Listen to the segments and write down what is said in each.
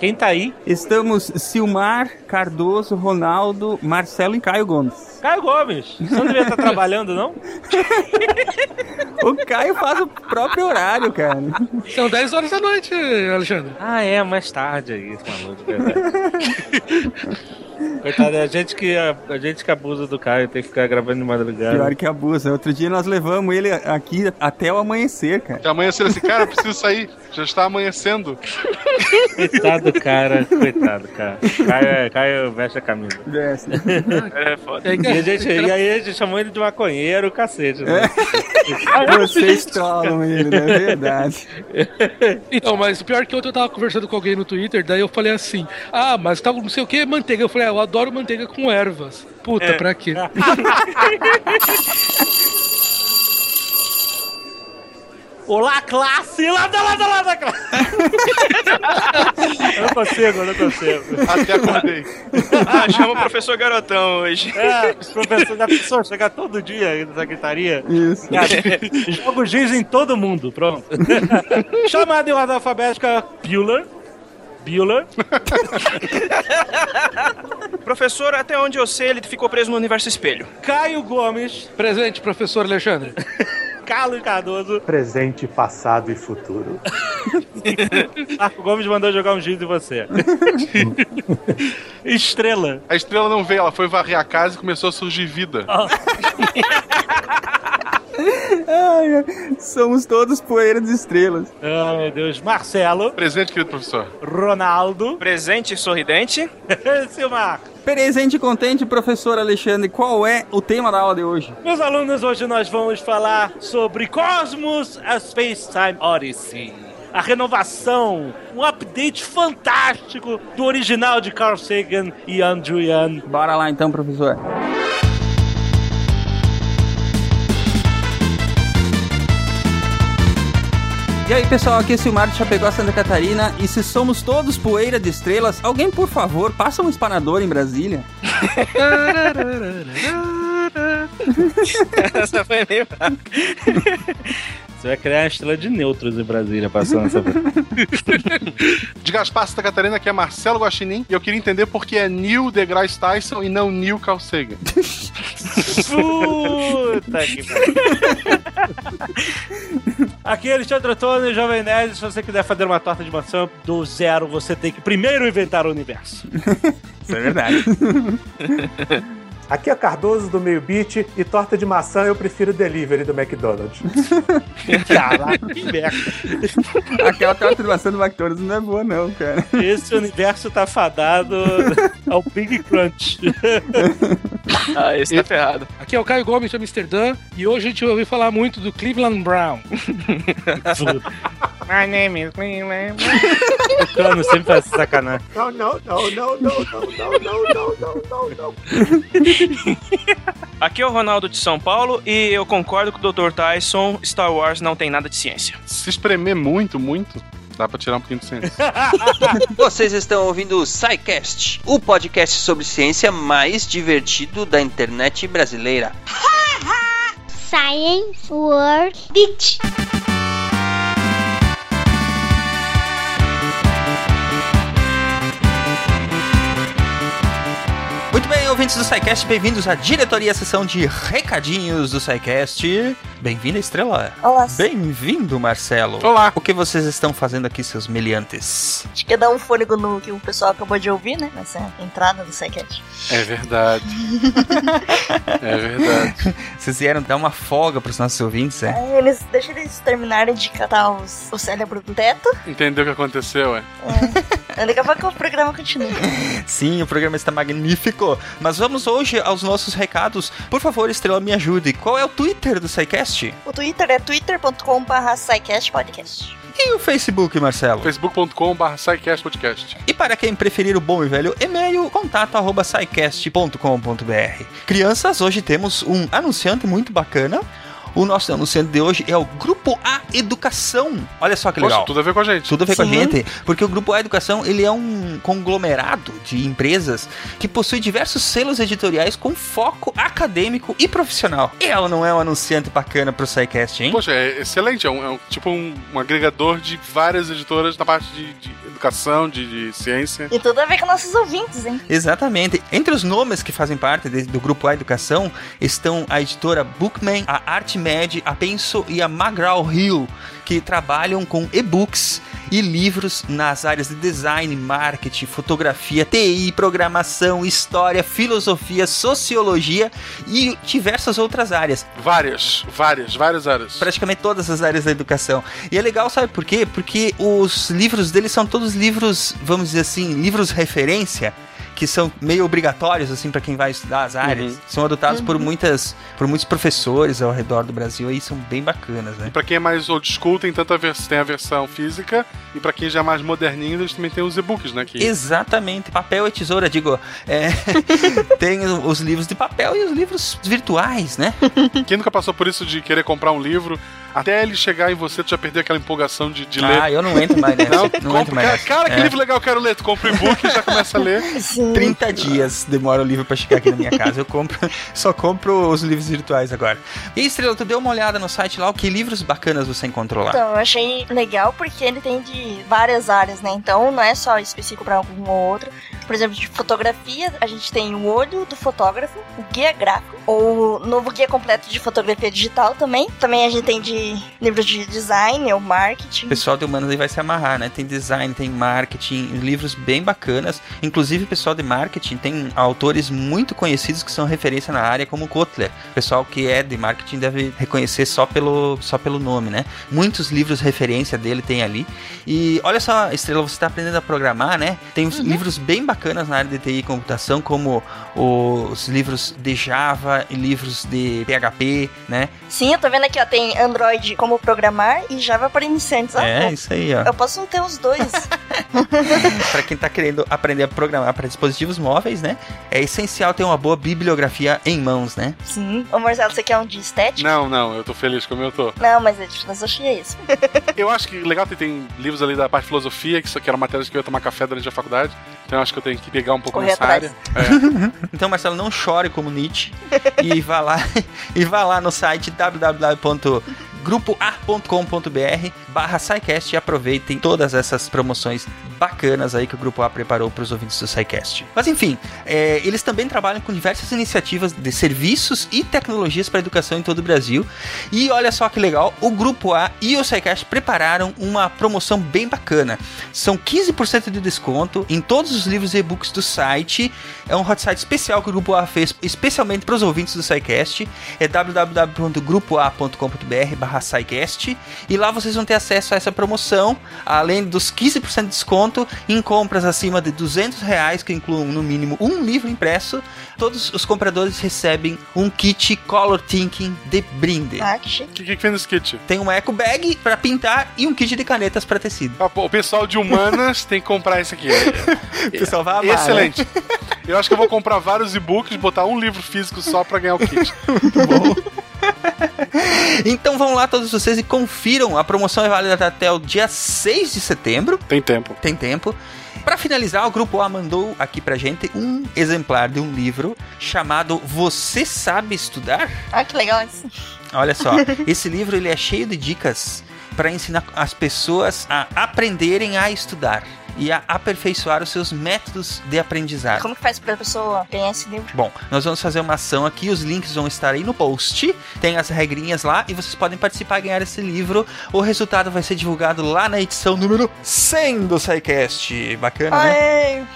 Quem tá aí? Estamos Silmar, Cardoso, Ronaldo, Marcelo e Caio Gomes. Caio Gomes. Você não devia estar trabalhando, não? O Caio faz o próprio horário, cara. São 10 horas da noite, Alexandre. Ah, é, mais tarde aí, esse maluco, verdade. Coitado, é a gente, que, a, a gente que abusa do Caio, tem que ficar gravando de madrugada. Pior que abusa. Outro dia nós levamos ele aqui até o amanhecer, cara. Amanhecer assim, cara, eu preciso sair. Já está amanhecendo. Coitado, cara. Coitado, cara. Caio, Caio veste a camisa. Desce. É foda. E, a gente, e aí a gente chamou ele de maconheiro, cacete. Né? Vocês trollam ele, é verdade. Então, mas o pior é que ontem eu tava conversando com alguém no Twitter, daí eu falei assim: Ah, mas tava não sei o que, manteiga. Eu falei, ah, eu adoro manteiga com ervas. Puta, pra quê? Olá, classe! Lada, lada, lada, classe! eu não consigo, eu não consigo. Até acordei. Ah, chama o professor Garotão hoje. É, os professores da pessoa chegar todo dia aí na secretaria. Isso. Joga o giz em todo mundo, pronto. Chamada em ordem alfabética, Bueller. Bueller. Professor, até onde eu sei, ele ficou preso no universo espelho. Caio Gomes. Presente, professor Alexandre. Carlos Cardoso. Presente, passado e futuro. Marco Gomes mandou jogar um giz em você. Estrela. A estrela não veio, ela foi varrer a casa e começou a surgir vida. Ai, ai, somos todos poeiras de estrelas. Ah, meu Deus. Marcelo. Presente, querido professor. Ronaldo. Presente sorridente. Silmar. Presente e contente, professor Alexandre, qual é o tema da aula de hoje? Meus alunos, hoje nós vamos falar sobre Cosmos a Space Time Odyssey. A renovação, um update fantástico do original de Carl Sagan e Andrew Yan. Bora lá então, professor. E aí, pessoal, aqui é Silmar de Chapecó, Santa Catarina. E se somos todos poeira de estrelas, alguém, por favor, passa um espanador em Brasília. Essa foi meio. Você vai criar uma estrela de neutros em Brasília passando essa. De Gaspar, Santa Catarina, aqui é Marcelo Guaxinim. E eu queria entender por que é Neil deGrasse Tyson e não Neil Carl Sagan. Puta que pariu. Aqui é Alexandre Antônio, Jovem Nerd. Se você quiser fazer uma torta de maçã do zero, você tem que primeiro inventar o universo. Isso é verdade. Aqui é Cardoso do Meio Beat e torta de maçã eu prefiro delivery do McDonald's. Caraca, que merda. Aquela transformação do McDonald's não é boa, não, cara. Esse universo tá fadado ao Big Crunch. Ah, esse tá ferrado. Aqui é o Caio Gomes de Amsterdã e hoje a gente ouviu falar muito do Cleveland Brown. My name is Cleveland. O cano sempre faz essa sacanagem. Não, não, não, não, não, não, não, não, não, não, não, não. Aqui é o Ronaldo de São Paulo e eu concordo com o Dr. Tyson. Star Wars não tem nada de ciência. Se espremer muito, muito, dá pra tirar um pouquinho de ciência. Vocês estão ouvindo o SciCast, o podcast sobre ciência mais divertido da internet brasileira. Science World Beach. Ouvintes do SciCast, bem-vindos à diretoria, sessão de recadinhos do SciCast. Bem-vindo, Estrela. Olá. Bem-vindo, Marcelo. Olá. O que vocês estão fazendo aqui, seus meliantes? Acho que ia dar um fôlego no que o pessoal acabou de ouvir, né? Nessa entrada do SciCast. É verdade. É verdade. Vocês vieram dar uma folga pros nossos ouvintes, é? Aí Eles, deixa eles terminarem de catar os, o cérebro do teto. Entendeu o que aconteceu, é? Aí Daqui a pouco o programa continua. Sim, o programa está magnífico. Mas vamos hoje aos nossos recados. Por favor, Estrela, me ajude. Qual é o Twitter do SciCast? O Twitter é twitter.com.br SciCastPodcast. E o Facebook, Marcelo? facebook.com.br Podcast. E para quem preferir o bom e velho e-mail, contato arroba scicast.com.br. Crianças, hoje temos um anunciante muito bacana. O nosso anunciante de hoje é o Grupo A Educação. Olha só que legal. Poxa, tudo a ver com a gente. Tudo a ver com a Sim. gente, porque o Grupo A Educação ele é um conglomerado de empresas que possui diversos selos editoriais com foco acadêmico e profissional. E ela não é um anunciante bacana pro SciCast, hein? Poxa, é excelente. É, um, é um- tipo um, um agregador de várias editoras na parte de, de educação, de, de ciência. E tudo a ver com nossos ouvintes, hein? Exatamente. Entre os nomes que fazem parte de- do grupo A Educação estão a editora Bookman, a ArtMed, a Penso e a McGraw-Hill, que trabalham com e-books e livros nas áreas de design, marketing, fotografia, TI, programação, história, filosofia, sociologia e diversas outras áreas. Várias, várias, várias áreas. Praticamente todas as áreas da educação. E é legal, sabe por quê? Porque os livros deles são todos livros, vamos dizer assim, livros referência, que são meio obrigatórios assim para quem vai estudar as áreas. Uhum. São adotados por muitas por muitos professores ao redor do Brasil aí são bem bacanas, né? Pra quem é mais old school, tem tanto a, vers- tem a versão física, e pra quem já é mais moderninho, eles também tem os e-books, né? Que... Exatamente, papel e tesoura, digo. é, tem os livros de papel e os livros virtuais, né? Quem nunca passou por isso de querer comprar um livro, até ele chegar em você, tu já perdeu aquela empolgação de, de ler. Ah, eu não entro mais nessa. Não, Não, compra- entro mais cara, nessa. cara, que É. livro legal eu quero ler. Tu compra o e-book e já começa a ler. Sim. 30 dias demora o livro pra chegar aqui na minha casa. Eu compro, só compro os livros virtuais agora. E Estrela, tu deu uma olhada no site lá, o que livros bacanas você encontrou lá? Então, eu achei legal porque ele tem de várias áreas, né? Então, não é só específico pra algum ou outro. Por exemplo, de fotografia, a gente tem o olho do fotógrafo, o guia gráfico, o novo guia completo de fotografia digital também. Também a gente tem de livros de design ou marketing. O pessoal de humanos aí vai se amarrar, né? Tem design, tem marketing, livros bem bacanas. Inclusive, o pessoal de marketing tem autores muito conhecidos que são referência na área, como Kotler. O pessoal que é de marketing deve reconhecer só pelo, só pelo nome, né? Muitos livros referência dele tem ali. E olha só, Estrela, você está aprendendo a programar, né? Tem uns livros bem bacanas na área de TI e computação, como os livros de Java e livros de PHP, né? Sim, eu tô vendo aqui, ó, tem Android como programar e Java para iniciantes. ó. É, isso aí, ó. Eu posso ter os dois. Para quem tá querendo aprender a programar para dispositivos móveis, né? É essencial ter uma boa bibliografia em mãos, né? Sim. Ô, Marcelo, você quer um de estética? Não, não, eu tô feliz como eu tô. Não, mas é de filosofia isso. Eu acho que legal tem, tem livros ali da parte de filosofia, que isso aqui era matérias que eu ia tomar café durante a faculdade. Então eu acho que eu tenho que pegar um pouco Correr nessa atrás. área. É. Então, Marcelo, não chore como Nietzsche e vá lá e vá lá no site www.grupoa.com.br barra SciCast e aproveitem todas essas promoções bacanas aí que o Grupo A preparou para os ouvintes do SciCast. Mas enfim, é, eles também trabalham com diversas iniciativas de serviços e tecnologias para educação em todo o Brasil. E olha só que legal, o Grupo A e o SciCast prepararam uma promoção bem bacana. São 15% de desconto em todos os livros e e-books do site. É um hot site especial que o Grupo A fez especialmente para os ouvintes do SciCast. É www.grupoa.com.br barra SciCast. E lá vocês vão ter acesso a essa promoção, além dos 15% de desconto em compras acima de 200 reais, que incluem no mínimo um livro impresso. Todos os compradores recebem um kit Color Thinking de brinde. Ah, que chique. O que, que vem nesse kit? Tem uma eco bag para pintar e um kit de canetas para tecido. Ah, pô, O pessoal de humanas tem que comprar esse aqui. O pessoal vai amar, né? Excelente. Eu acho que eu vou comprar vários e-books, botar um livro físico só pra ganhar o kit. Então vão lá todos vocês e confiram. A promoção é válida até o dia 6 de setembro. Tem tempo. Tem tempo. Para finalizar, o grupo A mandou aqui pra gente um exemplar de um livro chamado Você Sabe Estudar? Ah, que legal isso. Olha só, esse livro ele é cheio de dicas para ensinar as pessoas a aprenderem a estudar e a aperfeiçoar os seus métodos de aprendizado. Como que faz pra pessoa ganhar esse livro? Bom, nós vamos fazer uma ação aqui, os links vão estar aí no post, tem as regrinhas lá e vocês podem participar e ganhar esse livro. O resultado vai ser divulgado lá na edição número 100 do SciCast. Bacana, né?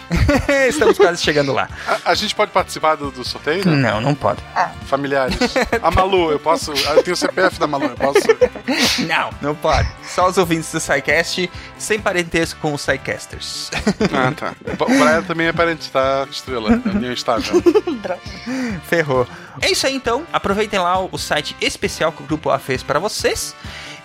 Ai, Estamos quase chegando lá. A, a gente pode participar do, do sorteio? Não? Não, não pode. Familiares. A Malu, eu posso. Eu tenho o CPF da Malu, eu posso. Não, não pode. Só os ouvintes do SciCast sem parentesco com os SciCasters. Ah, tá. O Brian também é parente, tá? Estrela. É união estável. droga. Ferrou. É isso aí então. Aproveitem lá o site especial que o Grupo A fez para vocês.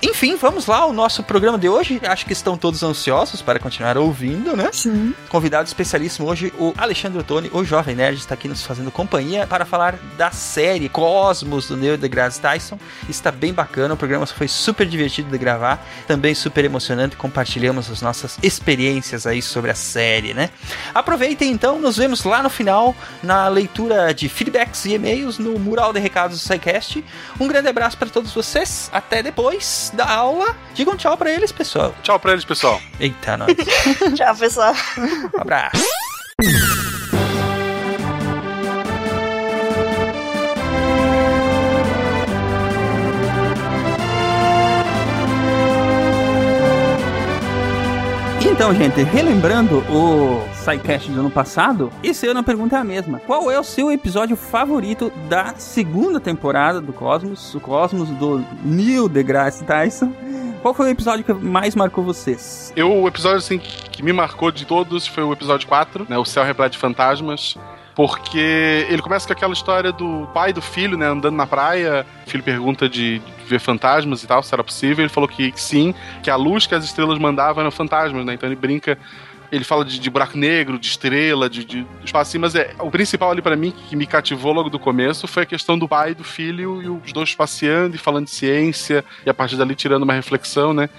Enfim, vamos lá ao nosso programa de hoje. Acho que estão todos ansiosos para continuar ouvindo, né? Sim. Convidado especialíssimo hoje, o Alexandre Ottoni, o Jovem Nerd, está aqui nos fazendo companhia para falar da série Cosmos do Neil deGrasse Tyson. Está bem bacana, o programa foi super divertido de gravar, também super emocionante. Compartilhamos as nossas experiências aí sobre a série, né? Aproveitem então, nos vemos lá no final na leitura de feedbacks e e-mails no mural de recados do SciCast. Um grande abraço para todos vocês. Até depois da aula. Digam tchau para eles, pessoal. Tchau pra eles, pessoal. Eita, nós. Tchau, pessoal. Um abraço. Então, gente, relembrando o SciCast do ano passado, esse ano a pergunta é a mesma. Qual é o seu episódio favorito da segunda temporada do Cosmos? O Cosmos do Neil deGrasse Tyson. Qual foi o episódio que mais marcou vocês? Eu, o episódio assim, que me marcou de todos foi o episódio 4, né? O Céu Repleto de Fantasmas. Porque ele começa com aquela história do pai e do filho, né? Andando na praia. O filho pergunta de ver fantasmas e tal, se era possível. Ele falou que, que sim, que a luz que as estrelas mandavam eram fantasmas, né? Então ele brinca. Ele fala de, de buraco negro, de estrela, de, de espaço assim, mas é, o principal ali pra mim, que me cativou logo do começo, foi a questão do pai e do filho, e os dois passeando e falando de ciência, e a partir dali tirando uma reflexão, né?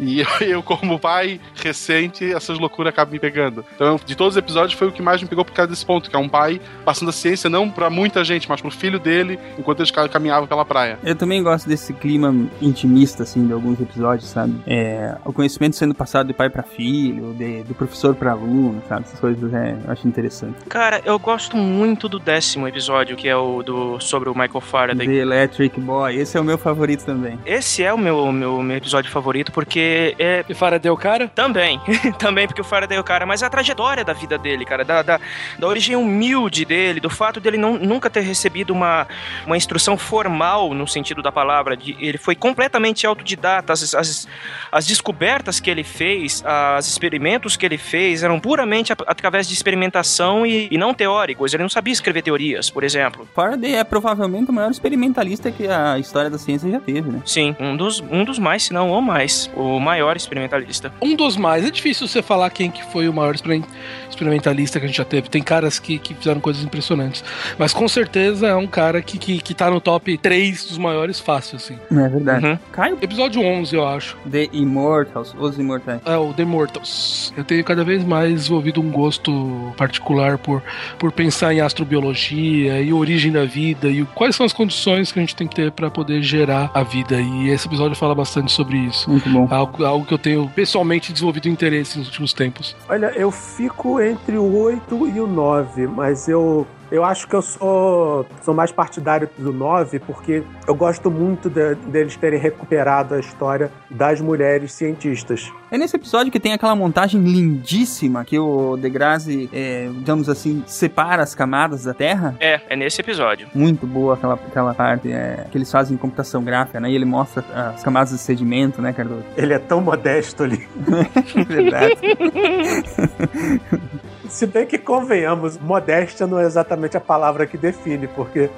E eu, como pai recente, essas loucuras acabam me pegando. Então, de todos os episódios, foi o que mais me pegou por causa desse ponto, que é um pai passando a ciência não pra muita gente, mas pro filho dele, enquanto eles ca- caminhavam pela praia. Eu também gosto desse clima intimista, assim, de alguns episódios, sabe? É, o conhecimento sendo passado de pai pra filho, de, do professor pra aluno, sabe? Essas coisas é, eu acho interessante. Cara, eu gosto muito do décimo episódio, que é o do sobre o Michael Faraday. The Electric Boy, esse é o meu favorito também. Esse é o meu, meu, meu episódio favorito, porque é. E Faraday é o cara? Também. Também porque o Faraday é o cara, mas a trajetória da vida dele, cara, da, da, da origem humilde dele, do fato dele não, nunca ter recebido uma, uma instrução formal no sentido da palavra. De, ele foi completamente autodidata. As, as, as descobertas que ele fez, os experimentos que ele fez eram puramente através de experimentação e, e não teóricos. Ele não sabia escrever teorias, por exemplo. Faraday é provavelmente o maior experimentalista que a história da ciência já teve, né? Sim, um dos, um dos mais, se não o mais. O maior experimentalista. Um dos mais. É difícil você falar quem que foi o maior experim- experimentalista que a gente já teve. Tem caras que, que fizeram coisas impressionantes. Mas com certeza é um cara que, que, que tá no top 3 dos maiores fácil, assim. É verdade. Uhum. Caio? Episódio 11, eu acho. The Immortals, Os Imortais. É o The Mortals. Eu tenho cada vez mais desenvolvido um gosto particular por, por pensar em astrobiologia e origem da vida e quais são as condições que a gente tem que ter para poder gerar a vida. E esse episódio fala bastante sobre isso. Muito bom. Algo, algo que eu tenho pessoalmente desenvolvido interesse nos últimos tempos. Olha, eu fico entre o 8 e o 9, mas eu. Eu acho que eu sou, sou mais partidário do 9 porque eu gosto muito de- deles terem recuperado a história das mulheres cientistas. É nesse episódio que tem aquela montagem lindíssima que o Degrassi, é, digamos assim, separa as camadas da Terra. É, é nesse episódio. Muito boa aquela, aquela parte é, que eles fazem em computação gráfica, né? E ele mostra as camadas de sedimento, né, Cardoso? Ele é tão modesto ali. Verdade. Se bem que convenhamos, modéstia não é exatamente a palavra que define, porque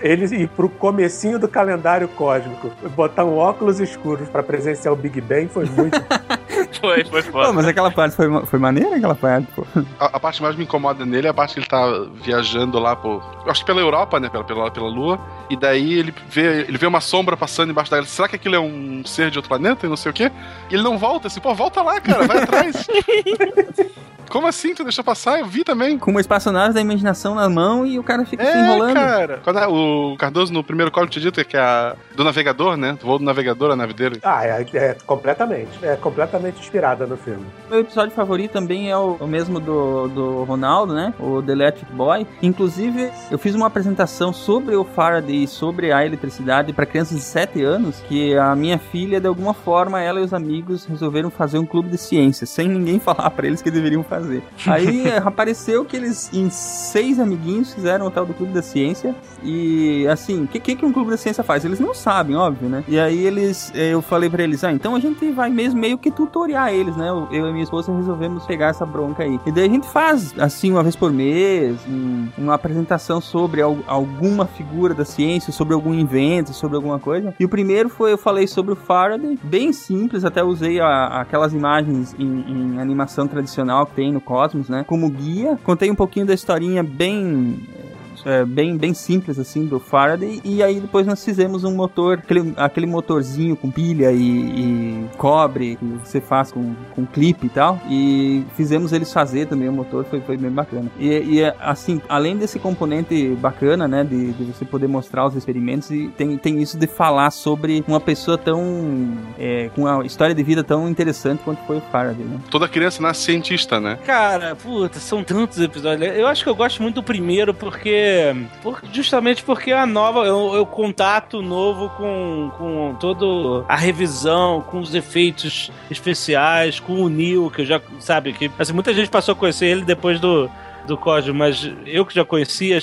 ele ir pro comecinho do calendário cósmico, botar um óculos escuros para presenciar o Big Bang foi muito. Foi, foi Pô, foda. mas aquela parte foi, foi maneira, aquela parte, pô. A, a parte que mais me incomoda nele é a parte que ele tá viajando lá por. eu Acho que pela Europa, né? Pela, pela, pela Lua. E daí ele vê, ele vê uma sombra passando embaixo da Será que aquilo é um ser de outro planeta e não sei o quê? E ele não volta assim, pô, volta lá, cara, vai atrás. Como assim? Tu deixou passar? Eu vi também. Com uma espaçonave da imaginação na mão e o cara fica se É, enrolando. cara. Quando a- o Cardoso, no primeiro código, tinha dito que é a do navegador, né? Do voo do navegador, a nave dele. Ah, é, é completamente. É completamente inspirada no filme. Meu episódio favorito também é o, o mesmo do, do Ronaldo, né? O The Electric Boy. Inclusive, eu fiz uma apresentação sobre o Faraday e sobre a eletricidade para crianças de 7 anos, que a minha filha, de alguma forma, ela e os amigos resolveram fazer um clube de ciências, sem ninguém falar para eles que deveriam fazer. Aí eh, apareceu que eles, em seis amiguinhos, fizeram o tal do clube da ciência. E, assim, o que, que, que um clube da ciência faz? Eles não sabem, óbvio, né? E aí eles, eh, eu falei para eles, ah, então a gente vai mesmo meio que tutoriar eles, né? Eu eu e minha esposa resolvemos pegar essa bronca aí. E daí a gente faz, assim, uma vez por mês, um- uma apresentação sobre al- alguma figura da ciência, sobre algum invento, sobre alguma coisa. E o primeiro foi, eu falei sobre o Faraday, bem simples, até usei a- aquelas imagens em, em animação tradicional que tem no Cosmos, né? Como guia. Contei um pouquinho da historinha bem é, bem, bem simples, assim, do Faraday. E aí depois nós fizemos um motor, aquele, aquele motorzinho com pilha e, e cobre que você faz com, com clipe e tal. E fizemos eles fazer também o motor, foi, foi bem bacana. E, e assim, além desse componente bacana, né, de, de você poder mostrar os experimentos, e tem, tem isso de falar sobre uma pessoa tão. É, com uma história de vida tão interessante quanto foi o Faraday, né? Toda criança nasce cientista, né? Cara, puta, são tantos episódios. Eu acho que eu gosto muito do primeiro porque. Por- justamente porque a nova. O, é o contato novo com, com toda a revisão, com os efeitos especiais, com o Neil, que eu já. Sabe, que assim, muita gente passou a conhecer ele depois do. Do Cosmo, mas eu que já conhecia,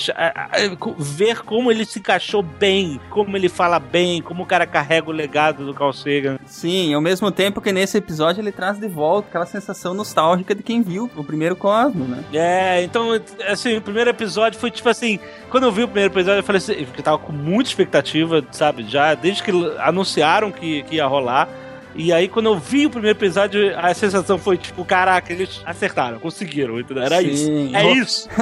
ver como ele se encaixou bem, como ele fala bem, como o cara carrega o legado do Carl Sagan. Sim, ao mesmo tempo que nesse episódio ele traz de volta aquela sensação nostálgica de quem viu o primeiro Cosmo, né? É, então, assim, o primeiro episódio foi tipo assim. Quando eu vi o primeiro episódio, eu falei assim, eu tava com muita expectativa, sabe? Já desde que anunciaram que, que ia rolar. E aí, quando eu vi o primeiro episódio, a sensação foi tipo, caraca, eles acertaram, conseguiram, entendeu? Era Sim. isso. É isso.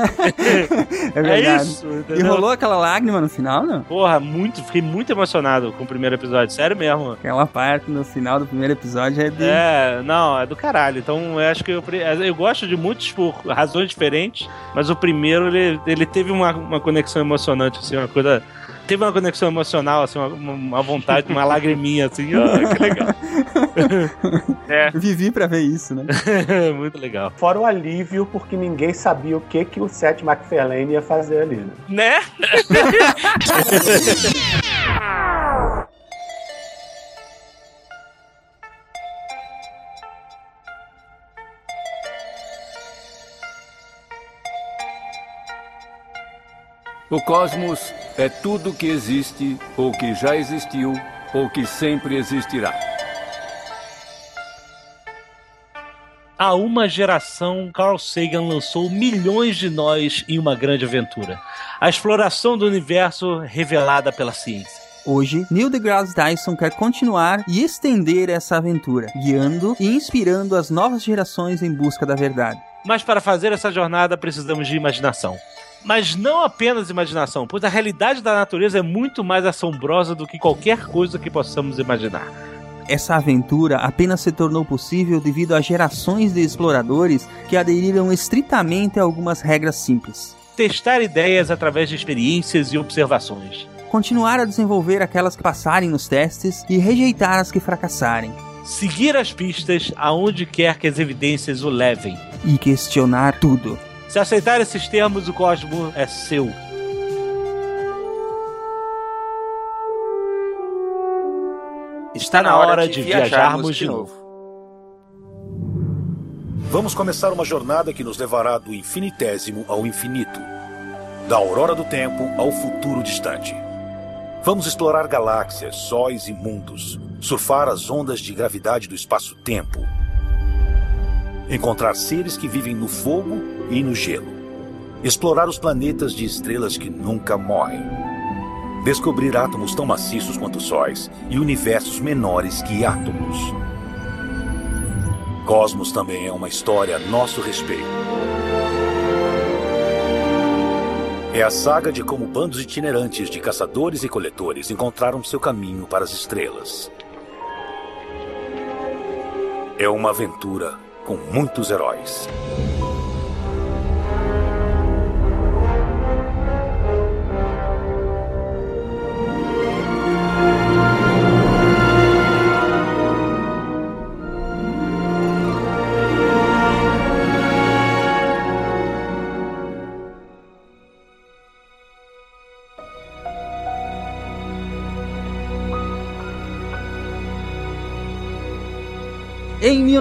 É É verdade. isso, E entendeu? rolou aquela lágrima no final, não? Porra, muito, fiquei muito emocionado com o primeiro episódio, sério mesmo. Aquela parte no final do primeiro episódio é de. É, não, é do caralho. Então eu acho que eu, eu gosto de muitos por razões diferentes, mas o primeiro ele, ele teve uma, uma conexão emocionante, assim, uma coisa. Teve uma conexão emocional, assim, uma, uma vontade, uma lagriminha, assim, ah, que legal. É. Vivi pra ver isso, né? Muito legal. Fora o alívio, porque ninguém sabia o que, que o Seth MacFarlane ia fazer ali. Né? Né? O cosmos é tudo que existe, ou que já existiu, ou que sempre existirá. Há uma geração, Carl Sagan lançou milhões de nós em uma grande aventura. A exploração do universo revelada pela ciência. Hoje, Neil deGrasse Tyson quer continuar e estender essa aventura, guiando e inspirando as novas gerações em busca da verdade. Mas para fazer essa jornada precisamos de imaginação. Mas não apenas imaginação, pois a realidade da natureza é muito mais assombrosa do que qualquer coisa que possamos imaginar. Essa aventura apenas se tornou possível devido a gerações de exploradores que aderiram estritamente a algumas regras simples. Testar ideias através de experiências e observações. Continuar a desenvolver aquelas que passarem nos testes e rejeitar as que fracassarem. Seguir as pistas aonde quer que as evidências o levem. E questionar tudo. Se aceitar esses termos, o cosmo é seu. Está na hora de viajarmos de novo. Vamos começar uma jornada que nos levará do infinitésimo ao infinito, da aurora do tempo ao futuro distante. Vamos explorar galáxias, sóis e mundos, surfar as ondas de gravidade do espaço-tempo, encontrar seres que vivem no fogo e no gelo, explorar os planetas de estrelas que nunca morrem, descobrir átomos tão maciços quanto sóis e universos menores que átomos. Cosmos também é uma história a nosso respeito. É a saga de como bandos itinerantes de caçadores e coletores encontraram seu caminho para as estrelas. É uma aventura com muitos heróis.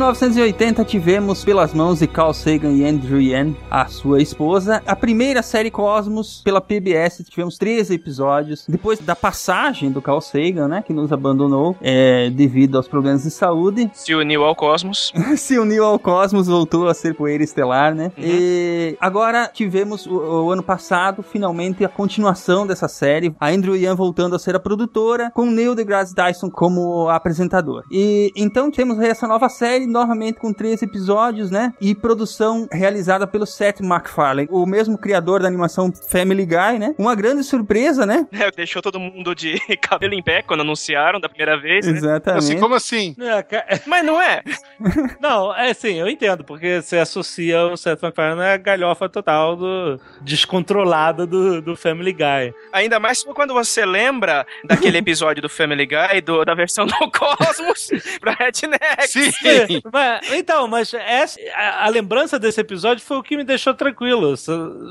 1980 tivemos pelas mãos de Carl Sagan e Andrew Yan, a sua esposa, a primeira série Cosmos pela PBS. Tivemos 13 episódios. Depois da passagem do Carl Sagan, né, que nos abandonou é, devido aos problemas de saúde, Se uniu ao cosmos. se uniu ao Cosmos, voltou a ser poeira estelar, né? E agora tivemos o, o ano passado, finalmente, a continuação dessa série. A Andrew Yan voltando a ser a produtora, com Neil deGrasse Tyson como apresentador. E então temos essa nova série novamente com três episódios, né? E produção realizada pelo Seth MacFarlane, o mesmo criador da animação Family Guy, né? Uma grande surpresa, né? É, deixou todo mundo de cabelo em pé quando anunciaram da primeira vez. Né? Exatamente. Assim, como assim? É, Mas não é. Não, é assim, eu entendo, porque você associa o Seth MacFarlane à galhofa total do descontrolada do, do Family Guy. Ainda mais quando você lembra daquele episódio do Family Guy, do- da versão do Cosmos pra Redneck. Sim! Mas- então, mas essa, a, a lembrança desse episódio foi o que me deixou tranquilo.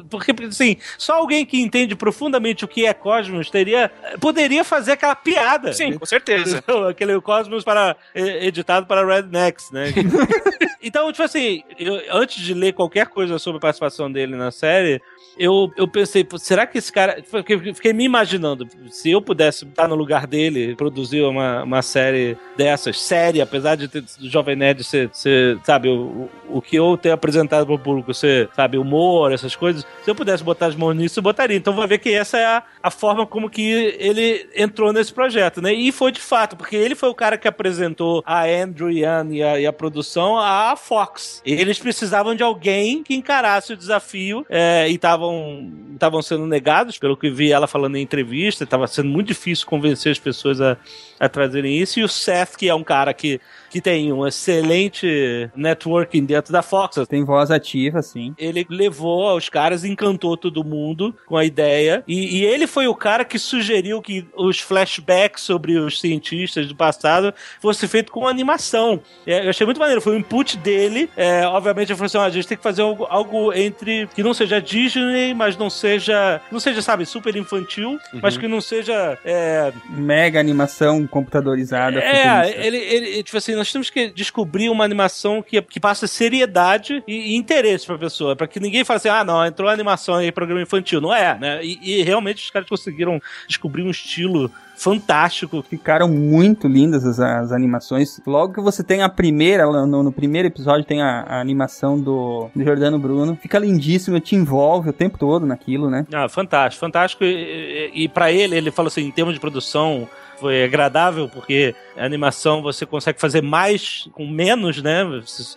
Porque, assim, só alguém que entende profundamente o que é Cosmos teria, poderia fazer aquela piada. Sim, com certeza. Aquele Cosmos para, editado para Rednecks, né? então, tipo assim, eu- antes de ler qualquer coisa sobre a participação dele na série, eu, eu pensei, será que esse cara. Fiquei, fiquei me imaginando, se eu pudesse estar no lugar dele, produzir uma, uma série dessas, séria, apesar de ter, do Jovem Nerd ser, ser sabe, o, o que eu tenho apresentado para o público ser, sabe, humor, essas coisas, se eu pudesse botar as mãos nisso, eu botaria. Então vai ver que essa é a, a forma como que ele entrou nesse projeto, né? E foi de fato, porque ele foi o cara que apresentou a Andrew e a, e a produção à Fox. Eles precisavam de alguém que encarasse o desafio é, e estavam estavam sendo negados, pelo que vi ela falando em entrevista, estava sendo muito difícil convencer as pessoas a, a trazerem isso. E o Seth, que é um cara que, que tem um excelente networking dentro da Fox, Tem voz ativa, sim. ele levou aos caras, encantou todo mundo com a ideia. E, e ele foi o cara que sugeriu que os flashbacks sobre os cientistas do passado fosse feito com animação. É, eu achei muito maneiro, foi o input dele. É, obviamente, ele falou assim: ó, a gente tem que fazer algo, algo entre que não seja Disney, mas não seja. Não seja, sabe, super infantil, mas que não seja. é, Mega animação computadorizada. é, ele, ele, tipo assim, nós temos que descobrir uma animação que, que passa seriedade e, e interesse pra pessoa, pra que ninguém fale assim, ah, não, entrou animação aí, programa infantil. Não é, né? E, e realmente os caras conseguiram descobrir um estilo fantástico. Ficaram muito lindas as, as animações. Logo que você tem a primeira, no, no primeiro episódio tem a, a animação do, do Jordano Bruno. Fica lindíssimo, te envolve o tempo todo naquilo, né? Ah, fantástico, fantástico. E, e, e para ele, ele falou assim, em termos de produção, foi agradável, porque a animação você consegue fazer mais com menos, né?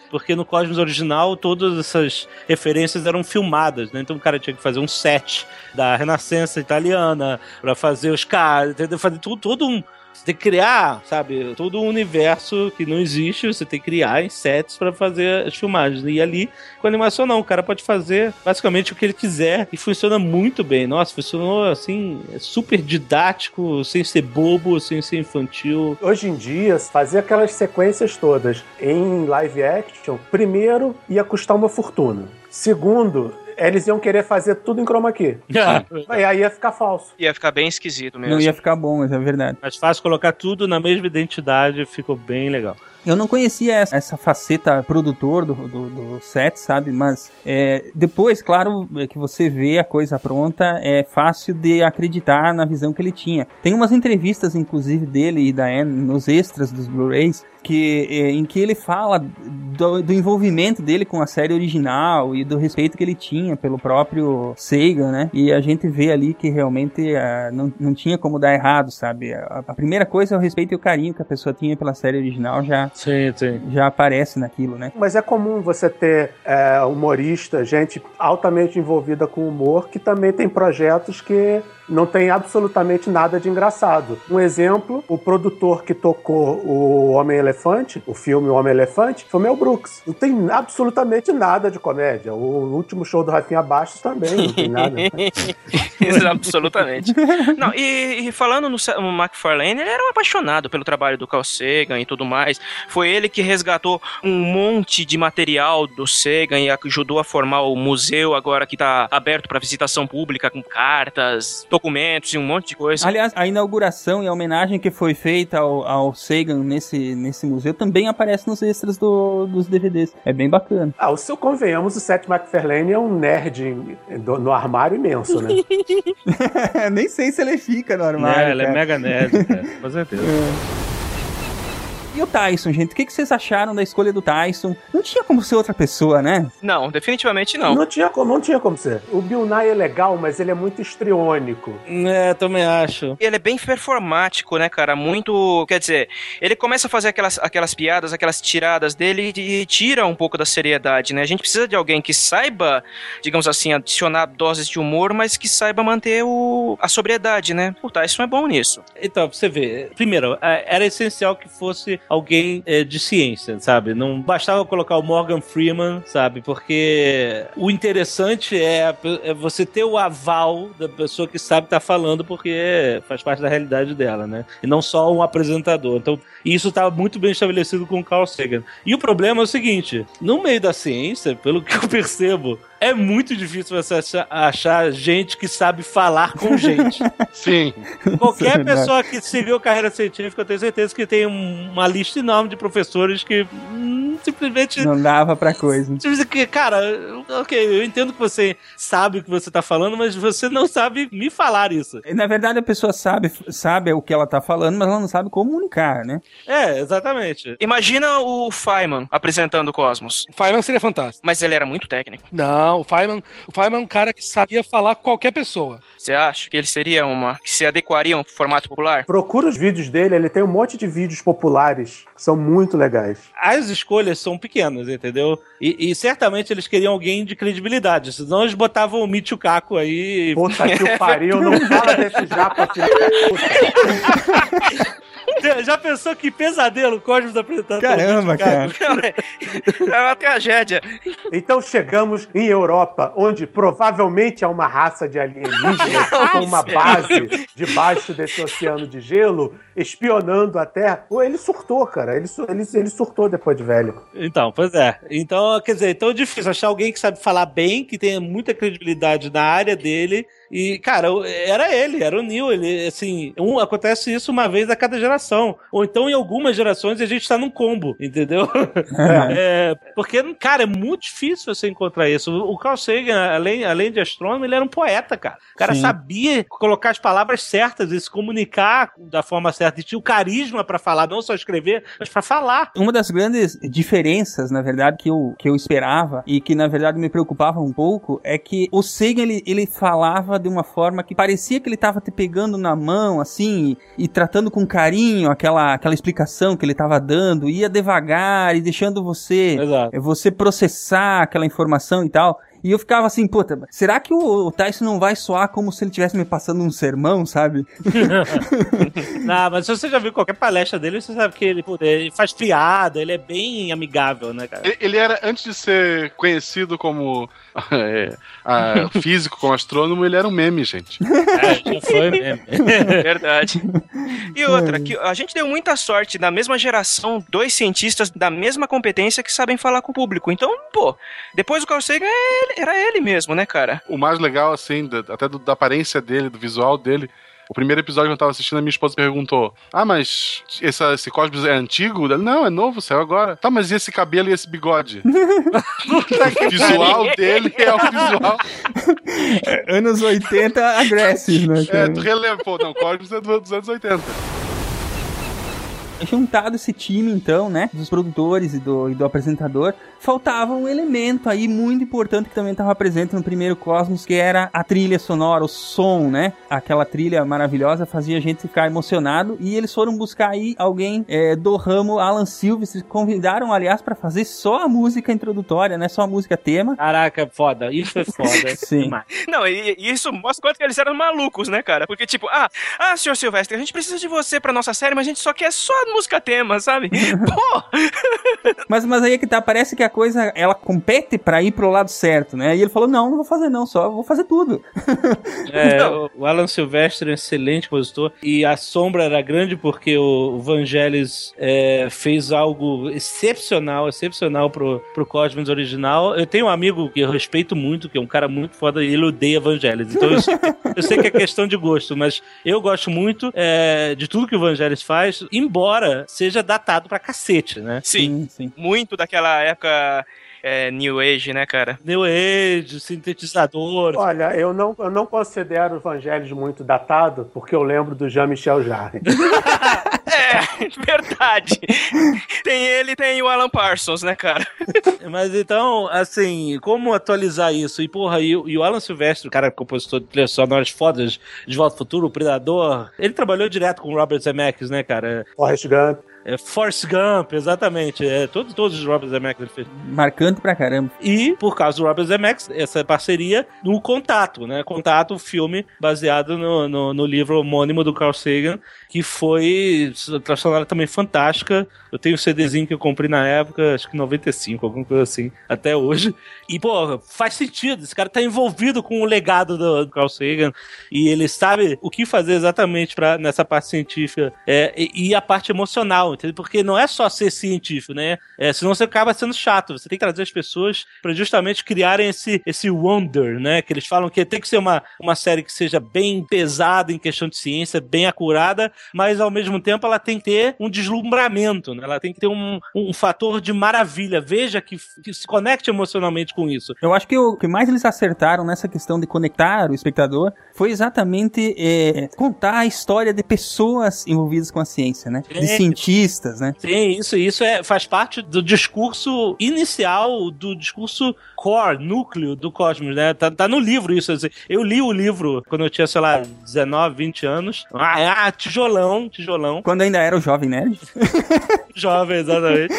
Porque no Cosmos original todas essas referências eram filmadas, né? Então o cara tinha que fazer um set da Renascença italiana para fazer os caras, entendeu? Fazer tudo, todo um você tem que criar, sabe, todo um universo que não existe, você tem que criar em sets para fazer as filmagens. E ali, com animação, não. O cara pode fazer basicamente o que ele quiser e funciona muito bem. Nossa, funcionou assim, super didático, sem ser bobo, sem ser infantil. Hoje em dia, fazer aquelas sequências todas em live action, primeiro, ia custar uma fortuna. Segundo, eles iam querer fazer tudo em chroma key. E aí ia ficar falso. Ia ficar bem esquisito mesmo. Não ia ficar bom, mas é verdade. Mais fácil colocar tudo na mesma identidade, ficou bem legal. Eu não conhecia essa, essa faceta produtor do, do, do set, sabe? Mas é, depois, claro, é que você vê a coisa pronta, é fácil de acreditar na visão que ele tinha. Tem umas entrevistas, inclusive, dele e da Anne nos extras dos Blu-rays, que, é, em que ele fala do, do, envolvimento dele com a série original e do respeito que ele tinha pelo próprio Sega, né? E a gente vê ali que realmente uh, não, não tinha como dar errado, sabe? A, a, primeira coisa é o respeito e o carinho que a pessoa tinha pela série original já, sim, sim. já aparece naquilo, né? Mas é comum você ter é, humorista, gente altamente envolvida com humor, que também tem projetos que não tem absolutamente nada de engraçado. Um exemplo, o produtor que tocou o Homem-Elefante, o filme O Homem-Elefante, foi o Mel Brooks. Não tem absolutamente nada de comédia. O último show do Rafinha Bastos também não tem nada. absolutamente. Não, e, e, falando no, no McFarlane, ele era um apaixonado pelo trabalho do Carl Sagan e tudo mais. Foi ele que resgatou um monte de material do Sagan e ajudou a formar o museu agora que está aberto para visitação pública com cartas, documentos e um monte de coisa. Aliás, a inauguração e a homenagem que foi feita ao, ao Sagan nesse, nesse museu também aparece nos extras do, dos DVDs. É bem bacana. Ah, o seu convenhamos, o Seth MacFarlane é um nerd do, no armário imenso, né? Nem sei se ele fica no armário. É, ele é mega nerd, cara, com certeza. É. E o Tyson, gente? O que, que vocês acharam da escolha do Tyson? Não tinha como ser outra pessoa, né? Não, definitivamente não. Não tinha, como- não tinha como ser. O Bill Nye é legal, mas ele é muito histriônico. É, também acho. Ele é bem performático, né, cara? Muito. Quer dizer, ele começa a fazer aquelas, aquelas piadas, aquelas tiradas dele e tira um pouco da seriedade, né? A gente precisa de alguém que saiba, digamos assim, adicionar doses de humor, mas que saiba manter o, a sobriedade, né? O Tyson é bom nisso. Então, pra você ver, primeiro, é, era essencial que fosse alguém é, de ciência, sabe? Não bastava colocar o Morgan Freeman, sabe? Porque o interessante é, é você ter o aval da pessoa que sabe estar falando, porque faz parte da realidade dela, né? E não só um apresentador. Então, isso estava muito bem estabelecido com o Carl Sagan. E o problema é o seguinte: no meio da ciência, pelo que eu percebo, é muito difícil você achar, achar gente que sabe falar com gente. Sim. Qualquer é pessoa que seguiu carreira científica, eu tenho certeza que tem um- uma lista enorme de professores que hum, simplesmente. Não dava pra coisa. que, cara, ok, eu entendo que você sabe o que você tá falando, mas você não sabe me falar isso. Na verdade, a pessoa sabe, sabe o que ela tá falando, mas ela não sabe comunicar, né? É, exatamente. Imagina o Feynman apresentando o Cosmos. O Feynman seria fantástico. Mas ele era muito técnico. Não, o Feynman, o Feynman é um cara que sabia falar com qualquer pessoa. Você acha que ele seria uma. que se adequaria a um formato popular? Procura os vídeos dele, ele tem um monte de vídeos populares que são muito legais. As escolhas são pequenas, entendeu? E, e certamente eles queriam alguém de credibilidade, senão eles botavam o Michio Kaku aí. Puta que o pariu, não fala desse japa, filho da puta. Já pensou que pesadelo o Cosmos apresentando? Caramba, o Michio Kaku? é uma tragédia. Então chegamos em Europa, onde provavelmente há uma raça de alienígenas com uma base debaixo desse oceano de gelo, espionando a Terra. Pô, ele surtou, cara. Ele, ele, ele surtou depois de velho. Então, pois é. Então, quer dizer, então é difícil achar alguém que sabe falar bem, que tenha muita credibilidade na área dele. E, cara, era ele, era o Neil. Ele, assim, um, acontece isso uma vez a cada geração. Ou então, em algumas gerações, a gente tá num combo, entendeu? É, porque, cara, é muito difícil você encontrar isso. O Carl Sagan, além, além de astrônomo, ele era um poeta, cara. O cara Sim. sabia colocar as palavras certas e se comunicar da forma certa. E tinha o carisma pra falar, não só escrever, mas pra falar. Uma das grandes diferenças, na verdade, que eu, que eu esperava e que, na verdade, me preocupava um pouco é que o Sagan, ele, ele falava de uma forma que parecia que ele tava te pegando na mão, assim, e, e tratando com carinho aquela, aquela explicação que ele tava dando, ia devagar e deixando você, Exato. você processar aquela informação e tal. E eu ficava assim, puta, será que o, Tyson não vai soar como se ele estivesse me passando um sermão, sabe? Não, mas se você já viu qualquer palestra dele, você sabe que ele, ele faz piada, ele é bem amigável, né, cara? Ele, era, antes de ser conhecido como é, a- físico, como astrônomo, ele era um meme, gente. É, já foi mesmo. Verdade. E outra, que a gente deu muita sorte na mesma geração, dois cientistas da mesma competência que sabem falar com o público. Então, pô, depois o Carl Sagan é ele- era ele mesmo, né, cara? O mais legal, assim, da- até do- da aparência dele, do visual dele. O primeiro episódio que eu tava assistindo, a minha esposa perguntou: Ah, mas esse, esse Cosmos é antigo? Ele, Não, é novo, saiu agora. Tá, mas e esse cabelo e esse bigode? o visual dele é o visual. Anos 80 agressivo, né, É, cara? tu relembra, pô, não, Cosmos é do- dos anos 80. Juntado esse time, então, né, dos produtores e do, e do apresentador, faltava um elemento aí muito importante que também estava presente no primeiro Cosmos, que era a trilha sonora, o som, né? Aquela trilha maravilhosa fazia a gente ficar emocionado e eles foram buscar aí alguém é, do ramo Alan Silvestre, convidaram, aliás, para fazer só a música introdutória, né? Só a música tema. Caraca, foda. Isso é foda. Sim. Demais. Não, e, e isso mostra quanto que eles eram malucos, né, cara? Porque, tipo, ah, ah, senhor Silvestre, a gente precisa de você pra nossa série, mas a gente só quer só a música tema, sabe? Pô! Mas, mas aí é que tá, parece que a coisa, ela compete pra ir pro lado certo, né? E ele falou, não, não vou fazer não, só vou fazer tudo. É, o- o Alan Silvestre é um excelente compositor e a sombra era grande porque o Vangelis é, fez algo excepcional, excepcional pro, pro Cosmos original. Eu tenho um amigo que eu respeito muito, que é um cara muito foda e ele odeia Vangelis. Então eu sei, que- eu sei que é questão de gosto, mas eu gosto muito é, de tudo que o Vangelis faz, embora seja datado pra cacete, né? Sim, sim. muito daquela época é, New Age, né, cara? New Age, sintetizador. Olha, eu não, eu não considero o Evangelhos muito datado, porque eu lembro do Jean-Michel Jarre. É, Verdade. tem ele e tem o Alan Parsons, né, cara? Mas então, assim, como atualizar isso? E, porra, e, e o Alan Silvestre, o cara compositor de trilhas sonoras fodas de Volta ao Futuro, o Predador, ele trabalhou direto com o Robert Zemeckis, né, cara? Forrest Gump. É Force Gump, exatamente. É, todos, todos os Robert Zemeckis ele fez. Marcante pra caramba. E, por causa do Robert Zemeckis, essa parceria no Contato, né? Contato, o filme baseado no, no, no livro homônimo do Carl Sagan, que foi transformada também fantástica. Eu tenho um CDzinho que eu comprei na época, acho que 95, alguma coisa assim, até hoje. E, pô, faz sentido. Esse cara tá envolvido com o legado do, do Carl Sagan e ele sabe o que fazer exatamente pra, nessa parte científica é, e, e a parte emocional, entendeu? Porque não é só ser científico, né? É, senão você acaba sendo chato. Você tem que trazer as pessoas para justamente criarem esse, esse wonder, né? Que eles falam que tem que ser uma, uma série que seja bem pesada em questão de ciência, bem acurada, mas ao mesmo tempo ela tem que ter um deslumbramento, né? Ela tem que ter um, um fator de maravilha. Veja que, que se conecte emocionalmente com isso. Eu acho que o que mais eles acertaram nessa questão de conectar o espectador foi exatamente é, contar a história de pessoas envolvidas com a ciência, né? De É. cientistas, né? Sim, isso, isso é, faz parte do discurso inicial, do discurso core, núcleo do Cosmos, né? Tá, tá no livro isso. assim. Eu li o livro quando eu tinha, sei lá, 19, 20 anos. Ah, ah, tijolão, tijolão. Quando ainda era o Jovem Nerd. Jovem, exatamente.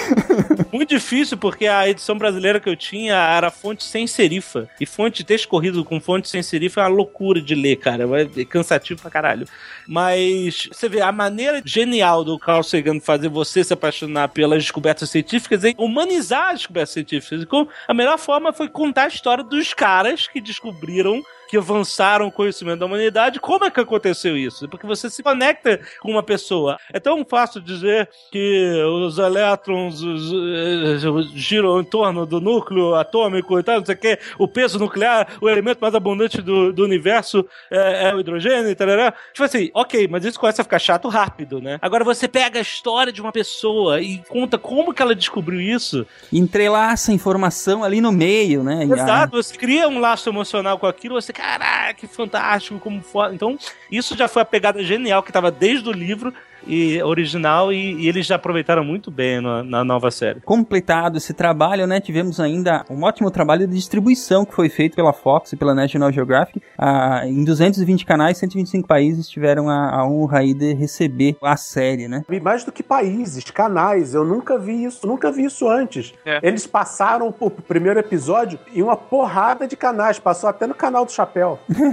Muito difícil, porque a edição brasileira que eu tinha era fonte sem serifa. E fonte texto corrido com fonte sem serifa é uma loucura de ler, cara. É cansativo pra caralho. Mas você vê, a maneira genial do Carl Sagan fazer você se apaixonar pelas descobertas científicas é humanizar as descobertas científicas. E como a melhor forma foi contar a história dos caras que descobriram que avançaram o conhecimento da humanidade. Como é que aconteceu isso? Porque você se conecta com uma pessoa. É tão fácil dizer que os elétrons os, eh, giram em torno do núcleo atômico e tal, não sei o que, o peso nuclear, o elemento mais abundante do, do universo é, é o hidrogênio e tal. Tipo assim, ok, mas isso começa a ficar chato rápido, né? Agora você pega a história de uma pessoa e conta como que ela descobriu isso. Entrelaça a informação ali no meio, né? Exato, você cria um laço emocional com aquilo, você, caraca, que fantástico, como foda. Então, isso já foi a pegada genial que estava desde o livro e original e, e eles já aproveitaram muito bem na, na nova série. completado esse trabalho, né? Tivemos ainda um ótimo trabalho de distribuição que foi feito pela Fox e pela National Geographic. Ah, em 220 canais, 125 países tiveram a, a honra aí de receber a série, né? E mais do que países, canais. Eu nunca vi isso, nunca vi isso antes. É. Eles passaram pro primeiro episódio em uma porrada de canais. Passou até no canal do Chapéu.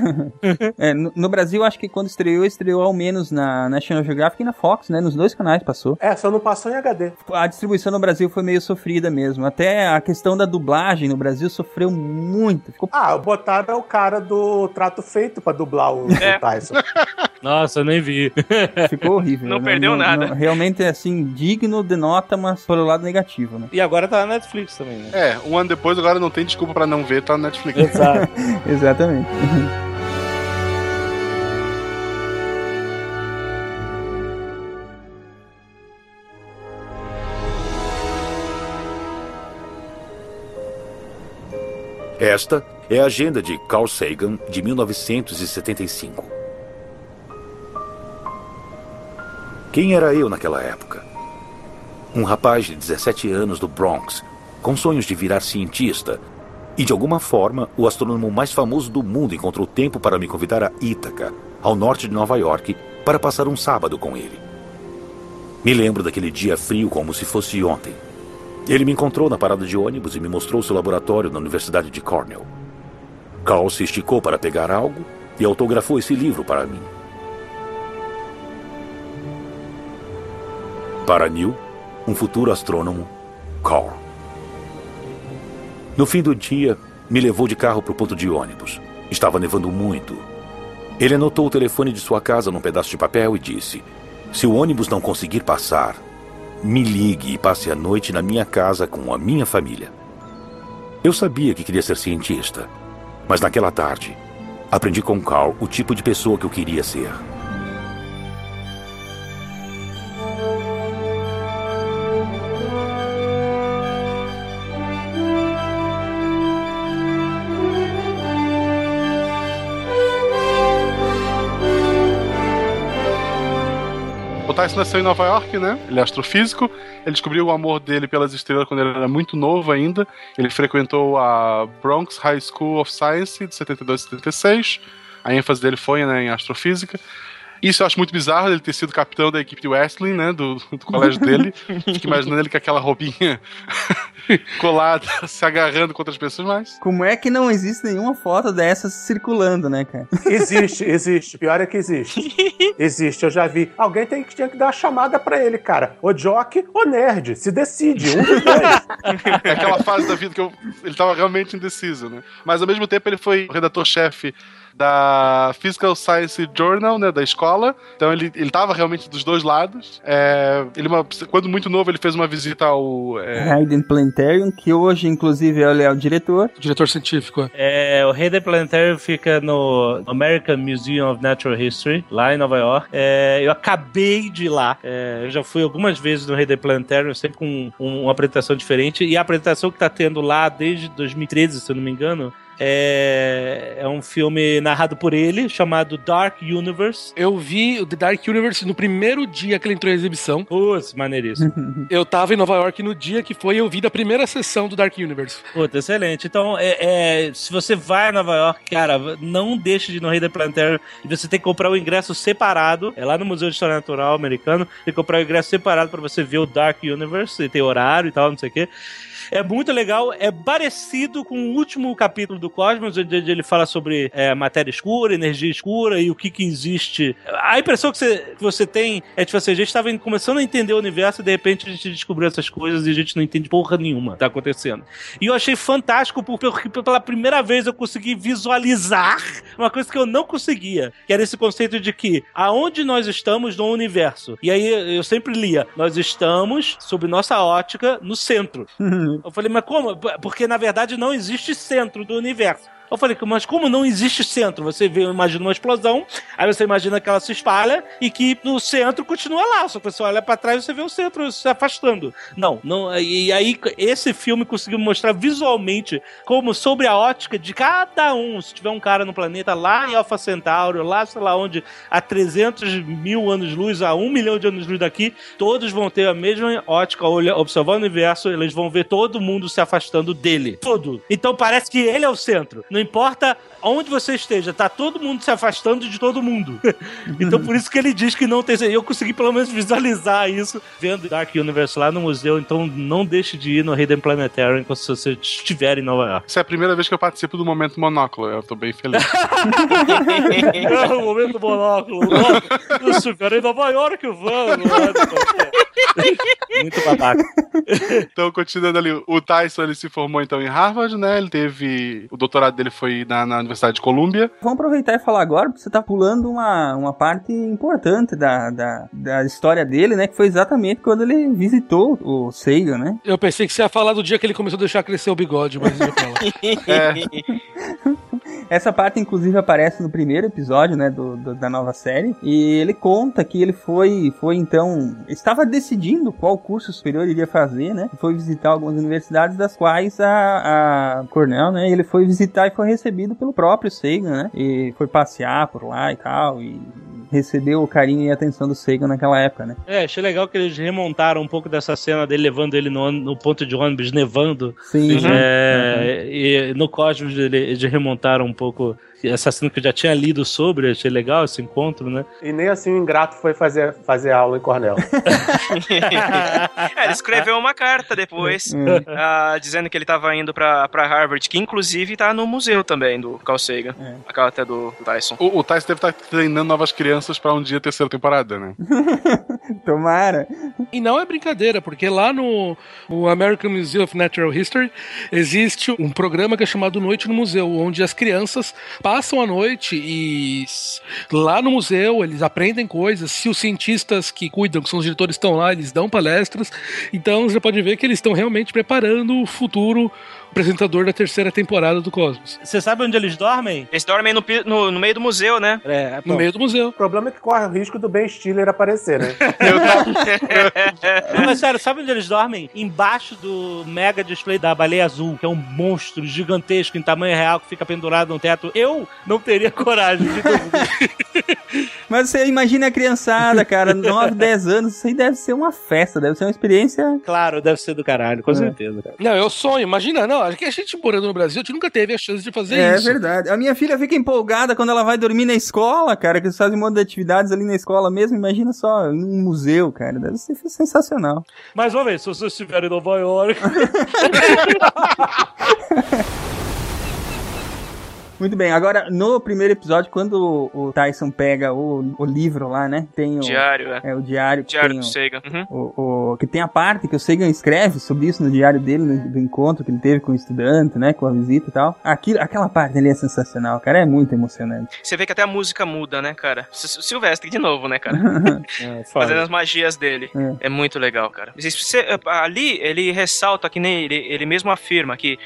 É, no, no Brasil, acho que quando estreou, estreou ao menos na National Geographic e na Fox, né? Nos dois canais passou. É, só não passou em HD. A distribuição no Brasil foi meio sofrida mesmo. Até a questão da dublagem no Brasil sofreu muito. Ficou Ah, botaram o cara do trato feito pra dublar o, É. o Tyson. Nossa, eu nem vi. Ficou horrível. Não né? perdeu nada. realmente, assim, digno de nota, mas pelo lado negativo, né? e agora tá na Netflix também, né? É, um ano depois, agora não tem desculpa pra não ver, tá na Netflix. Exato. Exatamente. Esta é a agenda de Carl Sagan de 1975. Quem era eu naquela época? Um rapaz de 17 anos do Bronx, com sonhos de virar cientista. E de alguma forma, o astrônomo mais famoso do mundo encontrou tempo para me convidar a Ítaca, ao norte de Nova York, para passar um sábado com ele. Me lembro daquele dia frio como se fosse ontem. Ele me encontrou na parada de ônibus e me mostrou seu laboratório na Universidade de Cornell. Carl se esticou para pegar algo e autografou esse livro para mim. Para Neil, um futuro astrônomo, Carl. No fim do dia, me levou de carro para o ponto de ônibus. Estava nevando muito. Ele anotou o telefone de sua casa num pedaço de papel e disse: Se o ônibus não conseguir passar, me ligue e passe a noite na minha casa com a minha família. Eu sabia que queria ser cientista, mas naquela tarde, aprendi com Carl o tipo de pessoa que eu queria ser. Tyson nasceu em Nova York, né? Ele é astrofísico. Ele descobriu o amor dele pelas estrelas quando ele era muito novo ainda. Ele frequentou a Bronx High School of Science de 72 e 76. A ênfase dele foi né, em astrofísica. Isso eu acho muito bizarro, ele ter sido capitão da equipe de wrestling, né? Do, do colégio dele. Fico imaginando ele com aquela roupinha colada, se agarrando contra as pessoas, mas. Como é que não existe nenhuma foto dessas circulando, né, cara? Existe, existe. Pior é que existe. Existe, eu já vi. Alguém tem que, tinha que dar uma chamada pra ele, cara. O jock ou nerd. Se decide, um dos dois. É aquela fase da vida que eu, ele tava realmente indeciso, né? Mas ao mesmo tempo ele foi redator-chefe da Physical Science Journal, né, da escola. Então ele, ele tava realmente dos dois lados. É, ele, uma, quando muito novo, ele fez uma visita ao... É... Hayden Planetarium, que hoje, inclusive, ele é o diretor. Diretor científico. É, o Hayden Planetarium fica no American Museum of Natural History, lá em Nova York. É, eu acabei de ir lá. É, eu já fui algumas vezes no Hayden Planetarium, sempre com um, uma apresentação diferente. E a apresentação que tá tendo lá desde 2013, se eu não me engano, é, é um filme narrado por ele, chamado Dark Universe. Eu vi o The Dark Universe no primeiro dia que ele entrou em exibição. Putz, maneiríssimo. eu tava em Nova York no dia que foi eu vi da primeira sessão do Dark Universe. Puta, excelente. Então, é, é, se você vai a Nova York, cara, não deixe de ir no Rei da Planetarium e você tem que comprar o ingresso separado. É lá no Museu de História Natural americano. Tem que comprar o ingresso separado para você ver o Dark Universe, e tem horário e tal, não sei o quê. É muito legal, é parecido com o último capítulo do Cosmos, onde ele fala sobre é, matéria escura, energia escura e o que que existe. A impressão que você, que você tem é tipo assim, a gente estava começando a entender o universo e de repente a gente descobriu essas coisas e a gente não entende porra nenhuma que tá acontecendo. E eu achei fantástico porque pela primeira vez eu consegui visualizar uma coisa que eu não conseguia, que era esse conceito de que aonde nós estamos no universo. E aí eu sempre lia, nós estamos, sob nossa ótica, no centro. Eu falei, mas como? Porque na verdade não existe centro do universo. Eu falei, mas como não existe centro? Você vê, imagina uma explosão, aí você imagina que ela se espalha e que no centro continua lá. Só que você olha para trás e você vê o centro se afastando. Não, não. E aí esse filme conseguiu mostrar visualmente como sobre a ótica de cada um. Se tiver um cara no planeta lá em Alpha Centauri, lá sei lá onde, a 300 mil anos-luz, a 1 milhão de anos-luz daqui, todos vão ter a mesma ótica, observando o universo, eles vão ver todo mundo se afastando dele. Tudo. Então parece que ele é o centro. Não importa onde você esteja, tá todo mundo se afastando de todo mundo. então por isso que ele diz que não tem. Eu consegui pelo menos visualizar isso vendo Dark Universe lá no museu. Então não deixe de ir no Hidden Planetarium quando você estiver em Nova York. Essa é a primeira vez que eu participo do Momento Monóculo. Eu tô bem feliz. é o Momento Monóculo. Se estiver em Nova York, vamos. Muito babaca. então, continuando ali, o Tyson ele se formou então em Harvard, né? Ele teve. O doutorado dele foi na, na Universidade de Colômbia. Vamos aproveitar e falar agora, porque você tá pulando uma, uma parte importante da, da, da história dele, né? Que foi exatamente quando ele visitou o Sagan, né? Eu pensei que você ia falar do dia que ele começou a deixar crescer o bigode, mas eu ia falar. é. Essa parte, inclusive, aparece no primeiro episódio, né, do, do, da nova série. E ele conta que ele foi, foi então, estava decidindo qual curso superior iria fazer, né? Foi visitar algumas universidades, das quais a, a Cornell, né? Ele foi visitar e foi recebido pelo próprio Sagan, né? E foi passear por lá e tal. E recebeu o carinho e a atenção do Sagan naquela época, né? É, achei legal que eles remontaram um pouco dessa cena dele levando ele no, no ponto de ônibus nevando. Sim. É, uhum. E no Cosmos eles remontaram um pouco essa cena que eu já tinha lido sobre, achei legal esse encontro, né? E nem assim o ingrato foi fazer, fazer aula em Cornell. é, ele escreveu uma carta depois, uh, dizendo que ele estava indo pra, pra Harvard, que inclusive tá no museu também do Carl Sagan, é. a carta do Tyson. O, o Tyson deve estar tá treinando novas crianças para um dia terceira temporada, né? Tomara. E não é brincadeira, porque lá no, no American Museum of Natural History existe um programa que é chamado Noite no Museu, onde as crianças passam a noite e lá no museu eles aprendem coisas. Se os cientistas que cuidam, que são os diretores, estão lá, eles dão palestras. Então você pode ver que eles estão realmente preparando o futuro apresentador da terceira temporada do Cosmos. Você sabe onde eles dormem? Eles dormem no, no, no meio do museu, né? É, No meio do museu. O problema é que corre o risco do Ben Stiller aparecer, né? Não, mas sério, sabe onde eles dormem? Embaixo do mega display da baleia azul, que é um monstro gigantesco em tamanho real que fica pendurado no teto. Eu não teria coragem de. Mas você imagina a criançada, cara, 9, 10 anos, isso aí deve ser uma festa, deve ser uma experiência. Claro, deve ser do caralho, com É. certeza, cara. Não, eu sonho, imagina, não, que a gente morando no Brasil, a gente nunca teve a chance de fazer É isso. verdade. A minha filha fica empolgada quando ela vai dormir na escola, cara, que eles fazem um monte de atividades ali na escola mesmo. Imagina só, num museu, cara, deve ser sensacional. Mais uma vez, se vocês estiverem em Nova York. Muito bem, agora no primeiro episódio, quando o Tyson pega o, o livro lá, né? Tem o. Diário, é. É o diário que Diário tem do o- Sega. Uhum. O, o- que tem a parte que o Sagan escreve sobre isso no diário dele, no- do encontro que ele teve com o estudante, né, com a visita e tal. Aquilo, aquela parte ali é sensacional, cara, é muito emocionante. Você vê que até a música muda, né, cara? S- Silvestre de novo, né, cara? É, Fazendo as magias dele. É. É, muito legal, cara. Você- ali, ele ressalta que nem ele, ele mesmo afirma que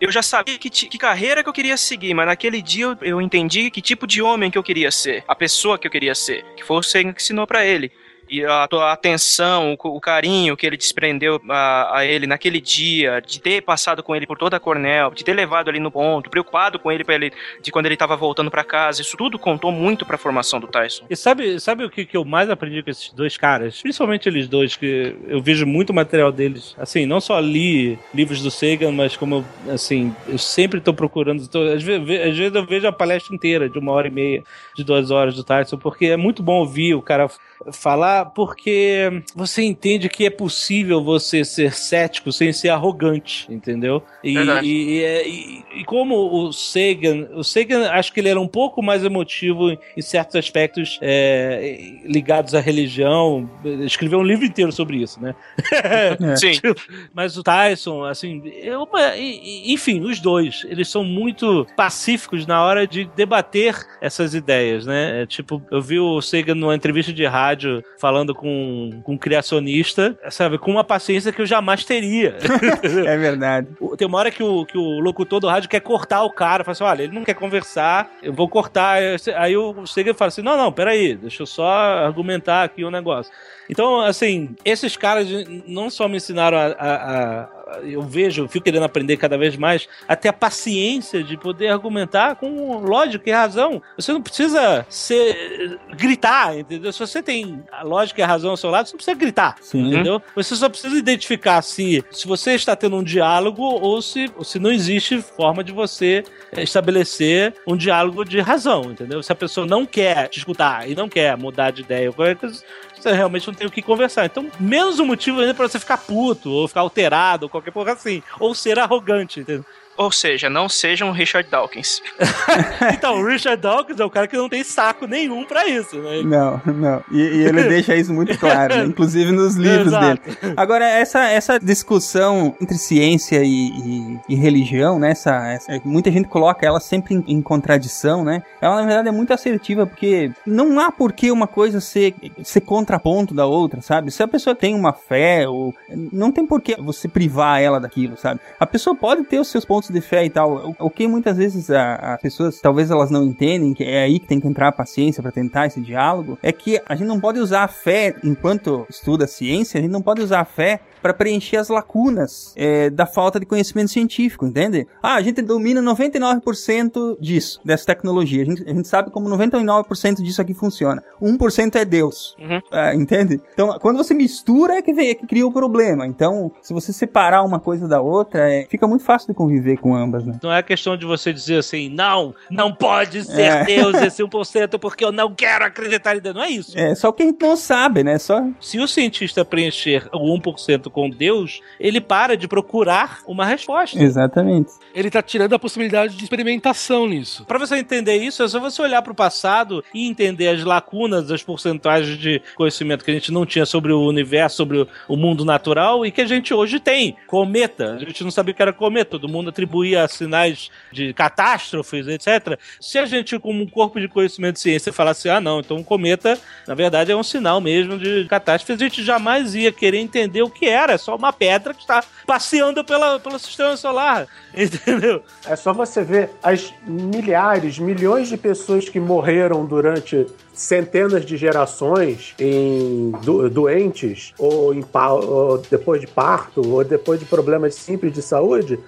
eu já sabia que, que carreira que eu queria seguir, mas naquele dia eu, entendi que tipo de homem que eu queria ser, a pessoa que eu queria ser, que foi o Sagan que ensinou pra ele. E a tua atenção, o, o carinho que ele desprendeu a, a ele naquele dia, de ter passado com ele por toda a Cornell, de ter levado ali no ponto, preocupado com ele, ele de quando ele tava voltando pra casa, isso tudo contou muito pra formação do Tyson. E sabe, sabe o que, que eu mais aprendi com esses dois caras? Principalmente eles dois, que eu vejo muito material deles. Assim, não só li livros do Sagan, mas como, assim, eu sempre tô procurando. tô- às, vezes, às vezes eu vejo a palestra inteira, de uma hora e meia, de duas horas do Tyson, porque é muito bom ouvir o cara falar, porque você entende que é possível você ser cético sem ser arrogante, entendeu? E, e, e, é- e- e como o Sagan, o Sagan acho que ele era um pouco mais emotivo em, certos aspectos é, ligados à religião. Ele Escreveu um livro inteiro sobre isso, né? É. Sim. Mas o Tyson, assim, é uma- enfim, os dois, eles são muito pacíficos na hora de debater essas ideias, né? É, tipo, eu vi o Sagan numa entrevista de rádio falando com, com um criacionista, sabe, com uma paciência que eu jamais teria. É verdade. O- Tem uma hora que o, que o locutor do rádio quer cortar o cara, fala assim: olha, ele não quer conversar, eu vou cortar. Aí o Sagan fala assim: não, não, peraí, deixa eu só argumentar aqui um negócio. Então, assim, esses caras não só me ensinaram a. a- a- eu vejo, eu fico querendo aprender cada vez mais, até a paciência de poder argumentar com lógica e razão. Você não precisa ser, gritar, entendeu? Se você tem a lógica e a razão ao seu lado, você não precisa gritar. Sim. Entendeu? Você só precisa identificar se, se você está tendo um diálogo ou se, ou se não existe forma de você eh, estabelecer um diálogo de razão, entendeu? Se a pessoa não quer te escutar e não quer mudar de ideia ou qualquer coisa, você realmente não tem o que conversar. Então, menos um motivo ainda pra você ficar puto, ou ficar alterado, ou qualquer porra assim. Ou ser arrogante, entendeu? Ou seja, não sejam Richard Dawkins. Então, o Richard Dawkins é o cara que não tem saco nenhum pra isso, né? Não, não. E, e ele deixa isso muito claro, né? inclusive nos livros Exato. dele. Agora, essa, essa discussão entre ciência e, e- e religião, né? Essa, essa- muita gente coloca ela sempre em, em contradição, né? Ela, na verdade, é muito assertiva, porque não há por que uma coisa ser, ser contraponto da outra, sabe? Se a pessoa tem uma fé, ou, não tem por que você privar ela daquilo, sabe? A pessoa pode ter os seus pontos de fé e tal. O, o que muitas vezes as pessoas, talvez elas não entendem, que é aí que tem que entrar a paciência para tentar esse diálogo, é que a gente não pode usar a fé, enquanto estuda a ciência, a gente não pode usar a fé para preencher as lacunas é, da falta de conhecimento científico, entende? Ah, a gente domina 99% disso, dessa tecnologia. A gente, a gente sabe como 99% disso aqui funciona. 1% é Deus. Uhum. Ah, entende? Então, quando você mistura, é que, vem, é que cria o problema. Então, se você separar uma coisa da outra, é, fica muito fácil de conviver com ambas, né? Não é questão de você dizer assim, não, não pode ser É. Deus esse 1% porque eu não quero acreditar em Deus. Não é isso. É só que a gente não sabe, né? Só. Se o cientista preencher o 1% com Deus, ele para de procurar uma resposta. Exatamente. Ele tá tirando a possibilidade de experimentação nisso. Para você entender isso, é só você olhar para o passado e entender as lacunas, as porcentagens de conhecimento que a gente não tinha sobre o universo, sobre o- o mundo natural e que a gente hoje tem. Cometa, a gente não sabia o que era cometa, todo mundo atribuía sinais de catástrofes, etc. Se a gente, como um corpo de conhecimento de ciência, falasse, ah, não, então um cometa, na verdade, é um sinal mesmo de catástrofe, a gente jamais ia querer entender o que é Cara, é só uma pedra que está passeando pela, pelo sistema solar. Entendeu? É só você ver as milhares, milhões de pessoas que morreram durante centenas de gerações em do, doentes ou, em, ou depois de parto ou depois de problemas simples de saúde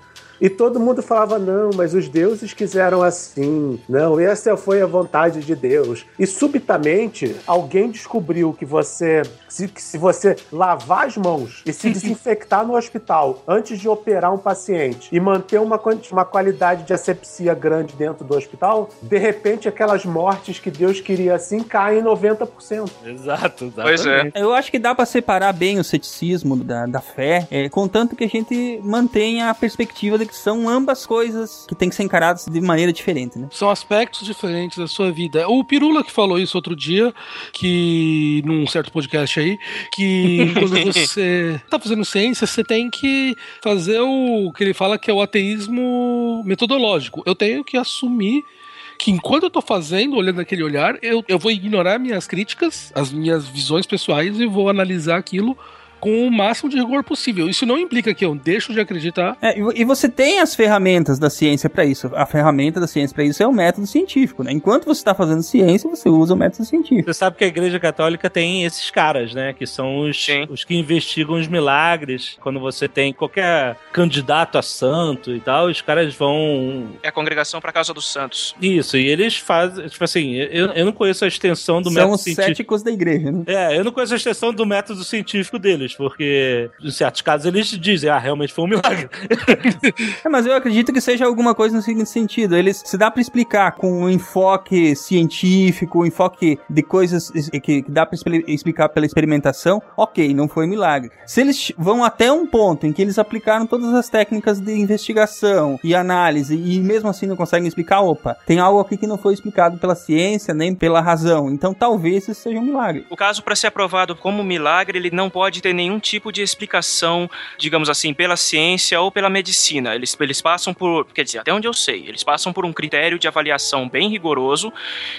e todo mundo falava: não, mas os deuses quiseram assim. Não, essa foi a vontade de Deus. E subitamente alguém descobriu que você, se, que se você lavar as mãos e se desinfectar no hospital antes de operar um paciente e manter uma, uma qualidade de asepsia grande dentro do hospital, de repente aquelas mortes que Deus queria assim caem em 90%. Exato, Pois é. Eu acho que dá pra separar bem o ceticismo da, da fé, é, contanto que a gente mantenha a perspectiva de que são ambas coisas que têm que ser encaradas de maneira diferente, né? São aspectos diferentes da sua vida. O Pirula que falou isso outro dia, que num certo podcast aí, que quando você tá fazendo ciência, você tem que fazer o que ele fala que é o ateísmo metodológico. Eu tenho que assumir que enquanto eu tô fazendo, olhando aquele olhar, eu, eu vou ignorar minhas críticas, as minhas visões pessoais e vou analisar aquilo com o máximo de rigor possível. Isso não implica que eu deixo de acreditar. É, e você tem as ferramentas da ciência para isso. A ferramenta da ciência para isso é o método científico, né? Enquanto você está fazendo ciência, você usa o método científico. Você sabe que a Igreja Católica tem esses caras, né? Que são os, os que investigam os milagres. Quando você tem qualquer candidato a santo e tal, os caras vão. É a congregação para casa dos santos. Isso, e eles fazem. Tipo assim, eu, eu não conheço a extensão do São método os científico. céticos da igreja, né? É, eu não conheço a extensão do método científico deles, porque em certos casos eles dizem, ah, realmente foi um milagre. É, mas eu acredito que seja alguma coisa no seguinte sentido. Eles se dá para explicar com um enfoque científico, um enfoque de coisas que, que dá para explicar pela experimentação, ok, não foi milagre. Se eles vão até um ponto em que eles aplicaram todas as técnicas de investigação e análise e mesmo assim não conseguem explicar, opa, tem algo aqui que não foi explicado pela ciência nem pela razão. Então talvez isso seja um milagre. O caso para ser aprovado como milagre, ele não pode ter nenhum tipo de explicação, digamos assim, pela ciência ou pela medicina. Eles, eles passam por, quer dizer, até onde eu sei, eles passam por um critério de avaliação bem rigoroso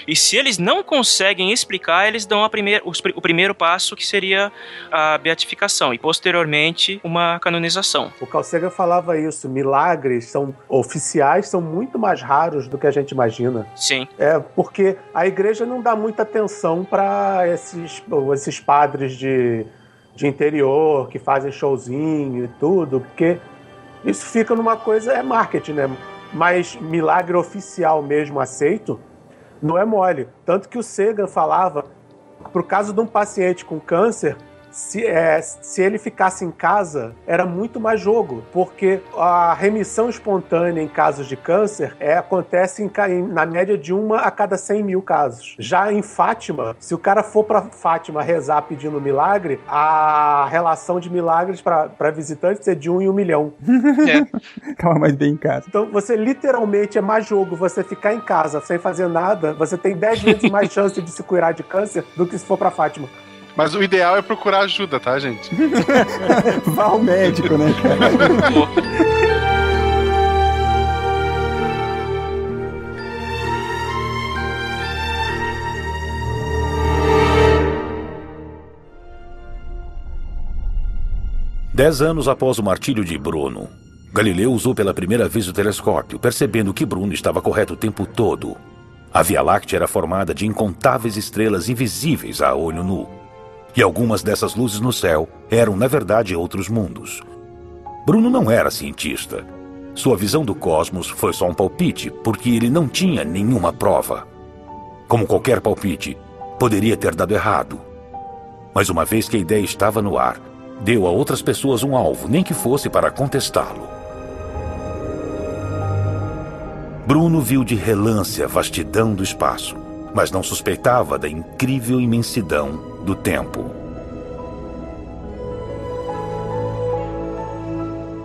e se eles não conseguem explicar, eles dão a primeir, os, o primeiro passo que seria a beatificação e posteriormente uma canonização. O Carl Sagan falava isso, milagres são oficiais, são muito mais raros do que a gente imagina. Sim. É, porque a igreja não dá muita atenção para esses, esses padres de de interior, que fazem showzinho e tudo, porque isso fica numa coisa, é marketing, né? Mas milagre oficial mesmo aceito, não é mole. Tanto que o Sagan falava, pro caso de um paciente com câncer, se, é, se ele ficasse em casa, era muito mais jogo, porque a remissão espontânea em casos de câncer é, acontece em, em, na média de uma a cada 100 mil casos. Já em Fátima, se o cara for para Fátima rezar pedindo milagre, a relação de milagres para visitantes é de um em um milhão. É. Calma mais bem em casa. Então você literalmente é mais jogo você ficar em casa sem fazer nada, você tem 10 vezes mais chance de se curar de câncer do que se for para Fátima. Mas o ideal é procurar ajuda, tá, gente? Vá ao médico, né, cara? Dez anos após o martírio de Bruno, Galileu usou pela primeira vez o telescópio, percebendo que Bruno estava correto o tempo todo. A Via Láctea era formada de incontáveis estrelas invisíveis a olho nu. E algumas dessas luzes no céu eram, na verdade, outros mundos. Bruno não era cientista. Sua visão do cosmos foi só um palpite, porque ele não tinha nenhuma prova. Como qualquer palpite, poderia ter dado errado. Mas uma vez que a ideia estava no ar, deu a outras pessoas um alvo, nem que fosse para contestá-lo. Bruno viu de relance a vastidão do espaço, mas não suspeitava da incrível imensidão do tempo.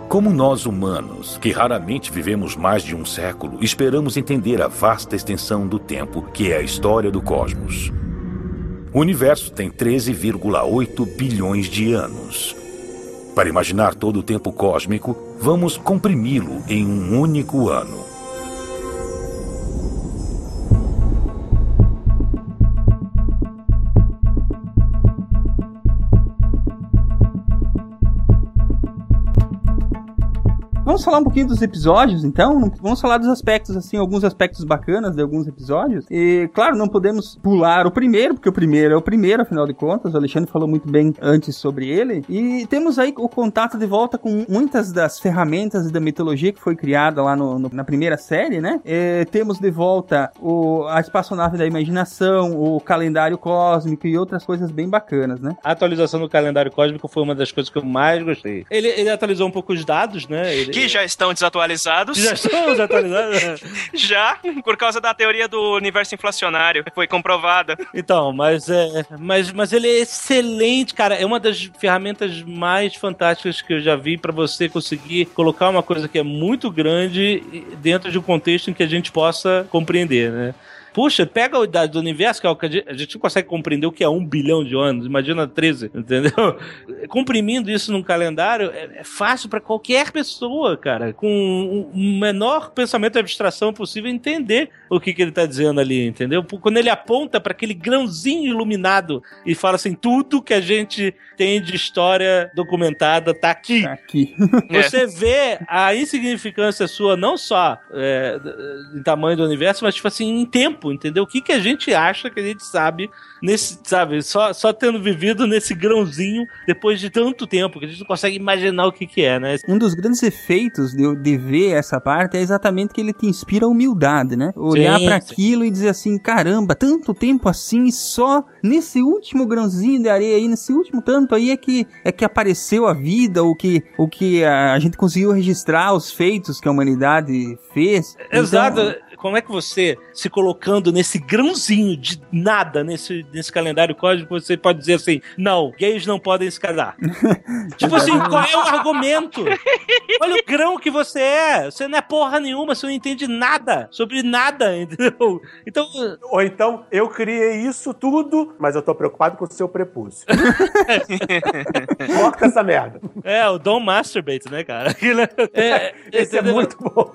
Como nós humanos, que raramente vivemos mais de um século, esperamos entender a vasta extensão do tempo que é a história do cosmos. O universo tem 13,8 bilhões de anos. Para imaginar todo o tempo cósmico, vamos comprimi-lo em um único ano. Vamos falar um pouquinho dos episódios, então? Vamos falar dos aspectos, assim, alguns aspectos bacanas de alguns episódios. E, claro, não podemos pular o primeiro, porque o primeiro é o primeiro, afinal de contas. O Alexandre falou muito bem antes sobre ele. E temos aí o contato de volta com muitas das ferramentas da mitologia que foi criada lá no, no, na primeira série, né? E temos de volta o, a espaçonave da imaginação, o calendário cósmico e outras coisas bem bacanas, né? A atualização do calendário cósmico foi uma das coisas que eu mais gostei. Ele, ele atualizou um pouco os dados, né? Ele, Que já estão desatualizados. Já estão desatualizados? Já, por causa da teoria do universo inflacionário, foi comprovada. Então, mas, é, mas, mas ele é excelente, cara. É uma das ferramentas mais fantásticas que eu já vi pra você conseguir colocar uma coisa que é muito grande dentro de um contexto em que a gente possa compreender, né? Puxa, pega o da- do universo, que é o que a gente, a gente não consegue compreender o que é um bilhão de anos, imagina 13, entendeu? Comprimindo isso num calendário é, é fácil pra qualquer pessoa, cara, com o menor pensamento de abstração possível entender o que, que ele tá dizendo ali, entendeu? Quando ele aponta pra aquele grãozinho iluminado e fala assim: tudo que a gente tem de história documentada tá aqui. Aqui. Você vê a insignificância sua não só é, em tamanho do universo, mas tipo assim, em tempo, entendeu? O que, que a gente acha que a gente sabe nesse, sabe, só, só tendo vivido nesse grãozinho depois de tanto tempo, que a gente não consegue imaginar o que, que é, né? Um dos grandes efeitos de, de ver essa parte é exatamente que ele te inspira a humildade, né? Olhar sim. aquilo e dizer assim, caramba, tanto tempo assim, e só nesse último grãozinho de areia aí, nesse último tanto aí é que é que apareceu a vida, o que o que a, a gente conseguiu registrar os feitos que a humanidade fez. Exato. Então, Como é que você, se colocando nesse grãozinho de nada nesse, nesse calendário cósmico, você pode dizer assim: não, gays não podem se casar? tipo assim, qual é o argumento? Olha o grão que você é. Você não é porra nenhuma, você não entende nada sobre nada, entendeu? Então. Ou então, eu criei isso tudo, mas eu tô preocupado com o seu prepúcio. Corta essa merda. É, o Don't Masturbate, né, cara? É- é, Esse é entendeu? muito bom.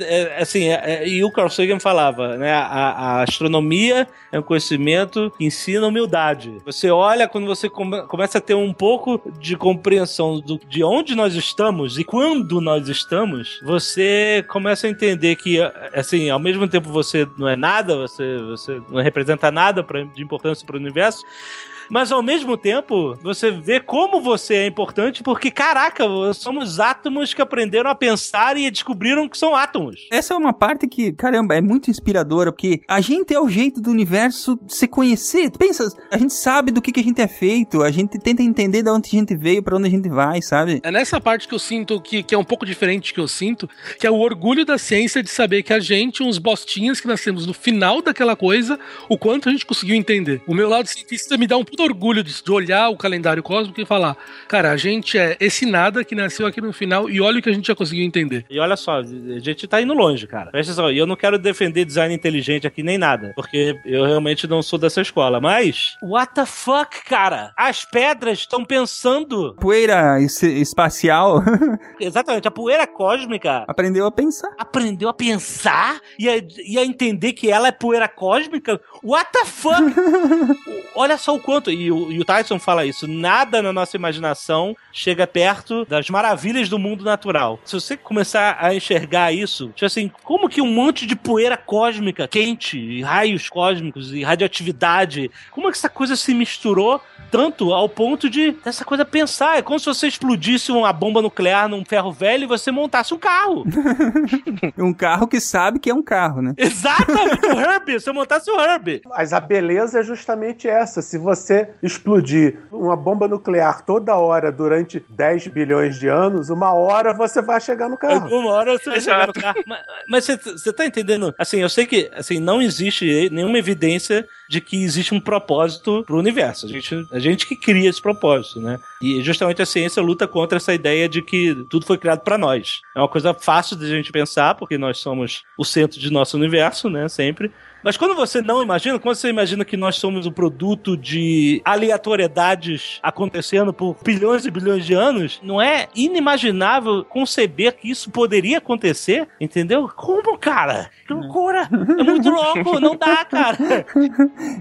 É, assim, é, é, e o Carl Sagan falava, né? A, a astronomia é um conhecimento que ensina humildade. Você olha quando você come- começa a ter um pouco de compreensão do, de onde nós estamos e quando nós estamos, você começa a entender que, assim, ao mesmo tempo você não é nada, você, você não representa nada pra, de importância para o universo. Mas ao mesmo tempo, você vê como você é importante, porque, caraca, somos átomos que aprenderam a pensar e descobriram que são átomos. Essa é uma parte que, caramba, é muito inspiradora, porque a gente é o jeito do universo se conhecer. Pensa, a gente sabe do que, que a gente é feito, a gente tenta entender de onde a gente veio, pra onde a gente vai, sabe? É nessa parte que eu sinto que, que é um pouco diferente que eu sinto, que é o orgulho da ciência de saber que a gente, uns bostinhas que nascemos no final daquela coisa, o quanto a gente conseguiu entender. O meu lado cientista me dá um puto orgulho de, de olhar o calendário cósmico e falar: cara, a gente é esse nada que nasceu aqui no final e olha o que a gente já conseguiu entender. E olha só, a gente tá indo longe, cara. Presta atenção, e eu não quero defender design inteligente aqui nem nada, porque eu realmente não sou dessa escola. Mas, what the fuck, cara? As pedras estão pensando. Poeira es- espacial Exatamente, a poeira cósmica aprendeu a pensar. aprendeu a pensar e a, e a entender que ela é poeira cósmica? What the fuck? Olha só o quanto, e o, e o Tyson fala isso, nada na nossa imaginação chega perto das maravilhas do mundo natural. Se você começar a enxergar isso, tipo assim, como que um monte de poeira cósmica quente, e raios cósmicos e radioatividade, como é que essa coisa se misturou tanto ao ponto de dessa coisa pensar? É como se você explodisse uma bomba nuclear num ferro velho e você montasse um carro. Um carro que sabe que é um carro, né? Exatamente, o Herbie, se eu montasse o Herbie. Mas a beleza é justamente essa. Se você explodir uma bomba nuclear toda hora durante 10 bilhões de anos, uma hora você vai chegar no carro. Alguma hora você vai chegar no carro. Mas- Mas você- você tá entendendo? Assim, eu sei que assim, não existe nenhuma evidência de que existe um propósito pro universo. A gente, a gente que cria esse propósito, né? E justamente a ciência luta contra essa ideia de que tudo foi criado pra nós. É uma coisa fácil de a gente pensar, porque nós somos o centro de nosso universo, né? Sempre. Mas quando você não imagina, quando você imagina que nós somos o produto de aleatoriedades acontecendo por bilhões e bilhões de anos, não é inimaginável conceber que isso poderia acontecer, entendeu? Como, cara? Que loucura! É muito louco, não dá, cara.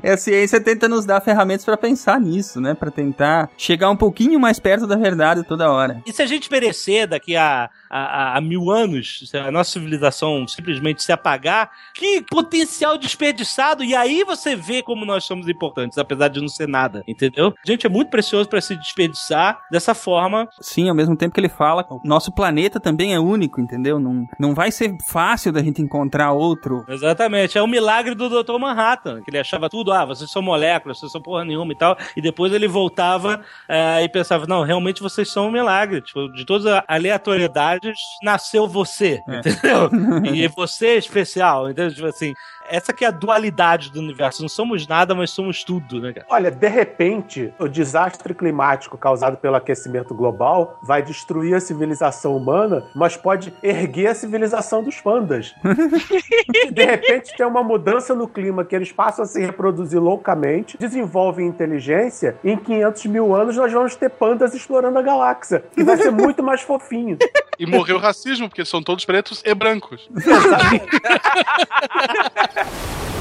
É a ciência tenta nos dar ferramentas pra pensar nisso, né? Pra tentar chegar um pouquinho mais perto da verdade toda hora. E se a gente perecer daqui a, a, a mil anos, se a nossa civilização simplesmente se apagar, que potencial desperdiçado! E aí você vê como nós somos importantes, apesar de não ser nada, entendeu? Gente, é muito precioso pra se desperdiçar dessa forma. Sim, ao mesmo tempo que ele fala, nosso planeta também é único, entendeu? Não, não vai ser fácil da gente encontrar outro. Exatamente, é o milagre do Dr. Manhattan, que ele achava tudo, ah, vocês são moléculas, vocês são porra nenhuma e tal, e depois ele voltava eh, e pensava, não, realmente vocês são um milagre, tipo, de todas as aleatoriedades nasceu você, É. entendeu? e você é especial, entendeu? Tipo assim, essa que é a dualidade do universo, não somos nada, mas somos tudo, né, cara? Olha, de repente, o desastre climático causado pelo aquecimento global vai destruir a civilização humana, mas pode erguer a civilização dos pandas. de repente, tem uma mudança no clima que eles passam a se reproduzir loucamente, desenvolvem inteligência, e em 500 mil anos nós vamos ter pandas explorando a galáxia, que vai ser muito mais fofinho. E morreu o racismo, porque são todos pretos e brancos. Ha ha ha!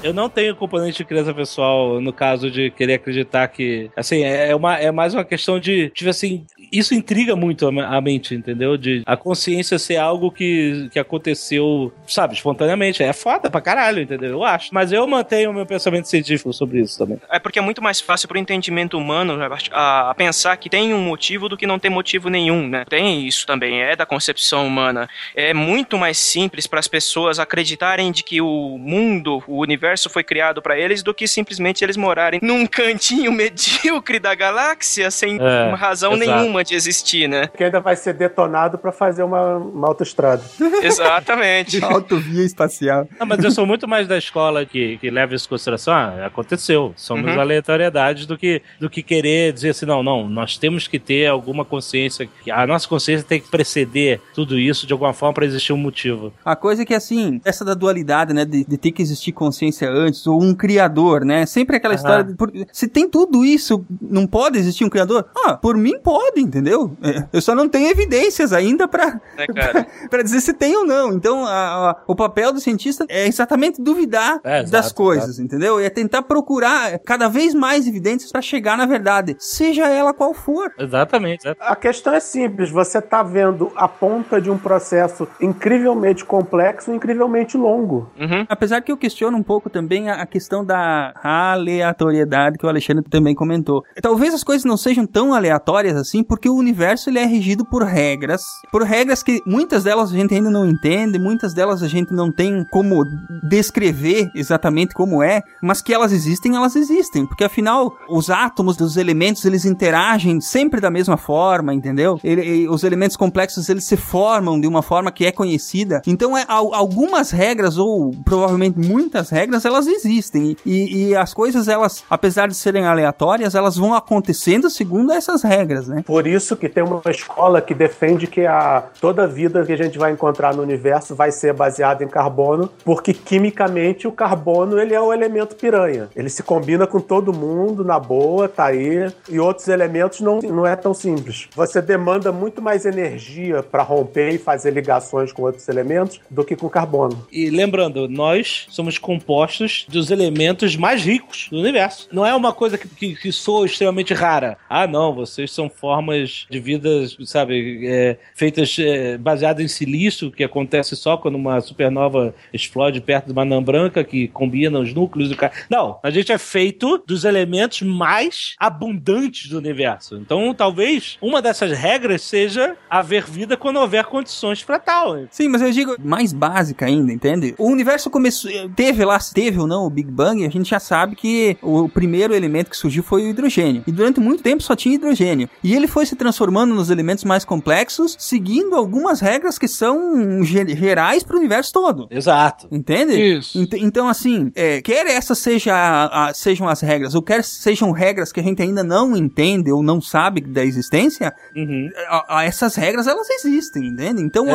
Eu não tenho componente de criança pessoal no caso de querer acreditar que. Assim, é, uma, é mais uma questão de. Tipo assim, isso intriga muito a, me- a mente, entendeu? De a consciência ser algo que, que aconteceu, sabe, espontaneamente. É foda pra caralho, entendeu? Eu acho. Mas eu mantenho o meu pensamento científico sobre isso também. É porque é muito mais fácil pro entendimento humano a, a pensar que tem um motivo do que não tem motivo nenhum, né? Tem isso também, é da concepção humana. É muito mais simples para as pessoas acreditarem de que o mundo, o universo foi criado para eles do que simplesmente eles morarem num cantinho medíocre da galáxia sem É, razão exato. nenhuma de existir, né? Que ainda vai ser detonado pra fazer uma, uma autoestrada. Exatamente. Autovia espacial. Não, mas eu sou muito mais da escola que, que leva isso em consideração. Ah, aconteceu. Somos Uhum. aleatoriedades do que, do que querer dizer assim, não, não, nós temos que ter alguma consciência. que A nossa consciência tem que preceder tudo isso de alguma forma para existir um motivo. A coisa é que, assim, essa da dualidade, né, de, de ter que existir consciência antes, ou um criador, né, sempre aquela Aham. história, de, por- se tem tudo isso, não pode existir um criador? Ah, por mim pode, entendeu? É, eu só não tenho evidências ainda pra, Né, pra dizer se tem ou não. Então, a- a- o papel do cientista é exatamente duvidar É, exato, das coisas, entendeu? É tentar procurar cada vez mais evidências pra chegar na verdade, seja ela qual for. Exatamente. A questão é simples, você tá vendo a ponta de um processo incrivelmente complexo e incrivelmente longo. Uhum. Apesar que eu questiono um pouco também a questão da aleatoriedade que o Alexandre também comentou. Talvez as coisas não sejam tão aleatórias assim, porque o universo ele é regido por regras, por regras que muitas delas a gente ainda não entende, muitas delas a gente não tem como descrever exatamente como é, mas que elas existem, elas existem, porque afinal os átomos dos elementos eles interagem sempre da mesma forma, entendeu? Ele- os elementos complexos eles se formam de uma forma que é conhecida. Então é al- algumas regras ou provavelmente muitas regras elas existem e, e as coisas elas, apesar de serem aleatórias, elas vão acontecendo segundo essas regras, né? Por isso que tem uma escola que defende que a, toda a vida que a gente vai encontrar no universo vai ser baseada em carbono, porque quimicamente o carbono ele é o elemento piranha. Ele se combina com todo mundo na boa, tá aí. E outros elementos não, não é tão simples. Você demanda muito mais energia para romper e fazer ligações com outros elementos do que com carbono. E lembrando, nós somos compostos dos elementos mais ricos do universo. Não é uma coisa que, que, que soa extremamente rara. Ah, não, vocês são formas de vida, sabe, é, feitas é, baseadas em silício, que acontece só quando uma supernova explode perto de uma anã branca, que combina os núcleos do cara. Não, a gente é feito dos elementos mais abundantes do universo. Então, talvez uma dessas regras seja haver vida quando houver condições para tal. Sim, mas eu digo mais básica ainda, entende? O universo começou, teve lá, teve ou não o Big Bang, a gente já sabe que o primeiro elemento que surgiu foi o hidrogênio. E durante muito tempo só tinha hidrogênio. E ele foi se transformando nos elementos mais complexos, seguindo algumas regras que são gerais para o universo todo. Exato. Entende? Isso. Ent então, assim, é, quer essas seja a, a, sejam as regras, ou quer sejam regras que a gente ainda não entende ou não sabe da existência, uhum. a, essas regras elas existem, entende? Então,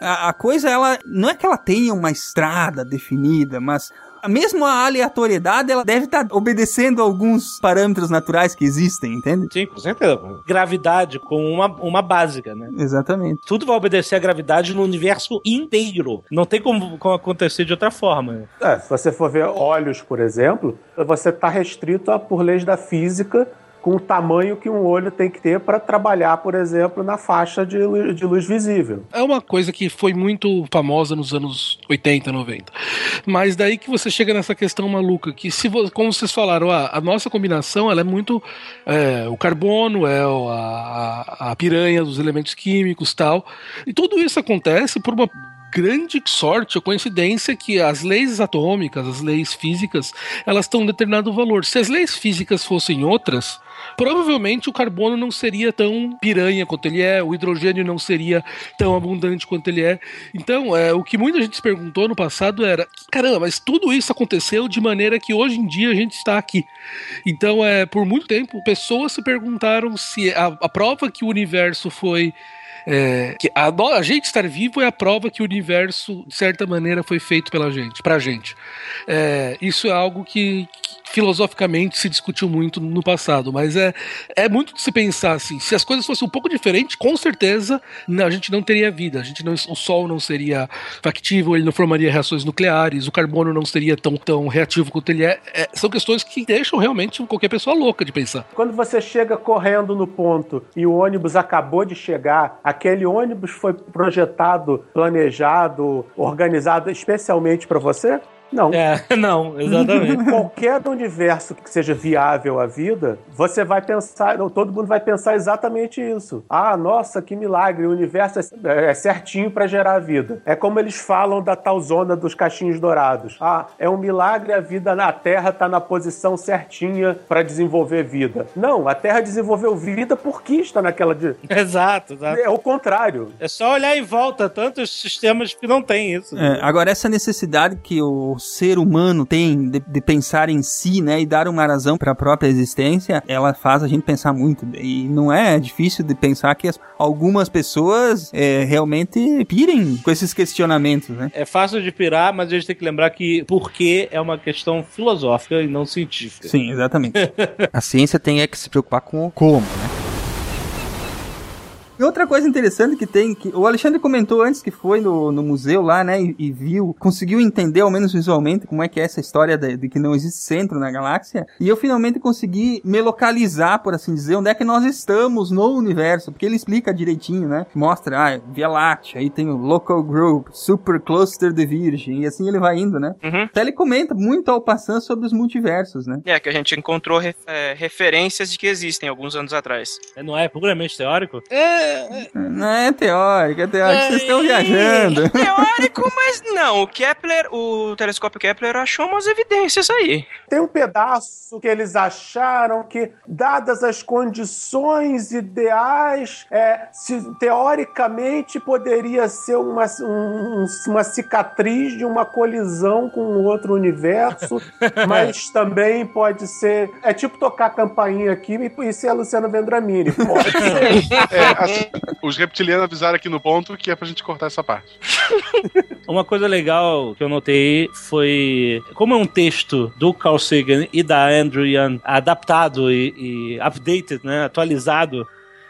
a, coisa, ela não é que ela tenha uma estrada definida, mas mesmo a aleatoriedade, ela deve estar tá obedecendo alguns parâmetros naturais que existem, entende? Sim, com certeza. Gravidade com uma, uma básica, né? Exatamente. Tudo vai obedecer à gravidade no universo inteiro. Não tem como, como acontecer de outra forma. É, se você for ver olhos, por exemplo, você está restrito a, por leis da física com o tamanho que um olho tem que ter para trabalhar, por exemplo, na faixa de luz, de luz visível. É uma coisa que foi muito famosa nos anos 80, 90. Mas daí que você chega nessa questão maluca, que se como vocês falaram, a, a nossa combinação ela é muito é, o carbono, é a, a piranha dos elementos químicos tal. E tudo isso acontece por uma grande sorte ou coincidência que as leis atômicas, as leis físicas, elas têm um determinado valor. Se as leis físicas fossem outras, provavelmente o carbono não seria tão piranha quanto ele é, o hidrogênio não seria tão abundante quanto ele é. Então, é, o que muita gente se perguntou no passado era: caramba, mas tudo isso aconteceu de maneira que hoje em dia a gente está aqui. Então, é, por muito tempo, pessoas se perguntaram se a, a prova que o universo foi é, que a, a, gente estar vivo é a prova que o universo, de certa maneira, foi feito pela gente, pra gente. É, isso é algo que, que, filosoficamente se discutiu muito no passado, mas é, é muito de se pensar assim: se as coisas fossem um pouco diferentes, com certeza a gente não teria vida, a gente não, o Sol não seria factível, ele não formaria reações nucleares, o carbono não seria tão, tão reativo quanto ele é. é são questões que deixam realmente qualquer pessoa louca de pensar. Quando você chega correndo no ponto e o ônibus acabou de chegar, aquele ônibus foi projetado, planejado, organizado especialmente para você? Não. É, não, exatamente. Qualquer universo que seja viável à vida, você vai pensar, todo mundo vai pensar exatamente isso. Ah, nossa, que milagre, o universo é, é certinho para gerar a vida. É como eles falam da tal zona dos cachinhos dourados. Ah, é um milagre a vida na Terra tá na posição certinha para desenvolver vida. Não, a Terra desenvolveu vida porque está naquela de... Exato, exato. É o contrário. É só olhar em volta, tantos sistemas que não tem isso. É, agora essa necessidade que o ser humano tem de, de, pensar em si, né, e dar uma razão para a própria existência, ela faz a gente pensar muito. E não é difícil de pensar que as, algumas pessoas é, realmente pirem com esses questionamentos, né? É fácil de pirar, mas a gente tem que lembrar que porque é uma questão filosófica e não científica. Sim, exatamente. a ciência tem é que se preocupar com o como, né? E outra coisa interessante que tem, que o Alexandre comentou antes que foi no, no museu lá, né, e, e, viu, conseguiu entender, ao menos visualmente, como é que é essa história de, de, que não existe centro na galáxia, e eu finalmente consegui me localizar, por assim dizer, onde é que nós estamos no universo, porque ele explica direitinho, né, mostra, ah, Via Láctea, aí tem o Local Group, Super Cluster de Virgem, e assim ele vai indo, né. Uhum. Até ele comenta muito ao passando sobre os multiversos, né. É, que a gente encontrou é, referências de que existem alguns anos atrás. É, não é puramente teórico? É, não é teórico, é teórico. Vocês estão viajando. Teórico, mas não. O Kepler, o telescópio Kepler achou umas evidências aí. Tem um pedaço que eles acharam que, dadas as condições ideais, é, se, teoricamente poderia ser uma, um, uma cicatriz de uma colisão com outro universo, mas também pode ser. É tipo tocar campainha aqui e, e ser a Luciana Vendramini. Pode ser. É, os reptilianos avisaram aqui no ponto que é pra gente cortar essa parte. Uma coisa legal que eu notei foi como é um texto do Carl Sagan e da Andrew Young adaptado e, e updated, né, atualizado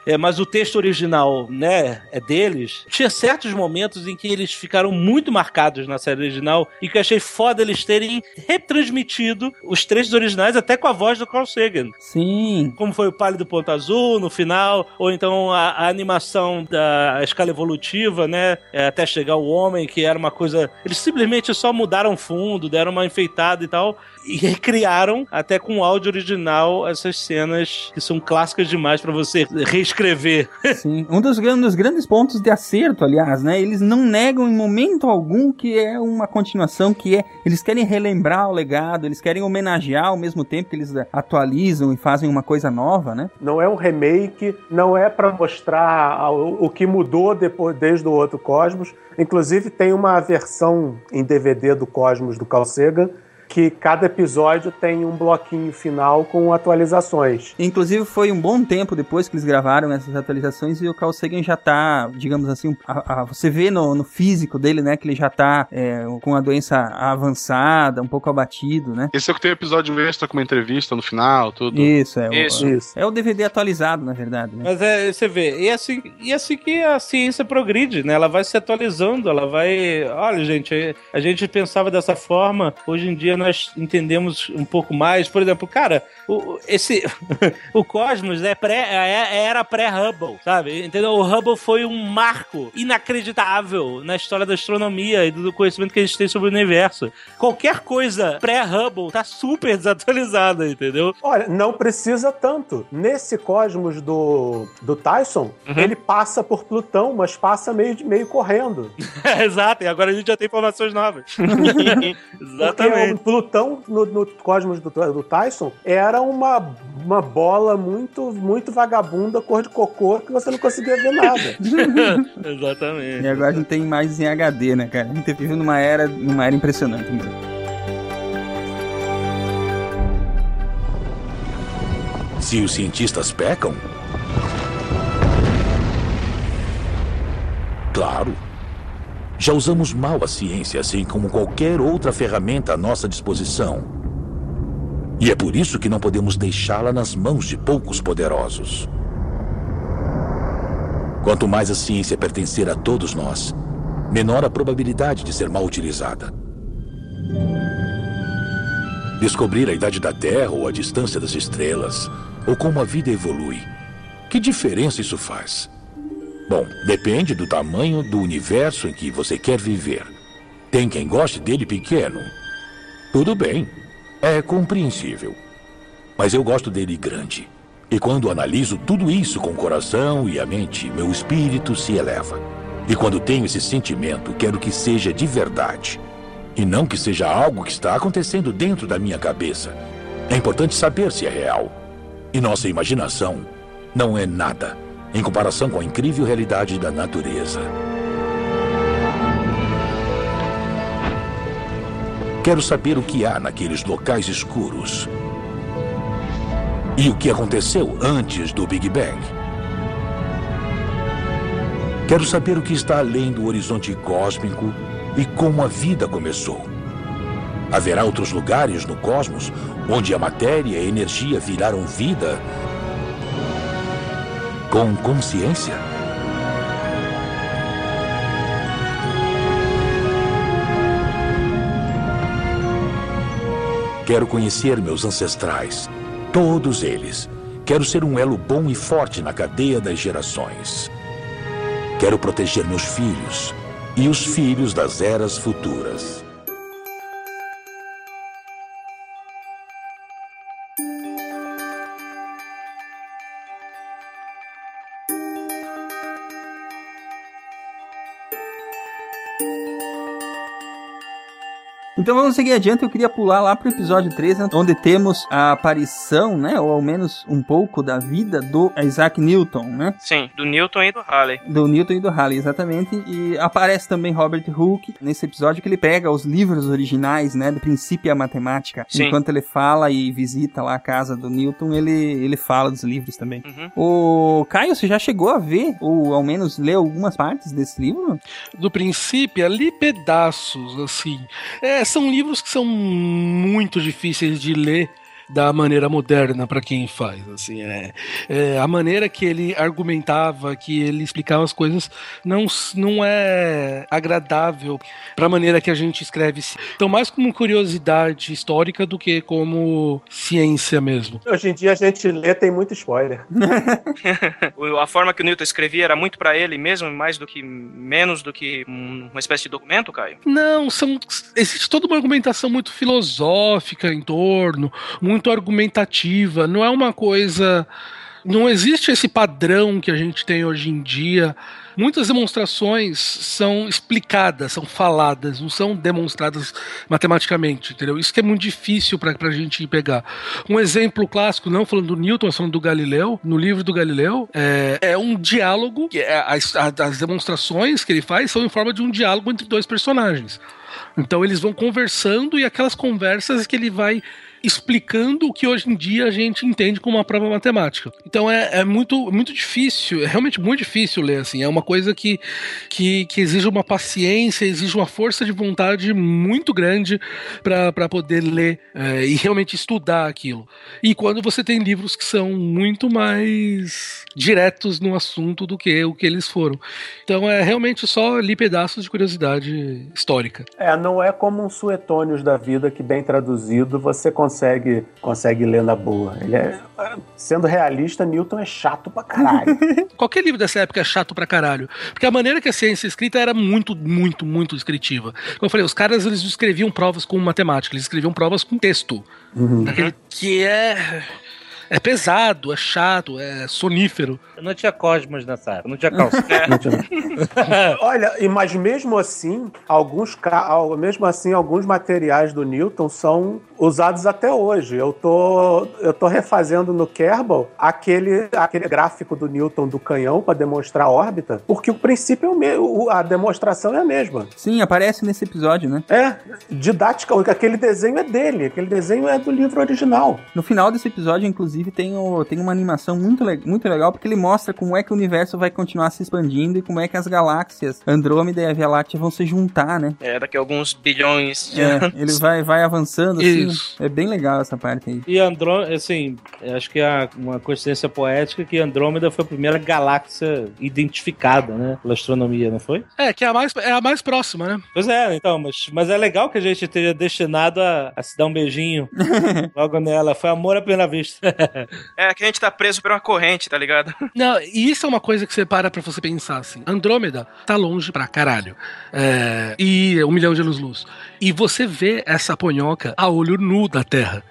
é, mas o texto original, né, é deles. Tinha certos momentos em que eles ficaram muito marcados na série original e que eu achei foda eles terem retransmitido os trechos originais até com a voz do Carl Sagan. Sim. Como foi o Pálido Ponto Azul no final, ou então a, a animação da escala evolutiva, né, é, até chegar o homem, que era uma coisa. Eles simplesmente só mudaram fundo, deram uma enfeitada e tal e recriaram até com o áudio original essas cenas que são clássicas demais para você reescrever escrever. Sim, um dos, um dos grandes pontos de acerto, aliás, né? Eles não negam em momento algum que é uma continuação, que é. Eles querem relembrar o legado, eles querem homenagear ao mesmo tempo que eles atualizam e fazem uma coisa nova, né? Não é um remake, não é pra mostrar o, o que mudou depois desde o outro Cosmos. Inclusive tem uma versão em DVD do Cosmos do Carl Sagan que cada episódio tem um bloquinho final com atualizações. Inclusive, foi um bom tempo depois que eles gravaram essas atualizações e o Carl Sagan já tá, digamos assim, a- a- você vê no, no físico dele, né, que ele já tá é, com a doença avançada, um pouco abatido, né? Esse é o que tem episódio extra com uma entrevista no final, tudo. Isso, é Isso. o, Isso. é o DVD atualizado, na verdade, né? Mas é, você vê, e assim, e assim que a ciência progride, né? Ela vai se atualizando, ela vai. Olha, gente, a gente pensava dessa forma, hoje em dia nós entendemos um pouco mais. Por exemplo, cara, o, esse. o Cosmos é pré, é- era pré-Hubble, sabe? Entendeu? O Hubble foi um marco inacreditável na história da astronomia e do conhecimento que a gente tem sobre o universo. Qualquer coisa pré-Hubble tá super desatualizada, entendeu? Olha, não precisa tanto. Nesse Cosmos do, do Tyson, ele passa por Plutão, mas passa meio, meio correndo. Exato, e agora a gente já tem informações novas. Porque Exatamente. O Plutão, no, no Cosmos do, do Tyson, era uma, uma bola muito, muito vagabunda, cor de cocô, que você não conseguia ver nada. Exatamente. E agora a gente tem imagens em HD, né, cara? A gente vive numa era, numa era impressionante mesmo. Se os cientistas pecam? Claro. Já usamos mal a ciência, assim como qualquer outra ferramenta à nossa disposição. E é por isso que não podemos deixá-la nas mãos de poucos poderosos. Quanto mais a ciência pertencer a todos nós, menor a probabilidade de ser mal utilizada. Descobrir a idade da Terra ou a distância das estrelas, ou como a vida evolui. Que diferença isso faz? Bom, depende do tamanho do universo em que você quer viver. Tem quem goste dele pequeno. Tudo bem, é compreensível. Mas eu gosto dele grande. E quando analiso tudo isso com o coração e a mente, meu espírito se eleva. E quando tenho esse sentimento, quero que seja de verdade. E não que seja algo que está acontecendo dentro da minha cabeça. É importante saber se é real. E nossa imaginação não é nada em comparação com a incrível realidade da natureza. Quero saber o que há naqueles locais escuros. E o que aconteceu antes do Big Bang. Quero saber o que está além do horizonte cósmico e como a vida começou. Haverá outros lugares no cosmos onde a matéria e a energia viraram vida com consciência? Quero conhecer meus ancestrais, todos eles. Quero ser um elo bom e forte na cadeia das gerações. Quero proteger meus filhos e os filhos das eras futuras. Então vamos seguir adiante, eu queria pular lá pro episódio 3, né, onde temos a aparição, né, ou ao menos um pouco da vida do Isaac Newton, né? Sim, do Newton e do Halley. Do Newton e do Halley, exatamente. E aparece também Robert Hooke nesse episódio que ele pega os livros originais, né, do Princípio à Matemática. Sim. Enquanto ele fala e visita lá a casa do Newton, ele, ele fala dos livros também. Uhum. O Caio, você já chegou a ver, ou ao menos leu algumas partes desse livro? Do princípio, ali pedaços, assim. É, são livros que são muito difíceis de ler da maneira moderna para quem faz assim é, é, a maneira que ele argumentava que ele explicava as coisas não não é agradável para a maneira que a gente escreve então mais como curiosidade histórica do que como ciência mesmo Hoje em dia a gente lê, tem muito spoiler. A forma que o Newton escrevia era muito pra ele mesmo, mais do que menos do que um- uma espécie de documento, Caio? Não, são, existe toda uma argumentação muito filosófica em torno, muito argumentativa. Não é uma coisa Não existe esse padrão que a gente tem hoje em dia. Muitas demonstrações são explicadas, são faladas, não são demonstradas matematicamente, entendeu? Isso que é muito difícil para a gente pegar. Um exemplo clássico, não falando do Newton, mas falando do Galileu, no livro do Galileu, é, é um diálogo, é, as, as demonstrações que ele faz são em forma de um diálogo entre dois personagens. Então eles vão conversando e aquelas conversas que ele vai explicando o que hoje em dia a gente entende como uma prova matemática. Então é, é muito, muito difícil, é realmente muito difícil ler assim. É uma coisa que, que, que exige uma paciência, exige uma força de vontade muito grande para poder ler é, e realmente estudar aquilo. E quando você tem livros que são muito mais diretos no assunto do que o que eles foram. Então é realmente só ali pedaços de curiosidade histórica. É, não é como um Suetônios da vida que bem traduzido você consegue consegue ler na boa. Ele é, sendo realista, Newton é chato pra caralho. Qualquer livro dessa época é chato pra caralho, porque a maneira que a ciência é escrita era muito, muito, muito descritiva. Como eu falei, os caras eles escreviam provas com matemática, eles escreviam provas com texto. Uhum. Daquele que é é pesado, é chato, é sonífero. Não tinha Cosmos nessa época, não tinha calça. Não tinha- Olha, e mas mesmo assim, alguns mesmo assim, alguns materiais do Newton são usados até hoje. Eu tô eu tô refazendo no Kerbal aquele aquele gráfico do Newton do canhão para demonstrar a órbita, porque o princípio é o mesmo, a demonstração é a mesma. Sim, aparece nesse episódio, né? É, didática, aquele desenho é dele, aquele desenho é do livro original. No final desse episódio, inclusive, tem, o, tem uma animação muito, le- muito legal, porque ele mostra como é que o universo vai continuar se expandindo e como é que as galáxias Andrômeda e a Via Láctea vão se juntar, né? É, daqui a alguns bilhões de É, anos. ele vai, vai avançando, assim. É bem legal essa parte aí. E Andrômeda, assim, acho que é uma coincidência poética que Andrômeda foi a primeira galáxia identificada, né? Pela astronomia, não foi? É, que é a mais, é a mais próxima, né? Pois é, então, mas, mas é legal que a gente esteja destinado a, a se dar um beijinho logo nela. Foi amor à primeira vista. É, que a gente tá preso por uma corrente, tá ligado? Não, e isso é uma coisa que você para pra você pensar assim. Andrômeda tá longe pra caralho. É, e um milhão de anos-luz. E você vê essa ponhoca a olho nu da Terra.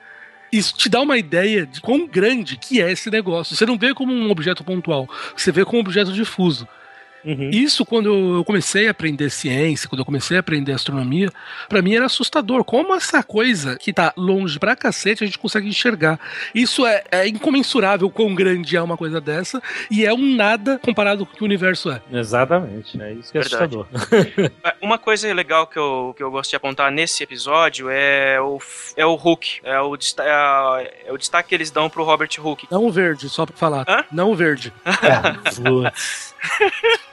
Isso te dá uma ideia de quão grande que é esse negócio. Você não vê como um objeto pontual, você vê como um objeto difuso. Uhum. Isso quando eu comecei a aprender ciência, quando eu comecei a aprender astronomia, pra mim era assustador. Como essa coisa que tá longe pra cacete a gente consegue enxergar. Isso é, é incomensurável quão grande é uma coisa dessa e é um nada comparado com o que o universo é. Exatamente, é isso que é Verdade. assustador. É, Uma coisa legal que eu, que eu gosto de apontar nesse episódio é o, é o Hulk. É o, é a- é o destaque que eles dão pro Robert Hulk. Não o verde, só pra falar. Hã? Não o verde. Putz.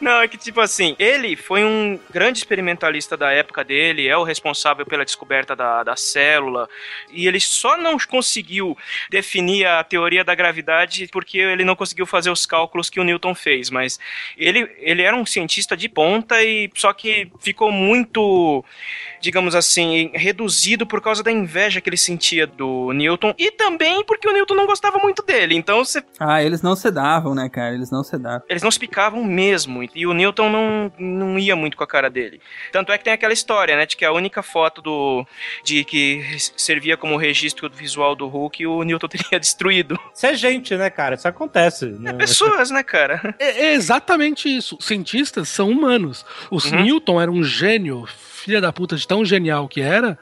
Não, é que tipo assim, ele foi um grande experimentalista da época dele, é o responsável pela descoberta da, da célula, e ele só não conseguiu definir a teoria da gravidade porque ele não conseguiu fazer os cálculos que o Newton fez, mas ele, ele era um cientista de ponta e só que ficou muito, digamos assim, reduzido por causa da inveja que ele sentia do Newton e também porque o Newton não gostava muito dele, então você Ah, eles não sedavam, né, cara? Eles não sedavam. eles não se picavam mesmo. E o Newton não, não ia muito com a cara dele. Tanto é que tem aquela história, né? De que a única foto do. de que servia como registro visual do Hulk, o Newton teria destruído. Isso é gente, né, cara? Isso acontece. né? Pessoas, né, cara? É, é exatamente isso. Cientistas são humanos. O Uhum. Newton era um gênio, filha da puta de tão genial que era.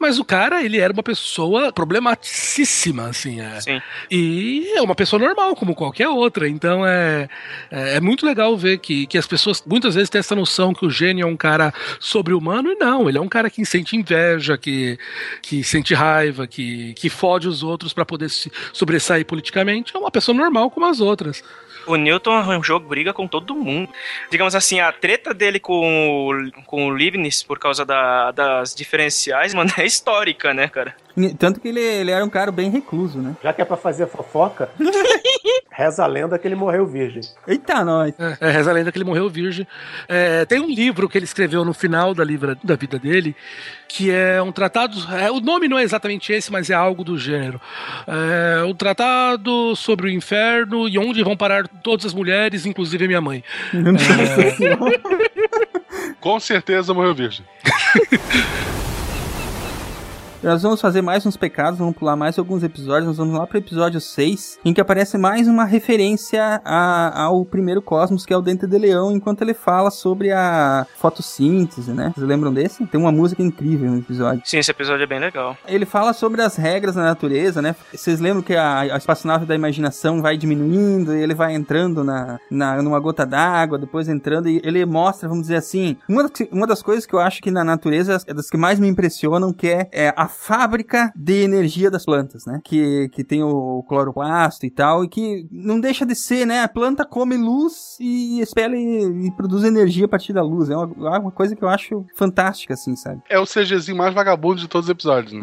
Mas o cara, ele era uma pessoa problematicíssima, assim. É. Sim. E é uma pessoa normal, como qualquer outra. Então é, é, é muito legal ver que, que as pessoas muitas vezes têm essa noção que o gênio é um cara sobre-humano, e não, ele é um cara que sente inveja, que, que sente raiva, que, que fode os outros para poder se sobressair politicamente. É uma pessoa normal como as outras. O Newton arranjou briga com todo mundo. Digamos assim, a treta dele com o, com o Leibniz por causa da- das diferenciais, mano, é histórica, né, cara? Tanto que ele, ele era um cara bem recluso, né? Já que é pra fazer fofoca, reza a lenda que ele morreu virgem. Eita, nós. É, é, reza a lenda que ele morreu virgem. É, tem um livro que ele escreveu no final da, livra, da vida dele, que é um tratado. é, o nome não é exatamente esse, mas é algo do gênero. É um tratado sobre o inferno e onde vão parar todas as mulheres, inclusive a minha mãe. Com certeza morreu virgem. Nós vamos fazer mais uns pecados, vamos pular mais alguns episódios, nós vamos lá pro episódio 6, em que aparece mais uma referência a- ao primeiro Cosmos, que é o Dente de Leão, enquanto ele fala sobre a fotossíntese, né? Vocês lembram desse? Tem uma música incrível no episódio. Sim, esse episódio é bem legal. Ele fala sobre as regras da natureza, né? Vocês lembram que a, a espaçonave da imaginação vai diminuindo e ele vai entrando na, na, numa gota d'água, depois entrando e ele mostra, vamos dizer assim, uma, das- uma das coisas que eu acho que na natureza é das que mais me impressionam, que é, é a fábrica de energia das plantas, né? Que, que tem o cloroplasto e tal, e que não deixa de ser, né? A planta come luz e expele e produz energia a partir da luz. É uma, é uma coisa que eu acho fantástica, assim, sabe? É o CGzinho mais vagabundo de todos os episódios, né?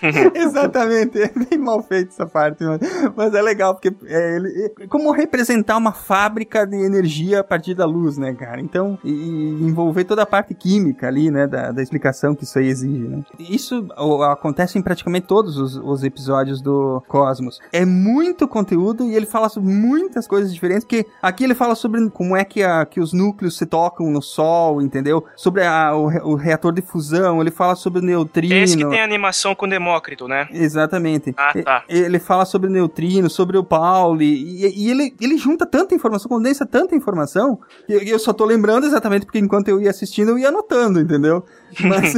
Exatamente, é bem mal feito essa parte, mas, mas é legal, porque é, ele, é como representar uma fábrica de energia a partir da luz, né, cara? Então, e, e envolver toda a parte química ali, né, da, da explicação que isso aí exige, né? Isso acontece em praticamente todos os, os episódios do Cosmos. É muito conteúdo e ele fala sobre muitas coisas diferentes, porque aqui ele fala sobre como é que, a, que os núcleos se tocam no Sol, entendeu? Sobre a- o, o reator de fusão, ele fala sobre o neutrino. Esse que tem animação com o Demócrito, né? Exatamente. Ah, tá. E- Ele fala sobre o neutrino, sobre o Pauli, e, e ele, ele junta tanta informação, condensa tanta informação, eu, eu só tô lembrando exatamente porque enquanto eu ia assistindo, eu ia anotando, entendeu? Mas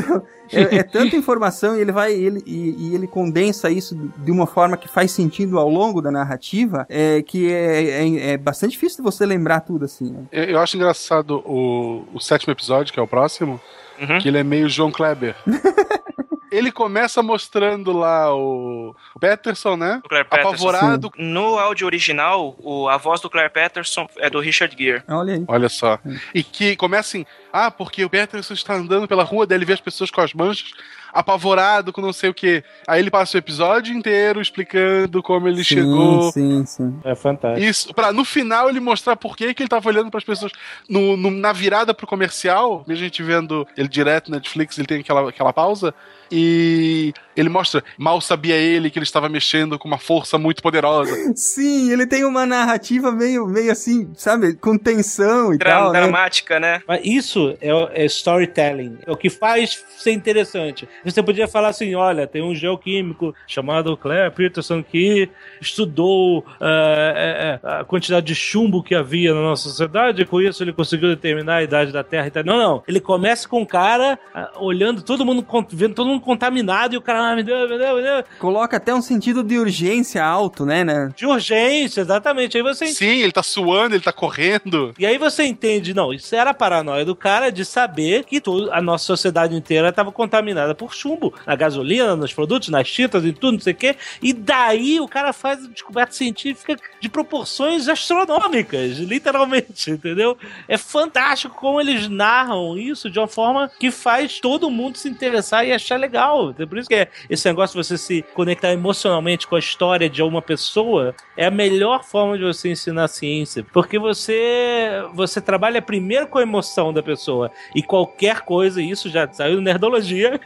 é, é tanta informação e ele vai, ele, e, e ele condensa isso de uma forma que faz sentido ao longo da narrativa, é, que é, é, é bastante difícil de você lembrar tudo assim, né? Eu, eu acho engraçado o, o sétimo episódio, que é o próximo, Uhum. que ele é meio João Kleber. ele começa mostrando lá o, Peterson, né? O Claire Patterson. Apavorado. No áudio original, o- a voz do Claire Patterson é do Richard Gere. Olha aí. Olha só. E que começa assim, ah, porque o Peterson está andando pela rua, daí ele vê as pessoas com as manchas, apavorado com não sei o que. Aí ele passa o episódio inteiro explicando como ele sim, chegou. Sim, sim. É fantástico. Isso, pra no final ele mostrar por que que ele tava olhando pras pessoas. No, no- na virada pro comercial, mesmo a gente vendo ele direto na Netflix, ele tem aquela, aquela pausa. E ele mostra, mal sabia ele que ele estava mexendo com uma força muito poderosa. Sim, ele tem uma narrativa meio, meio assim, sabe, com tensão e Dra- tal, né? dramática, né? Mas isso é, é storytelling. É o que faz ser interessante. Você podia falar assim: olha, tem um geoquímico chamado Claire Peterson que estudou é, a quantidade de chumbo que havia na nossa sociedade, e com isso ele conseguiu determinar a idade da Terra e tal. Não, não. Ele começa com o cara ah, olhando todo mundo, vendo todo mundo contaminado e o cara, ah, meu Deus, meu Deus, meu Deus. Coloca até um sentido de urgência alto, né, né? De urgência, exatamente. Aí você Sim, ele tá suando, ele tá correndo. E aí você entende, não, isso era a paranoia do cara de saber que to- a nossa sociedade inteira estava contaminada por chumbo, na gasolina, nos produtos, nas tintas, em tudo, não sei o quê. E daí o cara faz descoberta científica de proporções astronômicas, literalmente, entendeu? É fantástico como eles narram isso de uma forma que faz todo mundo se interessar e achar legal. Então, Por isso que é esse negócio de você se conectar emocionalmente com a história de uma pessoa é a melhor forma de você ensinar ciência, porque você você trabalha primeiro com a emoção da pessoa e qualquer coisa, isso já saiu do Nerdologia,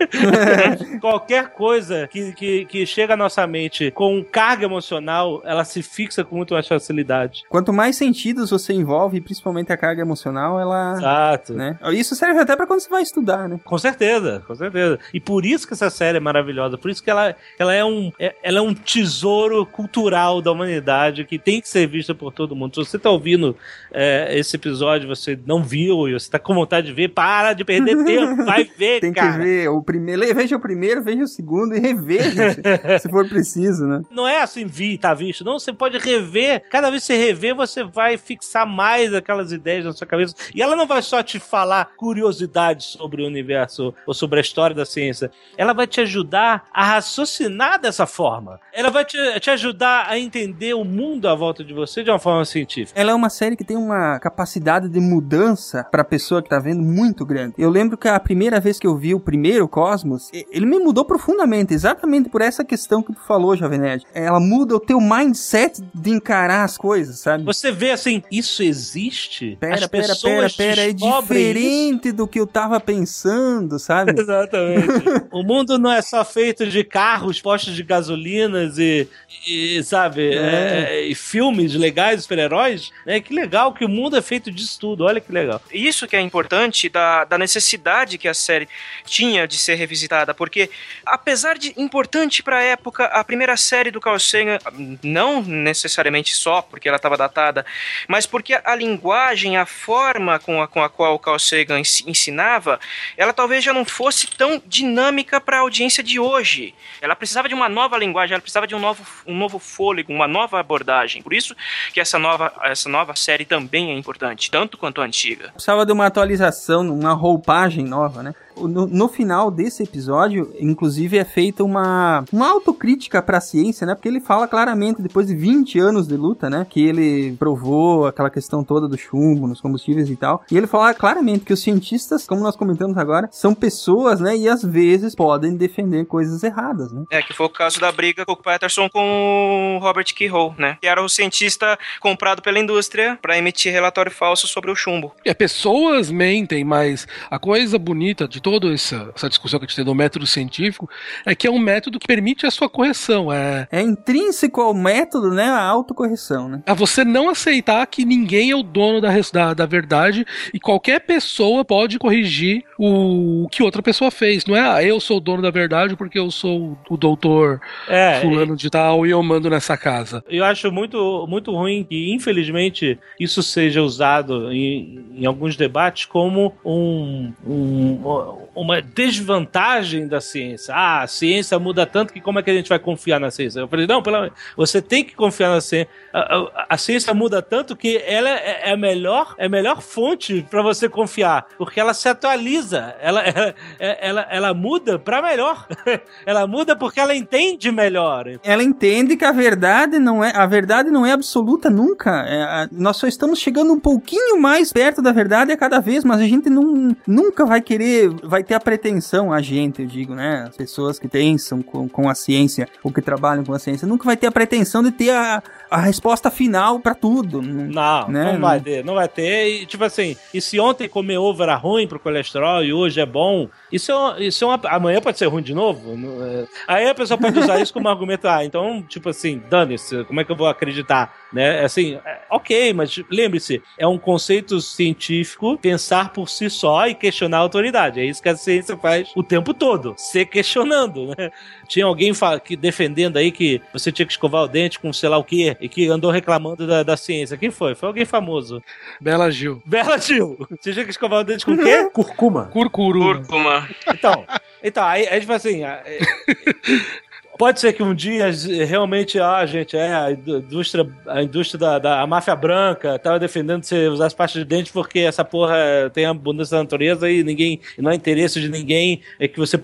qualquer coisa que, que, que chega à nossa mente com carga emocional, ela se fixa com muito mais facilidade. Quanto mais sentidos você envolve, principalmente a carga emocional, ela. Exato. Né? Isso serve até pra quando você vai estudar, né? Com certeza, com certeza. E por isso que essa série é maravilhosa, por isso que ela, ela, é, um, é- ela é um tesouro cultural da humanidade que tem que ser vista por todo mundo. Se você tá ouvindo é, esse episódio, você não viu e você tá com vontade de ver, para de perder tempo, vai ver, Tem cara. que ver o primeiro. Veja o primeiro, veja o segundo e reveja, se, se for preciso, né? Não é assim, vi, tá visto. Não, você pode rever. Cada vez que você rever, você vai fixar mais aquelas ideias na sua cabeça. E ela não vai só te falar curiosidades sobre o universo ou sobre a história da ciência. Ela vai te ajudar a raciocinar dessa forma. Ela vai te, te ajudar a entender o mundo à volta de você de uma forma científica. Ela é uma série que tem uma capacidade de mudança pra pessoa que tá vendo muito grande. Eu lembro que a primeira vez que eu vi o primeiro Cosmos, ele me mudou profundamente, exatamente por essa questão que tu falou, Jovem Nerd. Ela muda o teu mindset de encarar as coisas, sabe? Você vê assim, isso existe? Pera, As pera, pera, pera, é descobrem isso? diferente do que eu tava pensando, sabe? Exatamente. O mundo não é só feito de carros, postos de gasolinas e, e, sabe, É. é, e filmes legais, super-heróis. Né? Que legal que o mundo é feito disso tudo. Olha que legal. Isso que é importante da, da necessidade que a série tinha de ser revisitada, porque apesar de importante para a época, a primeira série do Carl Sagan, não necessariamente só porque ela estava datada, mas porque a linguagem, a forma com a, com a qual o Carl Sagan ensinava, ela talvez já não fosse tão dinâmica para a audiência de hoje. Ela precisava de uma nova linguagem, ela precisava de um novo, um novo fôlego, uma nova abordagem. Por isso que essa nova, essa nova série também é importante, tanto quanto a antiga. Precisava de uma atualização, uma roupagem nova, né? No, no, final desse episódio, inclusive, é feita uma, uma autocrítica pra ciência, né? Porque ele fala claramente, depois de 20 anos de luta, né? Que ele provou aquela questão toda do chumbo nos combustíveis e tal. E ele fala claramente que os cientistas, como nós comentamos agora, são pessoas, né? E às vezes podem defender coisas erradas, né? É, que foi o caso da briga com o Patterson com o Robert Keyhole, né? Que era o cientista comprado pela indústria para emitir relatório falso sobre o chumbo. É, pessoas mentem, mas a coisa bonita de toda essa, essa discussão que a gente tem do método científico é que é um método que permite a sua correção. É, é intrínseco ao método, né? A autocorreção, né? É você não aceitar que ninguém é o dono da, da, da verdade e qualquer pessoa pode corrigir o, o que outra pessoa fez. Não é, ah, eu sou o dono da verdade porque eu sou o doutor é, fulano de tal e eu mando nessa casa. Eu acho muito, muito ruim que, infelizmente, isso seja usado em, em alguns debates como um, um know. Uma desvantagem da ciência. Ah, a ciência muda tanto que como é que a gente vai confiar na ciência? Eu falei, não, pela, você tem que confiar na ciência. A, a, a ciência muda tanto que ela é, é a melhor, é a melhor fonte para você confiar, porque ela se atualiza, ela, ela, ela, ela muda para melhor. ela muda porque ela entende melhor. Ela entende que a verdade não é a verdade não é absoluta nunca. É, a, nós só estamos chegando um pouquinho mais perto da verdade a cada vez, mas a gente não, nunca vai querer vai ter a pretensão, a gente, eu digo, né? As pessoas que pensam com, com a ciência ou que trabalham com a ciência, nunca vai ter a pretensão de ter a, a resposta final para tudo. Não, né? não vai ter, não vai ter. E, tipo assim, e se ontem comer ovo era ruim pro colesterol e hoje é bom, isso é, isso é uma, amanhã pode ser ruim de novo? É. Aí a pessoa pode usar isso como argumento, ah, então, tipo assim, dane-se, como é que eu vou acreditar? Né? Assim, é, ok, mas lembre-se, é um conceito científico pensar por si só e questionar a autoridade. É isso que a ciência faz o tempo todo, se questionando, né? Tinha alguém que defendendo aí que você tinha que escovar o dente com sei lá o quê, e que andou reclamando da, da ciência. Quem foi? Foi alguém famoso. Bela Gil. Bela Gil. Você tinha que escovar o dente com o quê? Curcuma. Curcuru. Curcuma. Então, então aí, aí tipo assim, é, Pode ser que um dia realmente, ah, gente, é, a indústria, a indústria da, da máfia branca tava defendendo você usar as pastas de dente porque essa porra tem abundância da natureza e ninguém, não é interesse de ninguém é que você,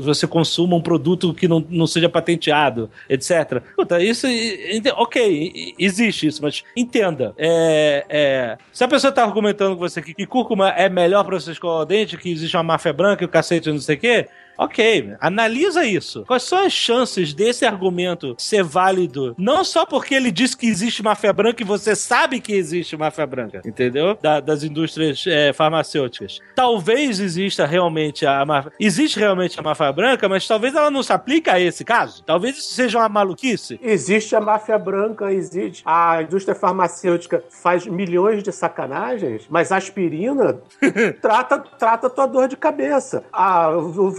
você consuma um produto que não, não seja patenteado, etc. Puta, isso, ok, existe isso, mas entenda, é, é, se a pessoa tá argumentando com você que, que cúrcuma é melhor para você escovar o dente, que existe uma máfia branca e o cacete não sei o quê, Ok, analisa isso. Quais são as chances desse argumento ser válido? Não só porque ele diz que existe máfia branca e você sabe que existe máfia branca, entendeu? Da, das indústrias é, farmacêuticas. Talvez exista realmente a máfia. Existe realmente a máfia branca, mas talvez ela não se aplique a esse caso. Talvez isso seja uma maluquice. Existe a máfia branca, existe. A indústria farmacêutica faz milhões de sacanagens, mas a aspirina trata, trata tua dor de cabeça. A, o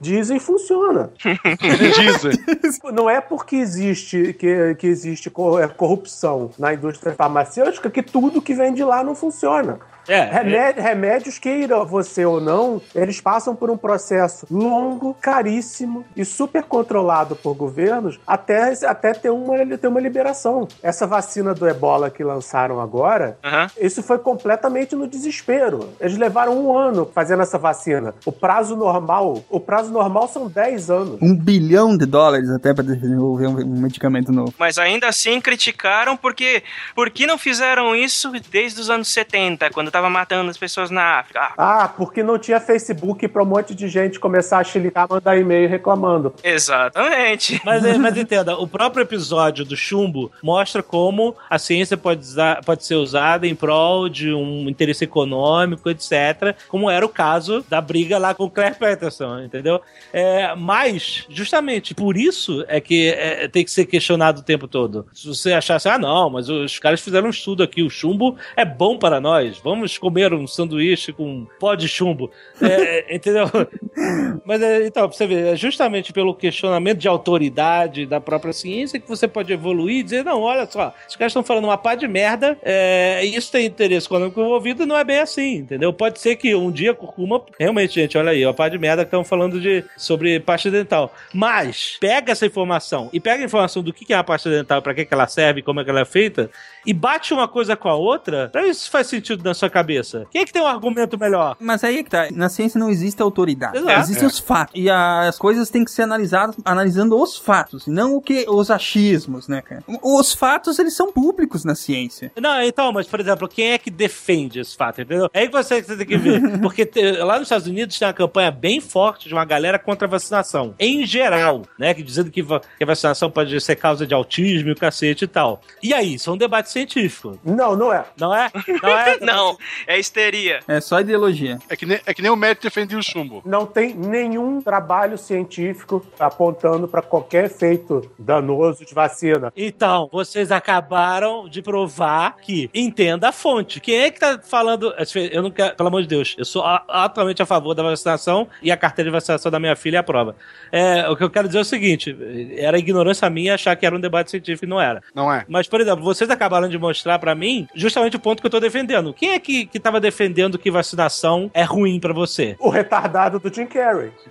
dizem funciona. dizem. Não é porque existe que, que existe é, corrupção na indústria farmacêutica que tudo que vem de lá não funciona. É, Remédio, é... Remédios, queira você ou não, eles passam por um processo longo, caríssimo e super controlado por governos até, até ter, uma, ter uma liberação. Essa vacina do ebola que lançaram agora, uhum. isso foi completamente no desespero. Eles levaram um ano fazendo essa vacina. O prazo normal, o prazo normal são 10 anos. Um bilhão de dólares até para desenvolver um, medicamento novo. Mas ainda assim criticaram porque, porque não fizeram isso desde os anos 70, quando tava matando as pessoas na África. Ah, porque não tinha Facebook para um monte de gente começar a chilicar, mandar e-mail reclamando. Exatamente. Mas, é, mas entenda, o próprio episódio do chumbo mostra como a ciência pode, usar, pode ser usada em prol de um interesse econômico, etc. Como era o caso da briga lá com o Claire informação, entendeu? É, mas, justamente, por isso é que é, tem que ser questionado o tempo todo. Se você achasse, ah, não, mas os caras fizeram um estudo aqui, o chumbo é bom para nós, vamos comer um sanduíche com pó de chumbo. É, entendeu? Mas é, então, você ver, é justamente pelo questionamento de autoridade da própria ciência que você pode evoluir e dizer, não, olha só, os caras estão falando uma pá de merda, é, isso tem interesse econômico envolvido, não é bem assim, entendeu? Pode ser que um dia a curcuma, realmente, gente, olha aí, uma pá de merda que estão falando de, sobre pasta dental. Mas, pega essa informação e pega a informação do que é a pasta dental, para que, que ela serve, como é que ela é feita, e bate uma coisa com a outra, pra isso faz sentido na sua cabeça. Quem é que tem um argumento melhor? Mas aí é que tá, na ciência não existe autoridade. Exato. Existem É. os fatos. E as coisas têm que ser analisadas analisando os fatos, não o que os achismos, né, cara? Os fatos, eles são públicos na ciência. Não, então, mas, por exemplo, quem é que defende esse fato, entendeu? É aí que você, tem que ver. Porque te- lá nos Estados Unidos tem uma campanha bem forte de uma galera contra a vacinação. Em geral, né? Que dizendo que, a vacinação pode ser causa de autismo e o cacete e tal. E aí, isso é um debate científico. Não, não é. Não é? Não é? Não, é histeria. É só ideologia. É que nem, é que nem o médico defendia o chumbo. Não tem nenhum trabalho científico apontando para qualquer efeito danoso de vacina. Então, vocês acabaram de provar que entenda a fonte. Quem é que tá falando? Eu não quero, pelo amor de Deus, eu sou atualmente a favor da vacinação e a carteira de vacinação da minha filha é a prova. É, o que eu quero dizer é o seguinte: era ignorância minha achar que era um debate científico e não era. Não é? Mas, por exemplo, vocês acabaram de mostrar pra mim justamente o ponto que eu tô defendendo. Quem é que, que tava defendendo que vacinação é ruim pra você? O retardado do Jim Carrey.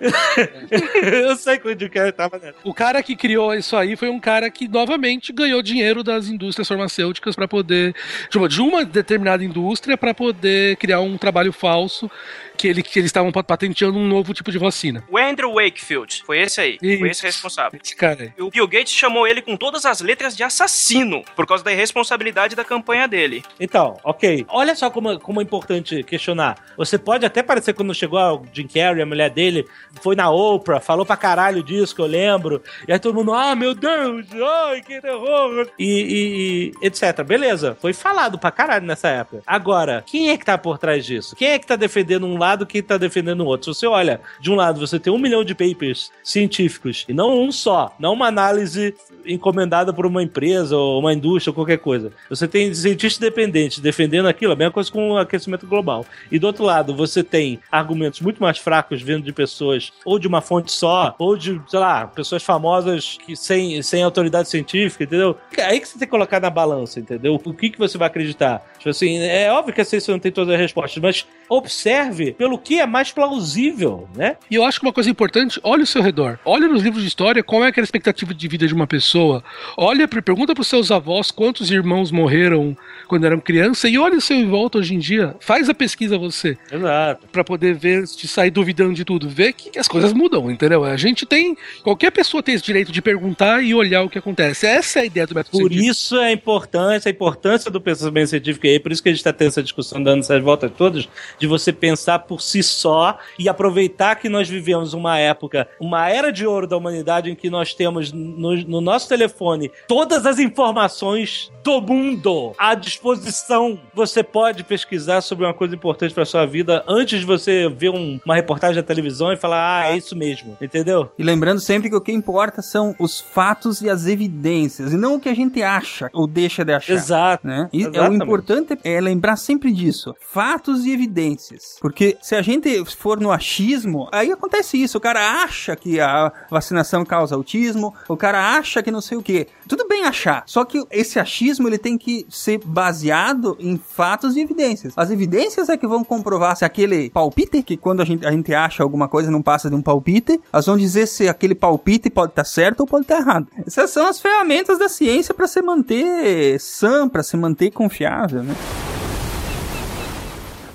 eu sei que o Jim Carrey tava nessa. O cara que criou isso aí foi um cara que novamente ganhou dinheiro das indústrias farmacêuticas para poder, tipo, de uma determinada indústria para poder criar um trabalho falso que, ele, que eles estavam patenteando um novo tipo de vacina. O Andrew Wakefield, foi esse aí, foi Isso. esse responsável. Esse cara aí. E o Bill Gates chamou ele com todas as letras de assassino, por causa da irresponsabilidade da campanha dele. Então, ok. Olha só como, como é importante questionar. Você pode até parecer quando chegou o Jim Carrey, a mulher dele, foi na Oprah, falou pra caralho disso, que eu lembro. E aí todo mundo, ah, meu Deus, ai, que terror. E, e- e etc. Beleza, foi falado pra caralho nessa época. Agora, quem é que tá por trás disso? Quem é que tá defendendo um lado, quem tá defendendo o outro? Se você olha, de um lado você tem um milhão de papers científicos, e não um só, não uma análise encomendada por uma empresa ou uma indústria ou qualquer coisa. Você tem cientistas dependentes defendendo aquilo, a mesma coisa com o aquecimento global. E do outro lado, você tem argumentos muito mais fracos vindo de pessoas ou de uma fonte só, ou de, sei lá, pessoas famosas que sem, sem autoridade científica, entendeu? É aí que você tem que colocar na balança, entendeu? O que, que você vai acreditar? Tipo assim, é óbvio que a ciência não tem todas as respostas, mas observe pelo que é mais plausível, né? E eu acho que uma coisa importante, olha o seu redor. Olha nos livros de história qual é aquela expectativa de vida de uma pessoa. Olha, pergunta pros seus avós quantos irmãos morreram quando eram criança e olha o seu em volta hoje em dia. Faz a pesquisa você. Exato. Pra poder ver, te sair duvidando de tudo. Ver que as coisas mudam, entendeu? A gente tem. Qualquer pessoa tem esse direito de perguntar e olhar o que acontece. Essa é a ideia do método Por científico. isso é a importância, a importância do pensamento científico aí, por isso que a gente está tendo essa discussão, dando essas voltas todas, de você pensar por si só e aproveitar que nós vivemos uma época, uma era de ouro da humanidade em que nós temos no, no nosso telefone todas as informações do mundo à disposição. Você pode pesquisar sobre uma coisa importante para sua vida antes de você ver um- uma reportagem na televisão e falar, ah, é isso mesmo, entendeu? E lembrando sempre que o que importa são os fatos e as evidências, e não o que a gente acha ou deixa de achar. Exato. Né? E é o importante é lembrar sempre disso. Fatos e evidências. Porque se a gente for no achismo, aí acontece isso. O cara acha que a vacinação causa autismo, o cara acha que não sei o quê. Tudo bem achar. Só que esse achismo ele tem que ser baseado em fatos e evidências. As evidências é que vão comprovar se aquele palpite, que quando a gente, a gente acha alguma coisa não passa de um palpite, elas vão dizer se aquele palpite pode estar certo ou pode estar errado. Essas são as ferramentas da ciência para se manter sã, para se manter confiável, né?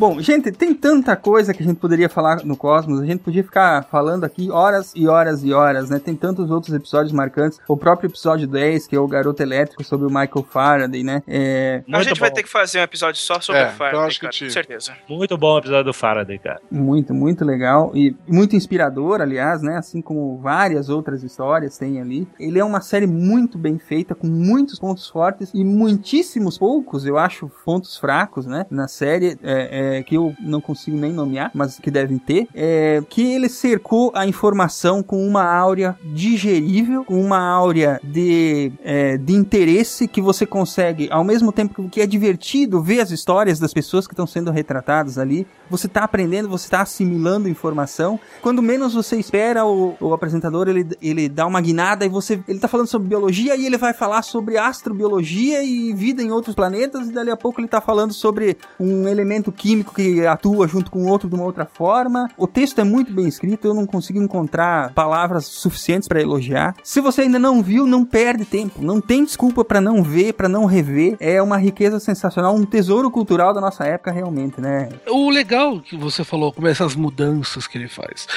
Bom, gente, tem tanta coisa que a gente poderia falar no Cosmos, a gente podia ficar falando aqui horas e horas e horas, né? Tem tantos outros episódios marcantes. O próprio episódio 10, que é o Garoto Elétrico sobre o Michael Faraday, né? É, a gente vai ter que fazer um episódio só sobre É, o Faraday, então acho que cara, te- com certeza. Muito bom o episódio do Faraday, cara. Muito, muito legal e muito inspirador, aliás, né? Assim como várias outras histórias tem ali. Ele é uma série muito bem feita, com muitos pontos fortes e muitíssimos poucos, eu acho, pontos fracos, né? Na série. É, é, que eu não consigo nem nomear, mas que devem ter, é, que ele cercou a informação com uma áurea digerível, com uma áurea de, é, de interesse que você consegue, ao mesmo tempo que é divertido ver as histórias das pessoas que estão sendo retratadas ali, você está aprendendo, você está assimilando informação. Quando menos você espera, o, o apresentador ele, ele dá uma guinada e você ele tá falando sobre biologia e ele vai falar sobre astrobiologia e vida em outros planetas, e dali a pouco ele tá falando sobre um elemento químico que atua junto com outro de uma outra forma. O texto é muito bem escrito, eu não consigo encontrar palavras suficientes para elogiar. Se você ainda não viu, não perde tempo, não tem desculpa para não ver, para não rever. É uma riqueza sensacional, um tesouro cultural da nossa época realmente, né? O legal que você falou, como essas mudanças que ele faz,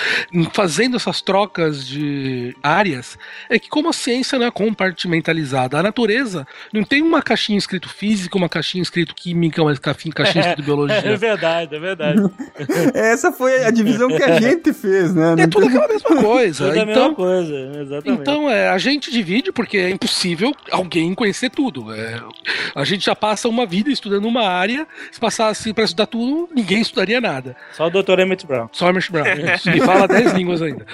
fazendo essas trocas de áreas, é que como a ciência não é compartimentalizada, a natureza não tem uma caixinha escrito física, uma caixinha escrito química, uma caixinha escrito biologia. É verdade, é verdade. Essa foi a divisão que a gente fez, né? É tudo aquela mesma coisa. Tudo a então, mesma coisa, exatamente. Então, é, a gente divide porque é impossível alguém conhecer tudo. É, a gente já passa uma vida estudando uma área, se passasse para estudar tudo, ninguém estudaria nada. Só o Dr. Emmett Brown. Só o Emmett Brown. E fala 10 línguas ainda.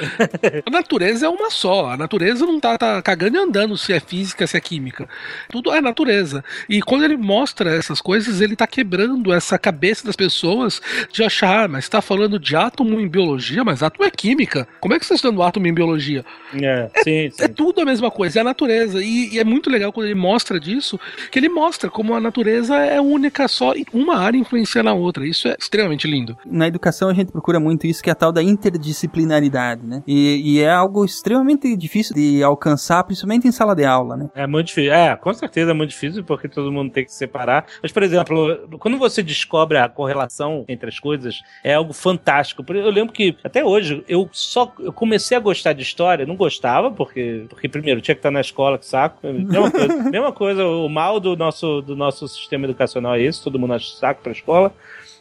A natureza é uma só. A natureza não tá, tá cagando e andando se é física, se é química. Tudo é natureza. E quando ele mostra essas coisas, ele tá quebrando essa cabeça das pessoas de achar, ah, mas tá falando de átomo em biologia, mas átomo é química. Como é que você está estudando átomo em biologia? É, sim, sim. É tudo a mesma coisa, é a natureza. E, e, é muito legal quando ele mostra disso, que ele mostra como a natureza é única só, uma área influencia na outra. Isso é extremamente lindo. Na educação a gente procura muito isso, que é a tal da interdisciplinaridade, né? E, e é algo extremamente difícil de alcançar, principalmente em sala de aula, né? É muito difícil. É, com certeza é muito difícil, porque todo mundo tem que se separar. Mas, por exemplo, quando você descobre a correlação entre as coisas, é algo fantástico. Eu lembro que, até hoje, eu só eu comecei a gostar de história, não gostava, porque, porque primeiro, tinha que estar na escola, que saco. Mesma coisa, mesma coisa o mal do nosso, do nosso sistema educacional é isso, todo mundo acha saco pra escola.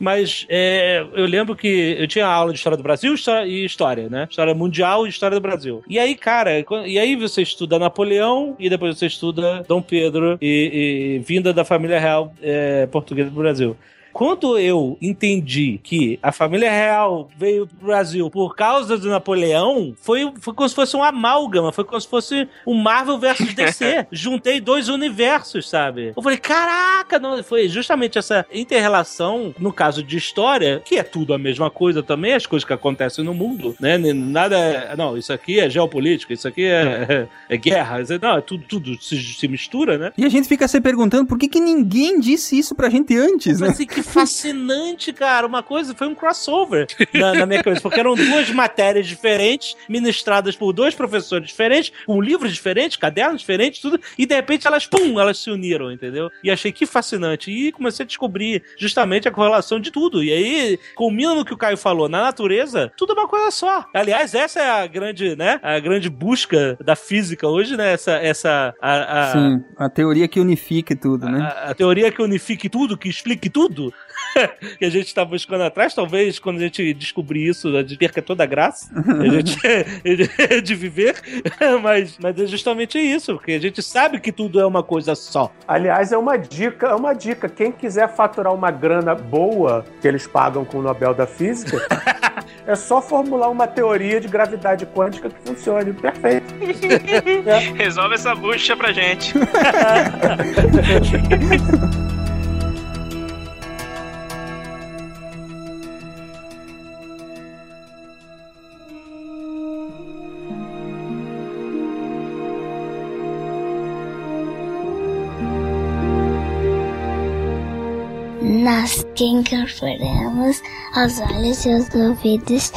Mas é, eu lembro que eu tinha aula de História do Brasil e História, né? História Mundial e História do Brasil. E aí, cara, e aí você estuda Napoleão e depois você estuda Dom Pedro e, e vinda da família real é, portuguesa do Brasil. Quando eu entendi que a família real veio pro Brasil por causa do Napoleão, foi, foi como se fosse um amálgama, foi como se fosse um Marvel versus DC. Juntei dois universos, sabe? Eu falei, caraca, não, foi justamente essa interrelação, no caso de história, que é tudo a mesma coisa também, as coisas que acontecem no mundo, né? Nada é, não, isso aqui é geopolítica, isso aqui é, é, é guerra, não, é tudo, tudo se, se, mistura, né? E a gente fica se perguntando por que, que ninguém disse isso pra gente antes, né? Assim, que fascinante, cara. Uma coisa, foi um crossover na, na, minha cabeça, porque eram duas matérias diferentes, ministradas por dois professores diferentes, com livros diferentes, cadernos diferentes, tudo, e de repente elas, pum, elas se uniram, entendeu? E achei que fascinante. E comecei a descobrir justamente a correlação de tudo. E aí, combina no que o Caio falou, na natureza, tudo é uma coisa só. Aliás, essa é a grande, né, a grande busca da física hoje, né, essa, essa, a, a Sim, a teoria que unifique tudo, né? A, a teoria que unifique tudo, que explique tudo, que a gente está buscando atrás. Talvez quando a gente descobrir isso, a gente perca toda a graça a gente, de viver. Mas, mas é justamente isso, porque a gente sabe que tudo é uma coisa só. Aliás, é uma dica, é uma dica. Quem quiser faturar uma grana boa que eles pagam com o Nobel da Física, é só formular uma teoria de gravidade quântica que funcione. Perfeito. é. Resolve essa bucha pra gente. Nós que incorporamos os olhos e os ouvidos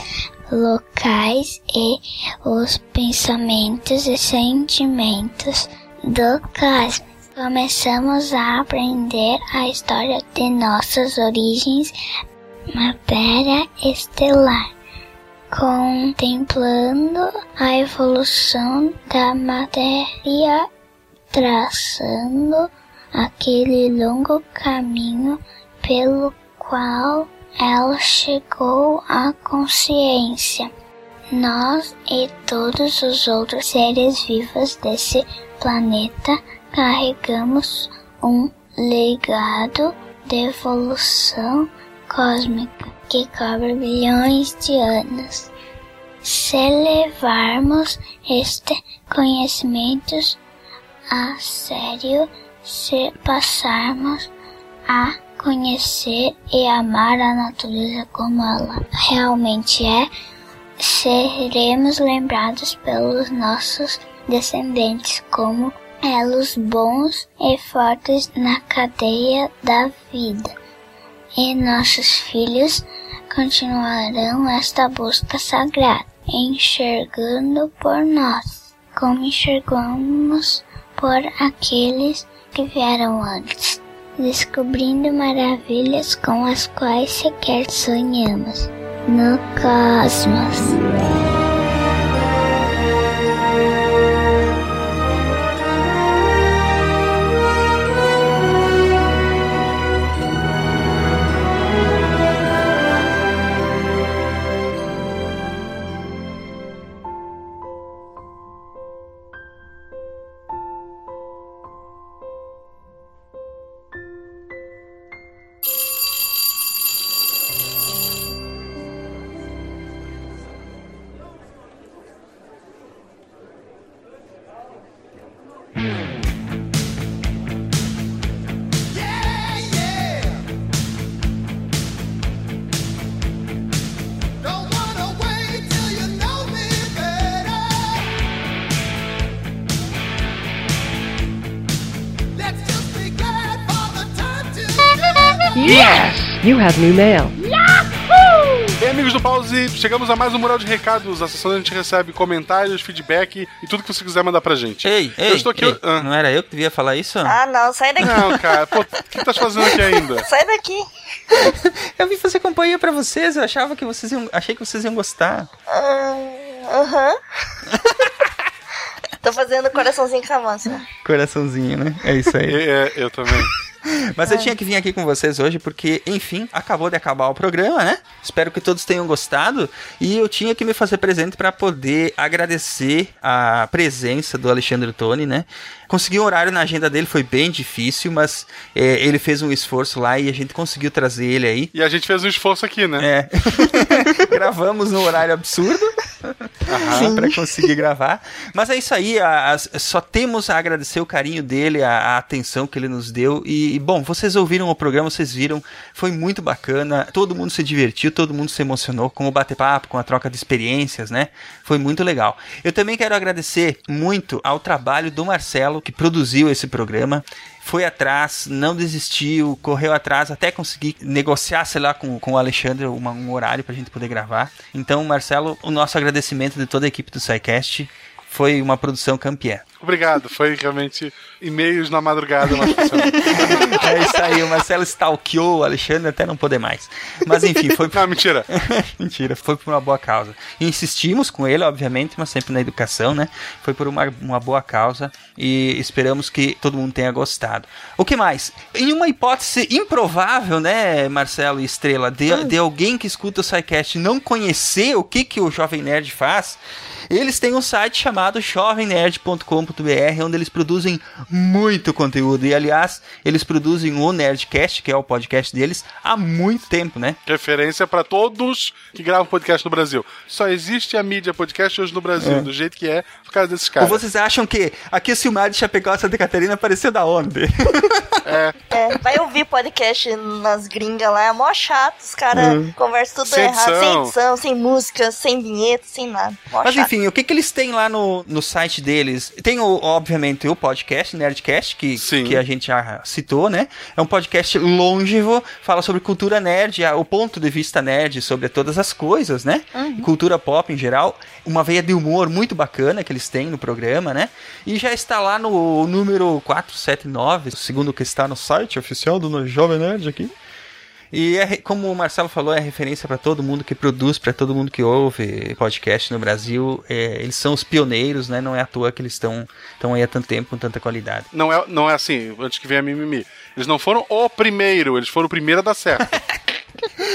locais e os pensamentos e sentimentos do cosmos. Começamos a aprender a história de nossas origens, matéria estelar, contemplando a evolução da matéria, traçando aquele longo caminho pelo qual ela chegou à consciência. Nós e todos os outros seres vivos desse planeta carregamos um legado de evolução cósmica que cobre bilhões de anos. Se levarmos este conhecimento a sério, se passarmos a conhecer e amar a natureza como ela realmente é, seremos lembrados pelos nossos descendentes como elos bons e fortes na cadeia da vida. E nossos filhos continuarão esta busca sagrada, enxergando por nós, como enxergamos por aqueles que vieram antes, descobrindo maravilhas com as quais sequer sonhamos no cosmos. Have new mail. Bem, amigos do Pause, chegamos a mais um mural de recados. A sessão a gente recebe comentários, feedback e tudo que você quiser mandar pra gente. Ei, ei, eu estou aqui. ei, Ah. não era eu que devia falar isso? Ah, não, sai daqui. Não, cara, pô, o que tu tá fazendo aqui ainda? Sai daqui. Eu vim fazer companhia pra vocês, eu achava que vocês iam, achei que vocês iam gostar. Ah, Aham. Tô fazendo coraçãozinho com a mão, assim. Coraçãozinho, né? É isso aí. É, eu também. Mas eu tinha que vir aqui com vocês hoje porque, enfim, acabou de acabar o programa, né? Espero que todos tenham gostado e eu tinha que me fazer presente para poder agradecer a presença do Alexandre Toni, né? Conseguir um horário na agenda dele foi bem difícil, mas é, ele fez um esforço lá e a gente conseguiu trazer ele aí. E a gente fez um esforço aqui, né? É. Gravamos no horário absurdo para conseguir gravar. Mas é isso aí, a- a- só temos a agradecer o carinho dele, a, a atenção que ele nos deu. E, e, bom, vocês ouviram o programa, vocês viram, foi muito bacana. Todo mundo se divertiu, todo mundo se emocionou com o bate-papo, com a troca de experiências, né? Foi muito legal. Eu também quero agradecer muito ao trabalho do Marcelo, que produziu esse programa foi atrás, não desistiu, correu atrás até conseguir negociar, sei lá, com, com o Alexandre uma- um horário pra gente poder gravar. Então, Marcelo, o nosso agradecimento de toda a equipe do SciCast. Foi uma produção campeã. Obrigado, foi realmente e-mails na madrugada, mas. É isso aí, o Marcelo stalkeou o Alexandre até não poder mais. Mas enfim, foi. Não, mentira. mentira, foi por uma boa causa. Insistimos com ele, obviamente, mas sempre na educação, né? Foi por uma, uma boa causa e esperamos que todo mundo tenha gostado. O que mais? Em uma hipótese improvável, né, Marcelo e Estrela, de, de alguém que escuta o SciCast não conhecer o que, que o Jovem Nerd faz. Eles têm um site chamado jovemnerd.com.br, onde eles produzem muito conteúdo. E, aliás, eles produzem o Nerdcast, que é o podcast deles, há muito tempo, né? Referência pra todos que gravam podcast no Brasil. Só existe a mídia podcast hoje no Brasil, É. do jeito que é, por causa desses Ou caras. vocês acham que aqui o Silmar de Chapecó Santa Catarina apareceu da onde? É, vai ouvir podcast nas gringas lá, é mó chato, os caras Hum. conversam tudo Sem errado, sem edição. edição, sem música, sem vinheta, sem nada. Mó Mas chato. enfim, o que, que eles têm lá no, no site deles? Tem, o, obviamente, o podcast, Nerdcast, que, que a gente já citou, né? É um podcast longevo, fala sobre cultura nerd, o ponto de vista nerd sobre todas as coisas, né? Uhum. Cultura pop em geral. Uma veia de humor muito bacana que eles têm no programa, né? E já está lá no número 479, segundo o que está no site oficial do Jovem Nerd aqui. E é, como o Marcelo falou, é referência para todo mundo que produz, para todo mundo que ouve podcast no Brasil. É, eles são os pioneiros, né? Não é à toa que eles estão estão aí há tanto tempo com tanta qualidade. Não é, não é assim, antes que venha a mimimi. Eles não foram o primeiro, eles foram o primeiro a dar certo.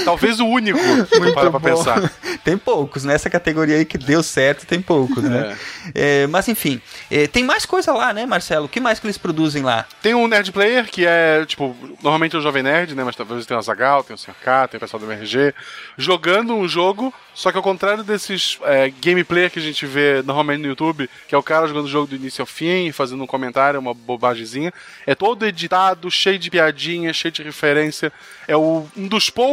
Talvez o único, Muito para pra pensar. Tem poucos, nessa categoria aí que deu certo, tem poucos, né? É, mas enfim, é, tem mais coisa lá, né, Marcelo? O que mais que eles produzem lá? Tem um Nerd Player, que é, tipo, normalmente é o Jovem Nerd, né? Mas talvez tem o Azagal, tem o CK, tem o pessoal do MRG, jogando um jogo, só que ao contrário desses é, gameplay que a gente vê normalmente no YouTube, que é o cara jogando o jogo do início ao fim, fazendo um comentário, uma bobagemzinha, é todo editado, cheio de piadinha, cheio de referência. É o, um dos poucos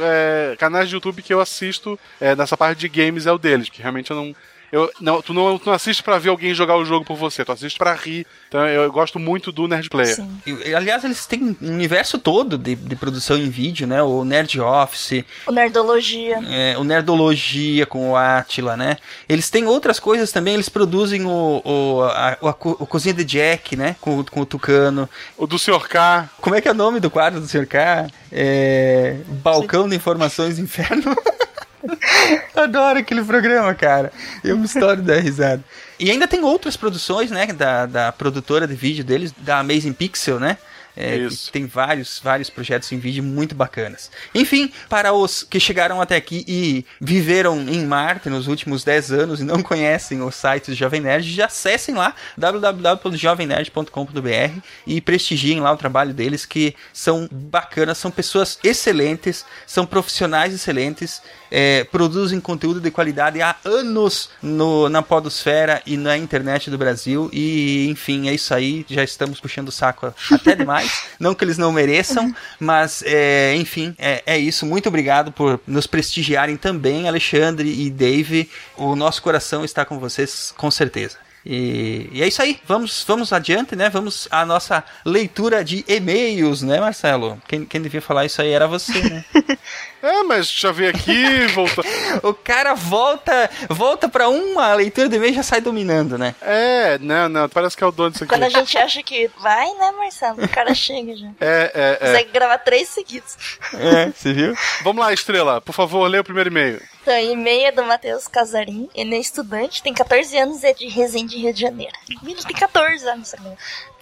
é, canais de YouTube que eu assisto é, nessa parte de games, é o deles, que realmente eu não eu, não, tu, não, tu não assiste pra ver alguém jogar o jogo por você, tu assiste pra rir. Então eu, eu gosto muito do Nerd Player. Sim. E, aliás, eles têm um universo todo de, de produção em vídeo, né? O Nerd Office. O Nerdologia. É, o Nerdologia com o Atila, né? Eles têm outras coisas também, eles produzem o, o, a, a, o Cozinha de Jack, né? Com, com o Tucano. O do Sr. K. Como é que é o nome do quadro do Sr. K? É... Balcão Sim. de Informações Inferno. Adoro aquele programa, cara. Eu me estouro da risada. E ainda tem outras produções, né, da, da produtora de vídeo deles, da Amazing Pixel, né? É, tem vários, vários projetos em vídeo muito bacanas. Enfim, para os que chegaram até aqui e viveram em Marte nos últimos 10 anos e não conhecem o site do Jovem Nerd, já acessem lá www.jovemnerd.com.br e prestigiem lá o trabalho deles, que são bacanas, são pessoas excelentes, são profissionais excelentes, é, produzem conteúdo de qualidade há anos no, na podosfera e na internet do Brasil. E, enfim, é isso aí. Já estamos puxando o saco até demais. Não que eles não mereçam, mas, é, enfim, é, é isso. Muito obrigado por nos prestigiarem também, Alexandre e Dave. O nosso coração está com vocês, com certeza. E, e, é isso aí, vamos, vamos adiante, né? Vamos à nossa leitura de e-mails, né, Marcelo? Quem, quem devia falar isso aí era você, né? É, mas já veio aqui, volta. o cara volta, volta pra uma leitura de e-mail e já sai dominando, né? É, não, não, parece que é o dono disso aqui. Quando a gente acha que vai, né, Marcelo? O cara chega já. É, é, é. Consegue gravar três seguidos. É, você viu? Vamos lá, Estrela, por favor, lê o primeiro e-mail. Então, e-mail é do Matheus Casarim. Ele é estudante, tem 14 anos e é de Resende, Rio de Janeiro. Ele tem 14 anos.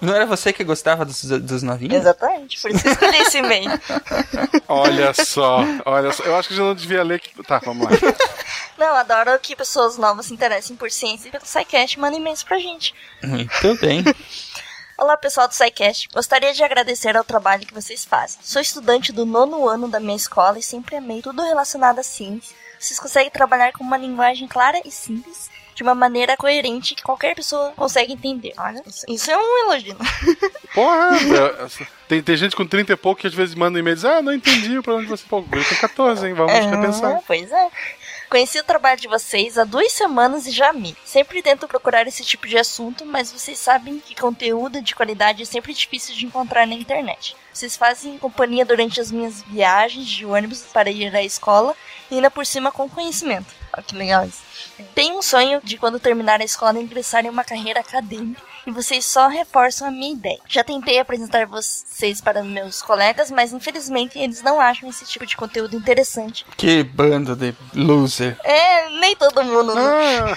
Não era você que gostava dos, dos novinhos? Exatamente, por isso que eu escolhi esse e-mail. olha só, olha. Eu acho que já não devia ler. Que... Tá, vamos lá. Não, adoro que pessoas novas se interessem por ciência e pelo SciCast mandem e-mails pra gente. Muito bem. Olá pessoal do SciCast, gostaria de agradecer ao trabalho que vocês fazem. Sou estudante do nono ano da minha escola e sempre amei tudo relacionado à ciência. Vocês conseguem trabalhar com uma linguagem clara e simples, de uma maneira coerente que qualquer pessoa consegue entender. Olha, isso é um elogio. Porra, tem, tem gente com 30 e pouco que às vezes manda e-mail e diz, ah, não entendi pra onde você pô, eu tenho 14, hein? Vamos é, pensar. Pois é. Conheci o trabalho de vocês há duas semanas e já amei. Sempre tento procurar esse tipo de assunto, mas vocês sabem que conteúdo de qualidade é sempre difícil de encontrar na internet. Vocês fazem companhia durante as minhas viagens de ônibus para ir à escola e ainda por cima com conhecimento. Olha que legal isso. Tenho um sonho de quando terminar a escola ingressar em uma carreira acadêmica e vocês só reforçam a minha ideia. Já tentei apresentar vocês para meus colegas, mas infelizmente eles não acham esse tipo de conteúdo interessante. Que bando de loser. É, nem todo mundo. Ah,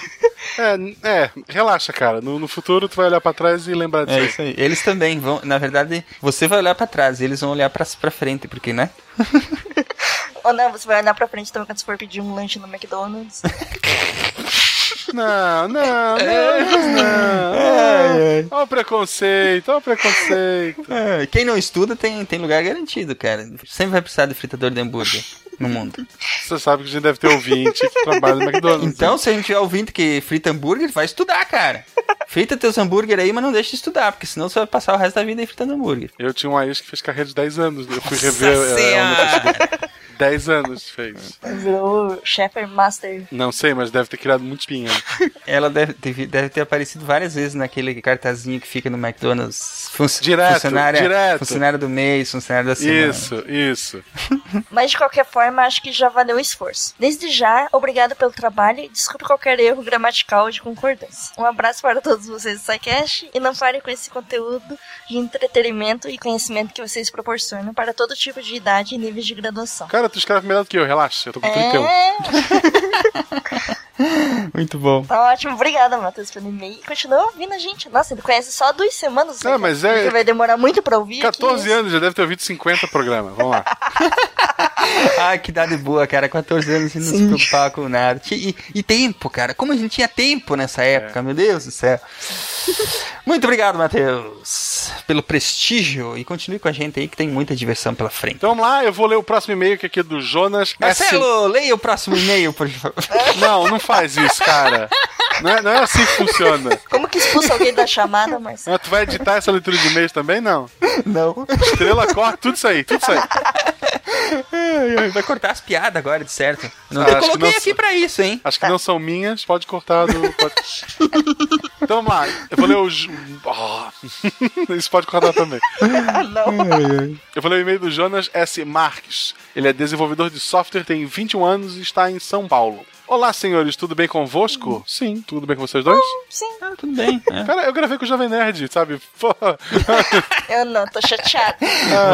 é, é, relaxa, cara. No, no, futuro tu vai olhar para trás e lembrar disso. É isso aí. Eles também vão, na verdade, você vai olhar para trás, eles vão olhar para frente, porque, né? Ou não, você vai olhar pra frente também quando você for pedir um lanche no McDonald's. Não, não, não, não. Olha o preconceito, olha o preconceito. É, quem não estuda tem, tem lugar garantido, cara. Sempre vai precisar de fritador de hambúrguer no mundo. Você sabe que a gente deve ter ouvinte que trabalha no McDonald's. Então, né? se a gente tiver ouvinte que frita hambúrguer, vai estudar, cara. Frita teus hambúrguer aí, mas não deixa de estudar, porque senão você vai passar o resto da vida aí fritando hambúrguer. Eu tinha uma ex que fez carreira de 10 anos. Eu fui rever ela 10 anos fez. Virou Shepard Master. Não sei, mas deve ter criado muito espinha. Ela deve, deve, deve, ter aparecido várias vezes naquele cartazinho que fica no McDonald's. Fun direto, funcionária, direto. Funcionário do mês, funcionário da semana. Isso, isso. Mas de qualquer forma, acho que já valeu o esforço. Desde já, obrigado pelo trabalho e desculpe qualquer erro gramatical de concordância. Um abraço para todos vocês do SciCast e não parem com esse conteúdo de entretenimento e conhecimento que vocês proporcionam para todo tipo de idade e níveis de graduação. Cara, tu escreve melhor do que eu, relaxa, eu tô com 31. É... Muito bom. Tá ótimo, obrigada, Matheus, pelo e-mail. Continua ouvindo a gente. Nossa, ele conhece só duas semanas. Não, mas é. vai demorar muito pra ouvir. 14 aqui, anos, já deve ter ouvido 50 programas. Vamos lá. Ai, que idade boa, cara. 14 anos e não se preocupar com nada. E, e tempo, cara. Como a gente tinha tempo nessa época, meu Deus do céu. Muito obrigado, Matheus, pelo prestígio. E continue com a gente aí que tem muita diversão pela frente. Então vamos lá, eu vou ler o próximo e-mail que é aqui do Jonas. Marcelo, leia o próximo e-mail, por favor. Não, não faz isso, cara. Não é, não é assim que funciona. Como que expulsa alguém da chamada, Marcelo? Ah, tu vai editar essa leitura de e-mails também? Não. Não. Estrela corta tudo isso aí, tudo isso aí. Vai cortar as piadas agora, de certo. Não, Ah, eu coloquei não- aqui pra isso, hein? Acho que não são minhas, pode cortar do. pode- Então vamos lá, eu vou ler o. Oh. Isso pode cortar também. Eu vou ler o e-mail do Jonas S. Marques. Ele é desenvolvedor de software, tem 21 anos e está em São Paulo. Olá, senhores, tudo bem convosco? Sim, tudo bem com vocês dois? Sim. Ah, tudo bem. é. Cara, eu gravei com o Jovem Nerd, sabe? Porra. Eu não, tô chateada.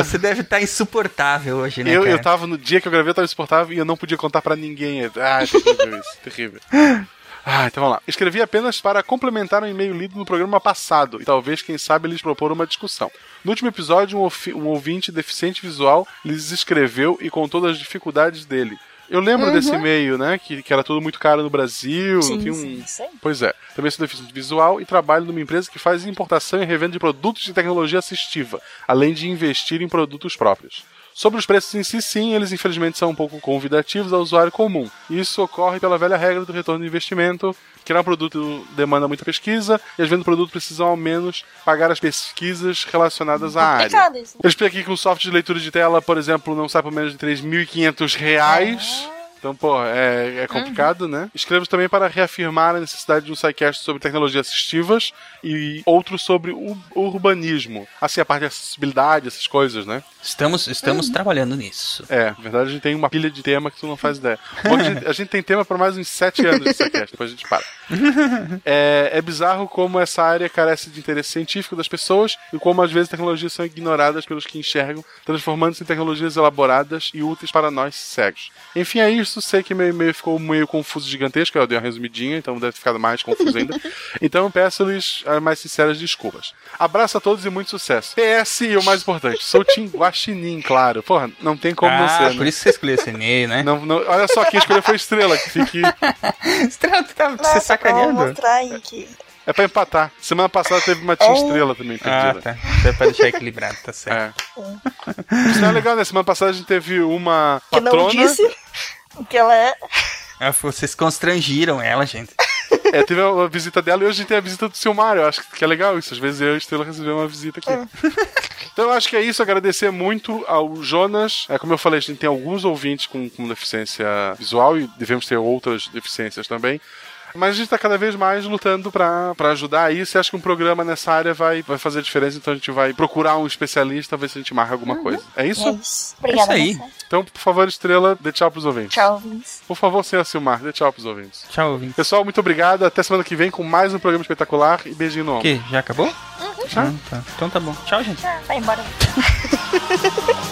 Você deve estar insuportável hoje, né, Eu, cara? eu tava no dia que eu gravei, eu tava insuportável e eu não podia contar pra ninguém. Ah, é terrível isso, terrível. Ah, então vamos lá. Escrevi apenas para complementar um e-mail lido no programa passado e talvez, quem sabe, lhes propor uma discussão. No último episódio, um, um ouvinte deficiente visual lhes escreveu e contou das dificuldades dele. Eu lembro Uhum. desse e-mail, né? Que, que era tudo muito caro no Brasil. Sim, não um... sim. Pois é. Também sou deficiente visual e trabalho numa empresa que faz importação e revenda de produtos de tecnologia assistiva, além de investir em produtos próprios. Sobre os preços em si, sim, eles infelizmente são um pouco convidativos ao usuário comum. Isso ocorre pela velha regra do retorno de investimento. Criar um produto demanda muita pesquisa e as vendas do produto precisam ao menos pagar as pesquisas relacionadas à área. Isso. Eu expliquei aqui que um software de leitura de tela, por exemplo, não sai por menos de 3.500 reais. Então, pô, é, é complicado, né? Escrevo também para reafirmar a necessidade de um sidecast sobre tecnologias assistivas e outro sobre o urbanismo. Assim, a parte de acessibilidade, essas coisas, né? Estamos, estamos trabalhando nisso. É, na verdade a gente tem uma pilha de tema que tu não faz ideia. Bom, a, gente, a gente tem tema para mais uns sete anos de sidecast, depois a gente para. É, é bizarro como essa área carece de interesse científico das pessoas e como às vezes tecnologias são ignoradas pelos que enxergam, transformando-se em tecnologias elaboradas e úteis para nós cegos. Enfim, é isso. Sei que meu e-mail ficou meio confuso gigantesco, eu dei uma resumidinha, então deve ter ficado mais confuso ainda. Então eu peço-lhes as mais sinceras desculpas. Abraço a todos e muito sucesso. PS e o mais importante, sou Tim Guaxinim, claro. Porra, não tem como não ah, ser, né? por isso que você escolheu esse e-mail, né? Não, não- olha só, quem escolheu foi Estrela, que fique. Estrela, tu tá Não, você só pra sacaneando? mostrar aí que... É pra empatar. Semana passada teve uma Team Estrela também Ah, perdida. tá. Isso é pra deixar equilibrado, tá certo. É. Isso não é legal, né? Semana passada a gente teve uma Que não patrona. disse o que ela é. Ah, vocês constrangiram ela, gente. É, teve a visita dela e hoje a gente tem a visita do Silmário. Eu acho que é legal isso. Às vezes eu e a Estrela recebemos uma visita aqui. Então eu acho que é isso. Agradecer muito ao Jonas. É, como eu falei, a gente tem alguns ouvintes com, com deficiência visual e devemos ter outras deficiências também. Mas a gente tá cada vez mais lutando pra pra ajudar isso e acho que um programa nessa área vai, vai fazer diferença, então a gente vai procurar um especialista, ver se a gente marca alguma coisa. É isso? É isso. Obrigada, É isso aí. Então, por favor, Estrela, dê tchau pros ouvintes. Tchau, ouvintes. Por favor, senhor Silmar, dê tchau pros ouvintes. Tchau, ouvinte. Pessoal, muito obrigado. Até semana que vem com mais um programa espetacular e beijinho no O ombro. quê? Já acabou? Uhum. Já? tá. Então tá bom. Tchau, gente. Ah, vai embora.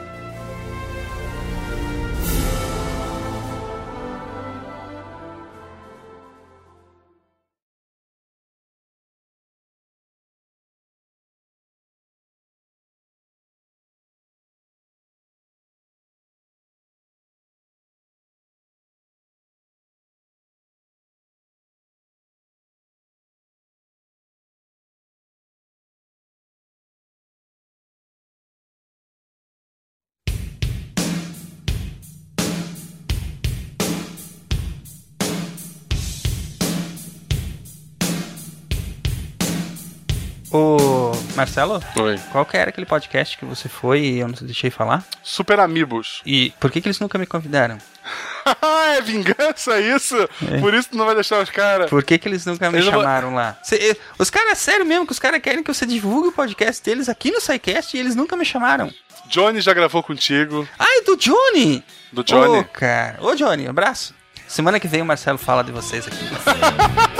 Ô, Marcelo? Oi. Qual que era aquele podcast que você foi e eu não deixei falar? Super Amigos. E por que, que eles nunca me convidaram? é vingança isso? É. Por isso tu não vai deixar os caras. Por que, que eles nunca me Eles vão- chamaram lá? Cê- os caras, sério mesmo, que os caras querem que você divulgue o podcast deles aqui no SciCast e eles nunca me chamaram. Johnny já gravou contigo. Ai, do Johnny! Do Johnny. Ô, cara. Ô, Johnny, abraço. Semana que vem o Marcelo fala de vocês aqui.